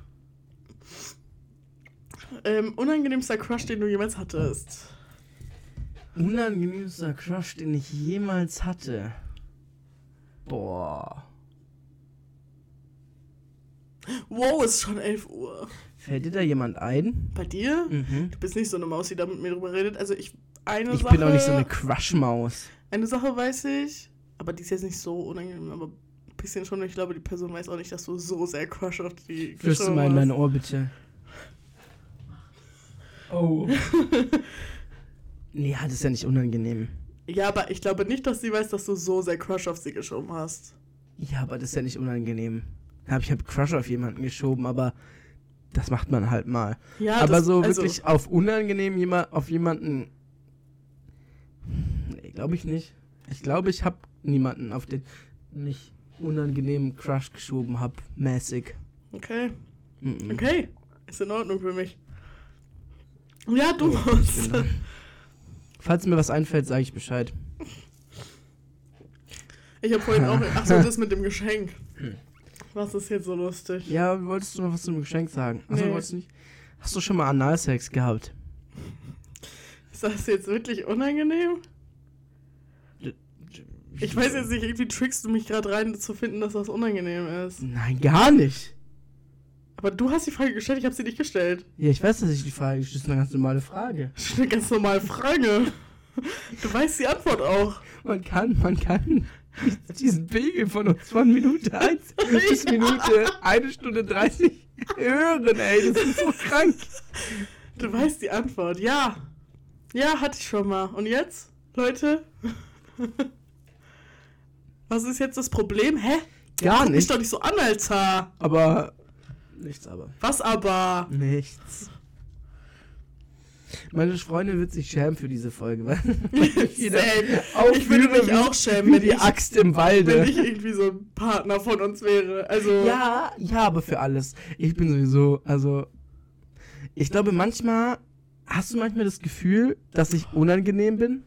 Ähm, unangenehmster Crush, den du jemals hattest. Unangenehmster Crush, den ich jemals hatte. Boah. Wow, es ist schon 11 Uhr. Fällt dir da jemand ein? Bei dir? Mhm. Du bist nicht so eine Maus, die da mit mir drüber redet. Also ich, eine Ich Sache... bin auch nicht so eine Crush-Maus. Eine Sache weiß ich, aber die ist jetzt nicht so unangenehm, aber ein bisschen schon. Ich glaube, die Person weiß auch nicht, dass du so sehr Crush auf die Flüster geschoben mal in mein Ohr, bitte. Oh. Nee, ja, das ist ja nicht unangenehm. Ja, aber ich glaube nicht, dass sie weiß, dass du so sehr Crush auf sie geschoben hast. Ja, aber das ist ja nicht unangenehm. Ich habe Crush auf jemanden geschoben, aber das macht man halt mal. Ja, aber das, so also, wirklich auf unangenehm jemand, auf jemanden. Nee, glaube ich nicht. Ich glaube, ich habe niemanden, auf den ich unangenehmen Crush geschoben habe, mäßig. Okay, Mhm. okay. Ist in Ordnung für mich. Ja, du Oh, musst. Falls mir was einfällt, sage ich Bescheid. Ich habe vorhin auch. Achso, das mit dem Geschenk. Was ist jetzt so lustig? Ja, wolltest du noch was zum Geschenk sagen? Achso, Nee. wolltest du nicht? Hast du schon mal Analsex gehabt? Ist das jetzt wirklich unangenehm? Ich weiß jetzt nicht, irgendwie trickst du mich gerade rein zu finden, dass das unangenehm ist. Nein, gar nicht. Aber du hast die Frage gestellt, ich habe sie nicht gestellt. Ja, ich weiß, dass ich die Frage das ist eine ganz normale Frage. Das ist eine ganz normale Frage. Du weißt die Antwort auch. Man kann, man kann diesen Pegel von uns von Minute 1 bis Ja. Minute 1 Stunde 30 hören, ey. Das ist so krank. Du weißt die Antwort. Ja. Ja, hatte ich schon mal. Und jetzt, Leute? Was ist jetzt das Problem? Hä? Gar mich nicht. doch nicht so an, Alter. Aber. Nichts aber. Was aber? Nichts. Meine Freundin wird sich schämen für diese Folge, weil. Ich würde mich auch schämen, wenn die ich, Axt im wenn Walde. ich irgendwie so ein Partner von uns wäre. Also. Ja, ja, aber für alles. Ich bin sowieso, also. Ich glaube, manchmal. Hast du manchmal das Gefühl, dass ich unangenehm bin?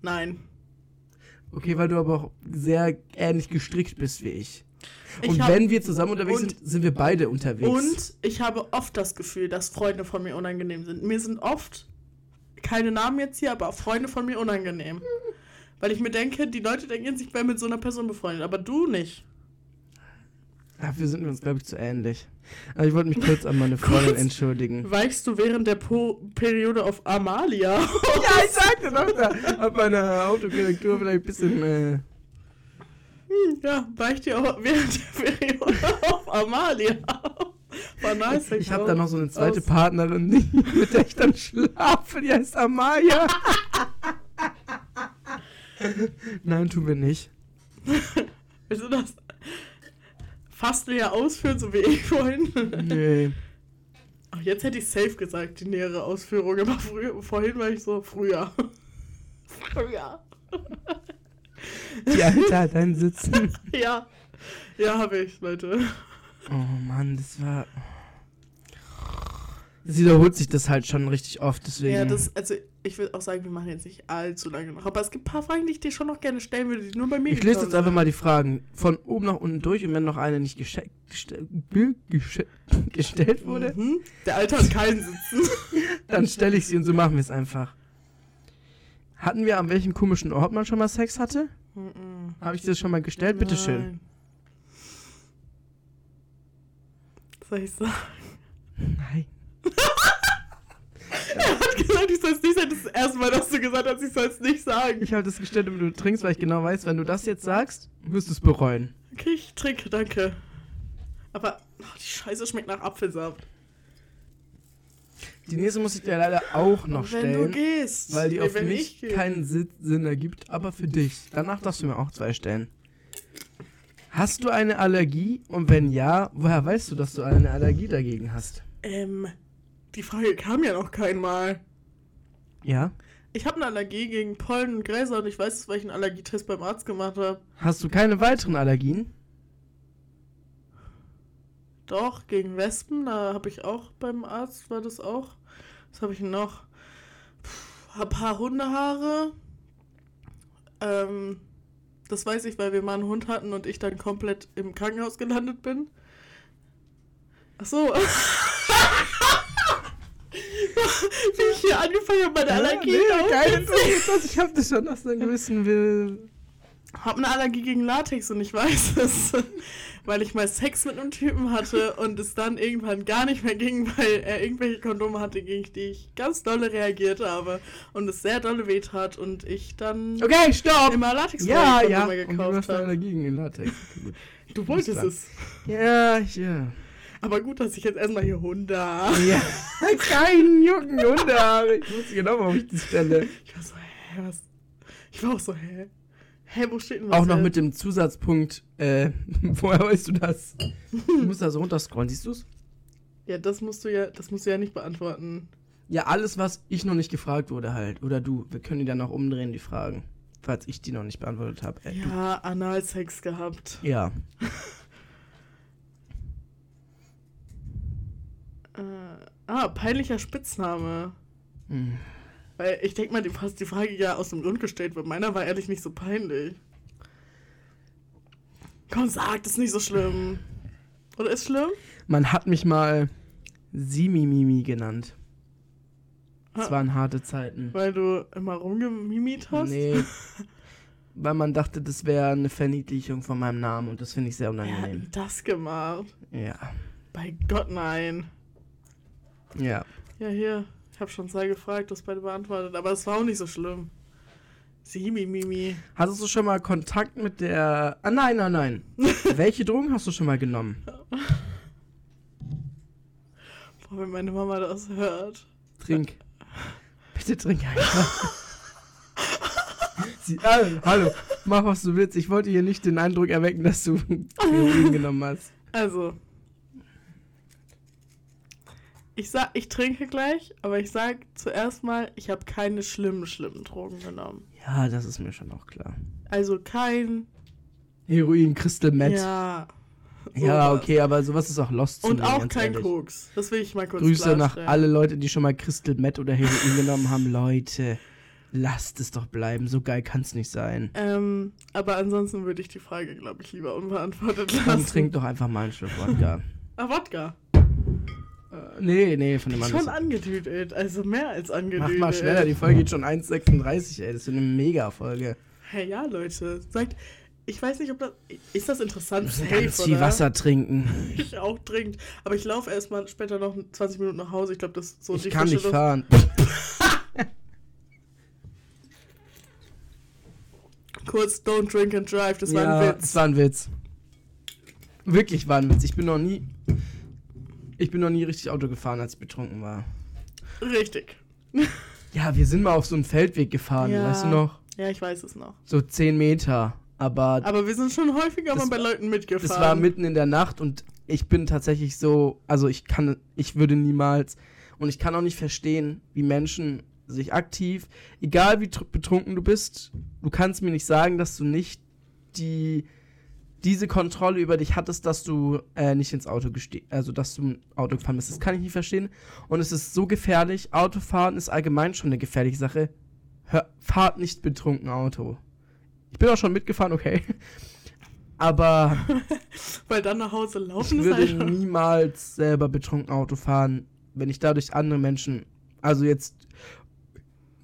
Nein. Okay, weil du aber auch sehr ähnlich gestrickt bist wie ich. Ich Und hab- wenn wir zusammen unterwegs sind, sind wir beide unterwegs. Und ich habe oft das Gefühl, dass Freunde von mir unangenehm sind. Mir sind oft, keine Namen jetzt hier, aber Freunde von mir unangenehm. Weil ich mir denke, die Leute denken jetzt, ich wäre mit so einer Person befreundet, aber du nicht. Dafür sind wir uns, glaube ich, zu ähnlich. Aber ich wollte mich kurz an meine Freundin entschuldigen. Weichst du während der po Periode auf Amalia? Ja, ich sagte doch, da hat meine Autokorrektur vielleicht ein bisschen. Äh, Hm, ja, weicht dir auch während der Periode auf Amalia. War nice. ich habe da noch so eine zweite Aus- Partnerin, mit der ich dann schlafe, die heißt Amaya. Nein, tun wir nicht. Willst du das fast näher ausführen, so wie ich vorhin? Nee. Ach, jetzt hätte ich safe gesagt, die nähere Ausführung, aber früher, vorhin war ich so früher. früher. Die Alte hat einen Sitzen. Ja. Ja, habe ich, Leute. Oh Mann, das war. Es wiederholt sich das halt schon richtig oft, deswegen. Ja, das, also ich würde auch sagen, wir machen jetzt nicht allzu lange noch. Aber es gibt ein paar Fragen, die ich dir schon noch gerne stellen würde, die nur bei mir ich lese jetzt einfach mal die Fragen von oben nach unten durch und wenn noch eine nicht geste geste geste gestellt wurde, Mhm. Der Alte hat keinen Sitzen. dann stelle ich sie und so machen wir es einfach. Hatten wir an welchem komischen Ort man schon mal Sex hatte? Mhm. Habe ich das schon mal gestellt? Bitteschön. Nein. Soll ich sagen? Nein. Er hat gesagt, ich soll es nicht sagen. Das ist das erste Mal, dass du gesagt hast, ich soll es nicht sagen. Ich habe das gestellt, damit du trinkst, weil ich genau weiß, wenn du das jetzt sagst, wirst du es bereuen. Okay, ich trinke, danke. Aber oh, die Scheiße schmeckt nach Apfelsaft. Die nächste muss ich dir leider auch noch Und wenn du stellen. gehst. Weil die auf wenn mich keinen Sinn Sinn ergibt, aber für dich. Danach darfst du mir auch zwei stellen. Hast du eine Allergie? Und wenn ja, woher weißt du, dass du eine Allergie dagegen hast? Ähm, die Frage kam ja noch kein Mal. Ja? Ich habe eine Allergie gegen Pollen und Gräser und ich weiß es, weil ich einen Allergietest beim Arzt gemacht habe. Hast du keine weiteren Allergien? Doch, gegen Wespen, da habe ich auch beim Arzt, war das auch. Was habe ich noch? Puh, ein paar Hundehaare. Ähm, das weiß ich, weil wir mal einen Hund hatten und ich dann komplett im Krankenhaus gelandet bin. Ach so. Wie ich hier angefangen habe, meine Allergie. keine das. Ich hab das schon aus einem gewissen Will. habe eine Allergie gegen Latex und ich weiß es, weil ich mal Sex mit einem Typen hatte und es dann irgendwann gar nicht mehr ging, weil er irgendwelche Kondome hatte, gegen die ich ganz dolle reagiert habe und es sehr dolle wehtat und ich dann Okay, stopp! immer latex Ja, ja. Und du gekauft hast habe. Allergie gegen Latex. Du wolltest es. Ja, ja. Aber gut, dass ich jetzt erstmal hier Hunde habe. Ja, keinen Jucken Hundehaare. Ich wusste genau, warum ich das stelle. Ich war so, hä, was? Ich war auch so, hä? Hä, wo steht denn was? Auch noch mit dem Zusatzpunkt, äh, woher weißt du das? Du musst da so runterscrollen, siehst du's? Ja, das musst du ja, das musst du ja nicht beantworten. Ja, alles, was ich noch nicht gefragt wurde halt. Oder du. Wir können die dann noch umdrehen, die Fragen. Falls ich die noch nicht beantwortet habe. Äh, du- Ja, Analsex gehabt. ja. Äh, ah, peinlicher Spitzname. Hm. Weil ich denke mal, du hast die Frage ja aus dem Grund gestellt, weil meiner war ehrlich nicht so peinlich. Komm, sag, das ist nicht so schlimm. Oder ist schlimm? Man hat mich mal Simimimi genannt. Das Ah. waren harte Zeiten. Weil du immer rumgemimit hast? Nee. Weil man dachte, das wäre eine Verniedlichung von meinem Namen und das finde ich sehr Wer hat unangenehm. das gemacht? Ja. Bei Gott, nein. Ja. Ja, hier. Ich habe schon zwei gefragt, du hast beide beantwortet, aber es war auch nicht so schlimm. Simi, Mimi. Hattest du schon mal Kontakt mit der. Ah, nein, nein, nein. Welche Drogen hast du schon mal genommen? Boah, wenn meine Mama das hört. Trink. Bitte trink einfach. Sie, ah, hallo, mach was du willst. Ich wollte hier nicht den Eindruck erwecken, dass du Heroin genommen hast. Also. Ich sag, ich trinke gleich, aber ich sag zuerst mal, ich habe keine schlimmen, schlimmen Drogen genommen. Ja, das ist mir schon auch klar. Also kein. Heroin, Crystal Meth. Ja. Ja, sowas. okay, aber sowas ist auch lost zu Und auch kein ehrlich. Koks. Das will ich mal kurz Grüße nach alle Leute, die schon mal Crystal Meth oder Heroin genommen haben. Leute, lasst es doch bleiben. So geil kann's nicht sein. Ähm, aber ansonsten würde ich die Frage, glaube ich, lieber unbeantwortet lassen. Dann trink doch einfach mal einen Schluck Wodka. Ah, Wodka. Äh, nee, nee, von dem Schon anderen. angedüdelt, also mehr als Mach angedüdelt. mal schneller, die Folge geht schon 1,36, ey. Das ist eine Mega-Folge. Hey, ja, Leute. Sagt, ich weiß nicht, ob das. Ist das interessant? Safe, ganz viel oder? Wasser trinken. Ich auch dringend. Aber ich laufe erstmal später noch 20 Minuten nach Hause. Ich glaube, das ist so ich kann nicht fahren. Kurz, don't drink and drive. Das war ja, ein Das Witz. war ein Witz. Wirklich war ein Witz. Ich bin noch nie. Ich bin noch nie richtig Auto gefahren, als ich betrunken war. Richtig. Ja, wir sind mal auf so einen Feldweg gefahren, Ja. weißt du noch? Ja, ich weiß es noch. So 10 Meter. Aber Aber wir sind schon häufiger mal bei Leuten mitgefahren. das war mitten in der Nacht und ich bin tatsächlich so, also ich kann, ich würde niemals und ich kann auch nicht verstehen, wie Menschen sich aktiv, egal wie tr- betrunken du bist, du kannst mir nicht sagen, dass du nicht die diese Kontrolle über dich hattest, dass du äh, nicht ins Auto gestiegen, also dass du ein Auto gefahren bist. Das kann ich nicht verstehen. Und es ist so gefährlich. Autofahren ist allgemein schon eine gefährliche Sache. Hör, fahrt nicht betrunken Auto. Ich bin auch schon mitgefahren, okay. Aber Weil dann nach Hause ich laufen ist würde niemals selber betrunken Auto fahren, wenn ich dadurch andere Menschen, also jetzt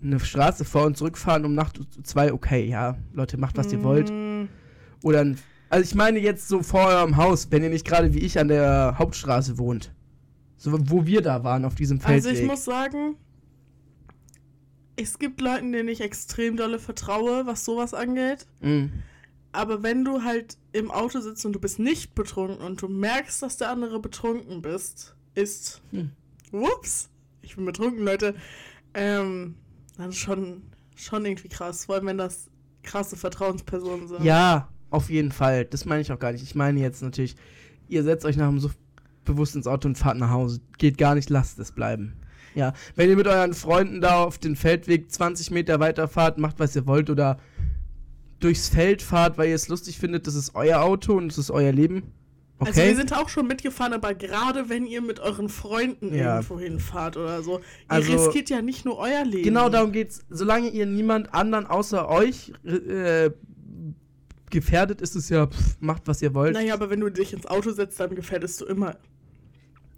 eine Straße vor und zurückfahren um Nacht zwei, okay, ja, Leute, macht was ihr wollt. Mm, Oder ein, also ich meine jetzt so vor eurem Haus, wenn ihr nicht gerade wie ich an der Hauptstraße wohnt. So, wo wir da waren, auf diesem Feldweg. Also ich muss sagen, es gibt Leuten, denen ich extrem dolle vertraue, was sowas angeht. Mm. Aber wenn du halt im Auto sitzt und du bist nicht betrunken und du merkst, dass der andere betrunken bist, ist, Hm. whoops, ich bin betrunken, Leute, ähm, dann schon, schon irgendwie krass. Vor allem, wenn das krasse Vertrauenspersonen sind. Ja, auf jeden Fall. Das meine ich auch gar nicht. Ich meine jetzt natürlich, ihr setzt euch nach dem Suff bewusst ins Auto und fahrt nach Hause. Geht gar nicht, lasst es bleiben. Ja, wenn ihr mit euren Freunden da auf den Feldweg 20 Meter weiterfahrt, macht was ihr wollt oder durchs Feld fahrt, weil ihr es lustig findet, das ist euer Auto und es ist euer Leben. Okay. Also wir sind auch schon mitgefahren, aber gerade wenn ihr mit euren Freunden Ja. irgendwo hinfahrt oder so, ihr Also- riskiert ja nicht nur euer Leben. Genau darum geht's. Solange ihr niemand anderen außer euch äh, gefährdet, ist es ja, pff, macht was ihr wollt. Naja, aber wenn du dich ins Auto setzt, dann gefährdest du immer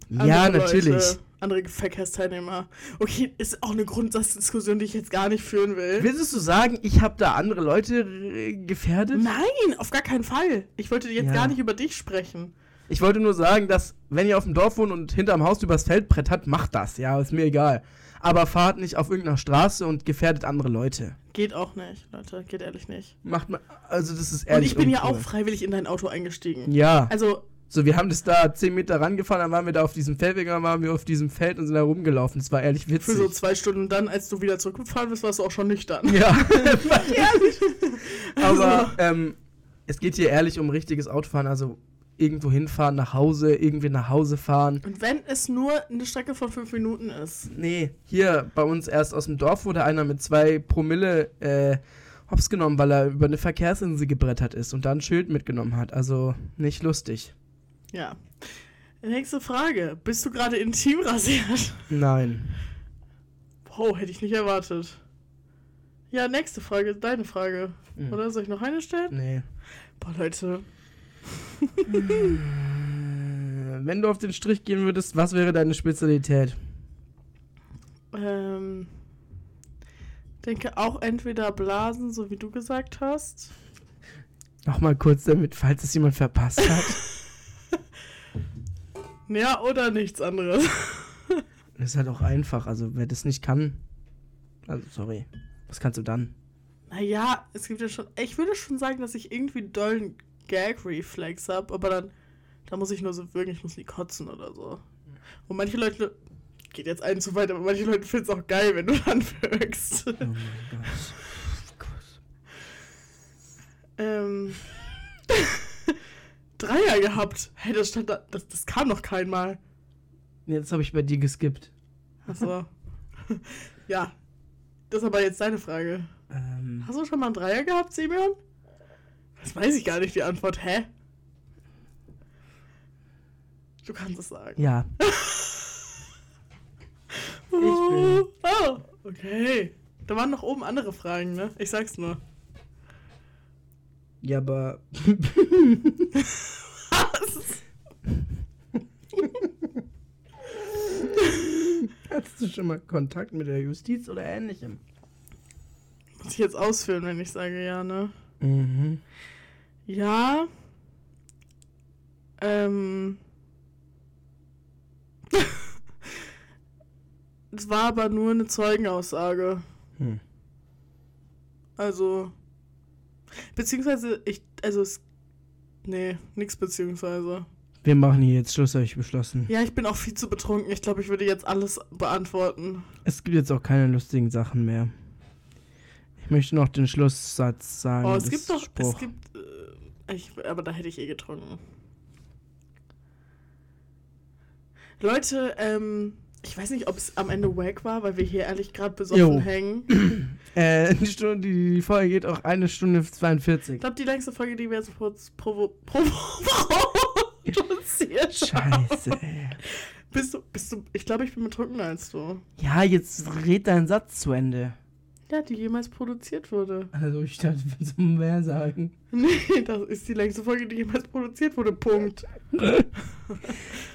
ja, andere natürlich. Leute, andere Verkehrsteilnehmer. Okay, ist auch eine Grundsatzdiskussion, die ich jetzt gar nicht führen will. Willst du sagen, ich habe da andere Leute äh, gefährdet? Nein, auf gar keinen Fall. Ich wollte jetzt Ja. gar nicht über dich sprechen. Ich wollte nur sagen, dass, wenn ihr auf dem Dorf wohnt und hinterm Haus übers Feld brettert, macht das, ja, ist mir egal. Aber fahrt nicht auf irgendeiner Straße und gefährdet andere Leute. Geht auch nicht, Leute. Geht ehrlich nicht. Macht mal, also das ist Und ehrlich ich bin ja auch freiwillig in dein Auto eingestiegen. Ja, Also, So, wir haben das da 10 Meter rangefahren, dann waren wir da auf diesem Feldweg, dann waren wir auf diesem Feld und sind da rumgelaufen. Das war ehrlich witzig. Für so zwei Stunden dann, als du wieder zurückgefahren bist, warst du auch schon nüchtern. Ja, war ehrlich. Aber ähm, es geht hier ehrlich um richtiges Autofahren, also irgendwo hinfahren, nach Hause, irgendwie nach Hause fahren. Und wenn es nur eine Strecke von fünf Minuten ist. Nee, hier bei uns erst aus dem Dorf wurde einer mit zwei Promille äh, hops genommen, weil er über eine Verkehrsinsel gebrettert ist und da ein Schild mitgenommen hat. Also nicht lustig. Ja. Nächste Frage. Bist du gerade intim rasiert? Nein. Wow, hätte ich nicht erwartet. Ja, nächste Frage, deine Frage. Mhm. Oder soll ich noch eine stellen? Nee. Boah, Leute. Äh, Wenn du auf den Strich gehen würdest, was wäre deine Spezialität? Ähm, denke auch entweder Blasen, so wie du gesagt hast. Nochmal kurz damit, falls es jemand verpasst hat. Ja, oder nichts anderes. Das ist halt auch einfach. Also, wer das nicht kann. Also, sorry. Was kannst du dann? Naja, es gibt ja schon. Ich würde schon sagen, dass ich irgendwie dollen Gag-Reflex habe, aber dann, da muss ich nur so wirken, ich muss nie kotzen oder so. Und manche Leute. Geht jetzt einen zu weit, aber manche Leute finden es auch geil, wenn du dann wirkst. Oh mein Gott. ähm. Dreier gehabt. Hey, das stand da. Das, das kam noch kein Mal. Jetzt habe ich bei dir geskippt. Achso. ja. Das ist aber jetzt deine Frage. Ähm, Hast du schon mal einen Dreier gehabt, Simeon? Das weiß ich gar nicht, die Antwort. Hä? Du kannst es sagen. ja. Oh, oh, okay. Da waren noch oben andere Fragen, ne? Ich sag's nur. Ja, aber. Was? Hattest du schon mal Kontakt mit der Justiz oder ähnlichem? Muss ich jetzt ausführen, wenn ich sage ja, ne? Mhm. Ja. Ähm. Es war aber nur eine Zeugenaussage. Hm. Also. Beziehungsweise, ich. Also, es. Nee, nix beziehungsweise. Wir machen hier jetzt Schluss, habe ich beschlossen. Ja, ich bin auch viel zu betrunken. Ich glaube, ich würde jetzt alles beantworten. Es gibt jetzt auch keine lustigen Sachen mehr. Ich möchte noch den Schlusssatz sagen. Oh, es gibt doch. Spruch. Es gibt. Äh, ich, aber da hätte ich eh getrunken. Leute, ähm. Ich weiß nicht, ob es am Ende wack war, weil wir hier ehrlich gerade besoffen Jo. hängen. Äh, die, Stunde, die, die Folge geht auch eine Stunde 42. Ich glaube, die längste Folge, die wir jetzt provo provo provo. Scheiße, ey. Bist du, bist du, ich glaube, ich bin betrunkener als du. Ja, jetzt red deinen Satz zu Ende. Ja, die jemals produziert wurde. Also, ich dachte, du willst mehr sagen. Nee, das ist die längste Folge, die jemals produziert wurde. Punkt.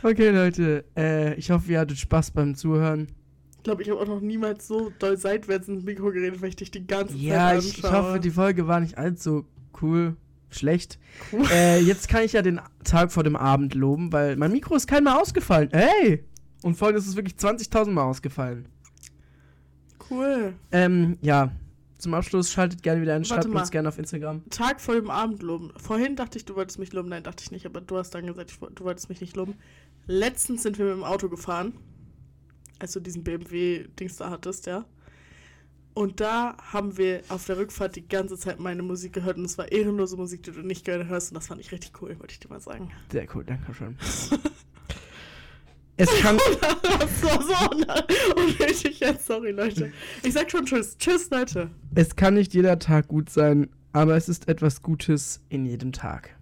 Okay, Leute, äh, ich hoffe, ihr hattet Spaß beim Zuhören. Ich glaube, ich habe auch noch niemals so doll seitwärts ins Mikro geredet, weil ich dich die ganze Ja, Zeit ich, ich anschaue. hoffe, die Folge war nicht allzu cool. Schlecht. Cool. Äh, jetzt kann ich ja den Tag vor dem Abend loben, weil mein Mikro ist kein Mal ausgefallen. Ey! Und vorhin ist es wirklich 20.000 Mal ausgefallen. Cool. Ähm, ja. Zum Abschluss schaltet gerne wieder ein, Warte schreibt mal. uns gerne auf Instagram. Tag vor dem Abend loben. Vorhin dachte ich, du wolltest mich loben. Nein, dachte ich nicht, aber du hast dann gesagt, du wolltest mich nicht loben. Letztens sind wir mit dem Auto gefahren, als du diesen BMW-Dings da hattest, ja. Und da haben wir auf der Rückfahrt die ganze Zeit meine Musik gehört und es war ehrenlose Musik, die du nicht gerne hörst und das fand ich richtig cool, wollte ich dir mal sagen. Sehr cool, danke schön. es kann. war so unnötig jetzt, sorry Leute. Ich sag schon Tschüss. Tschüss, Leute. Es kann nicht jeder Tag gut sein, aber es ist etwas Gutes in jedem Tag.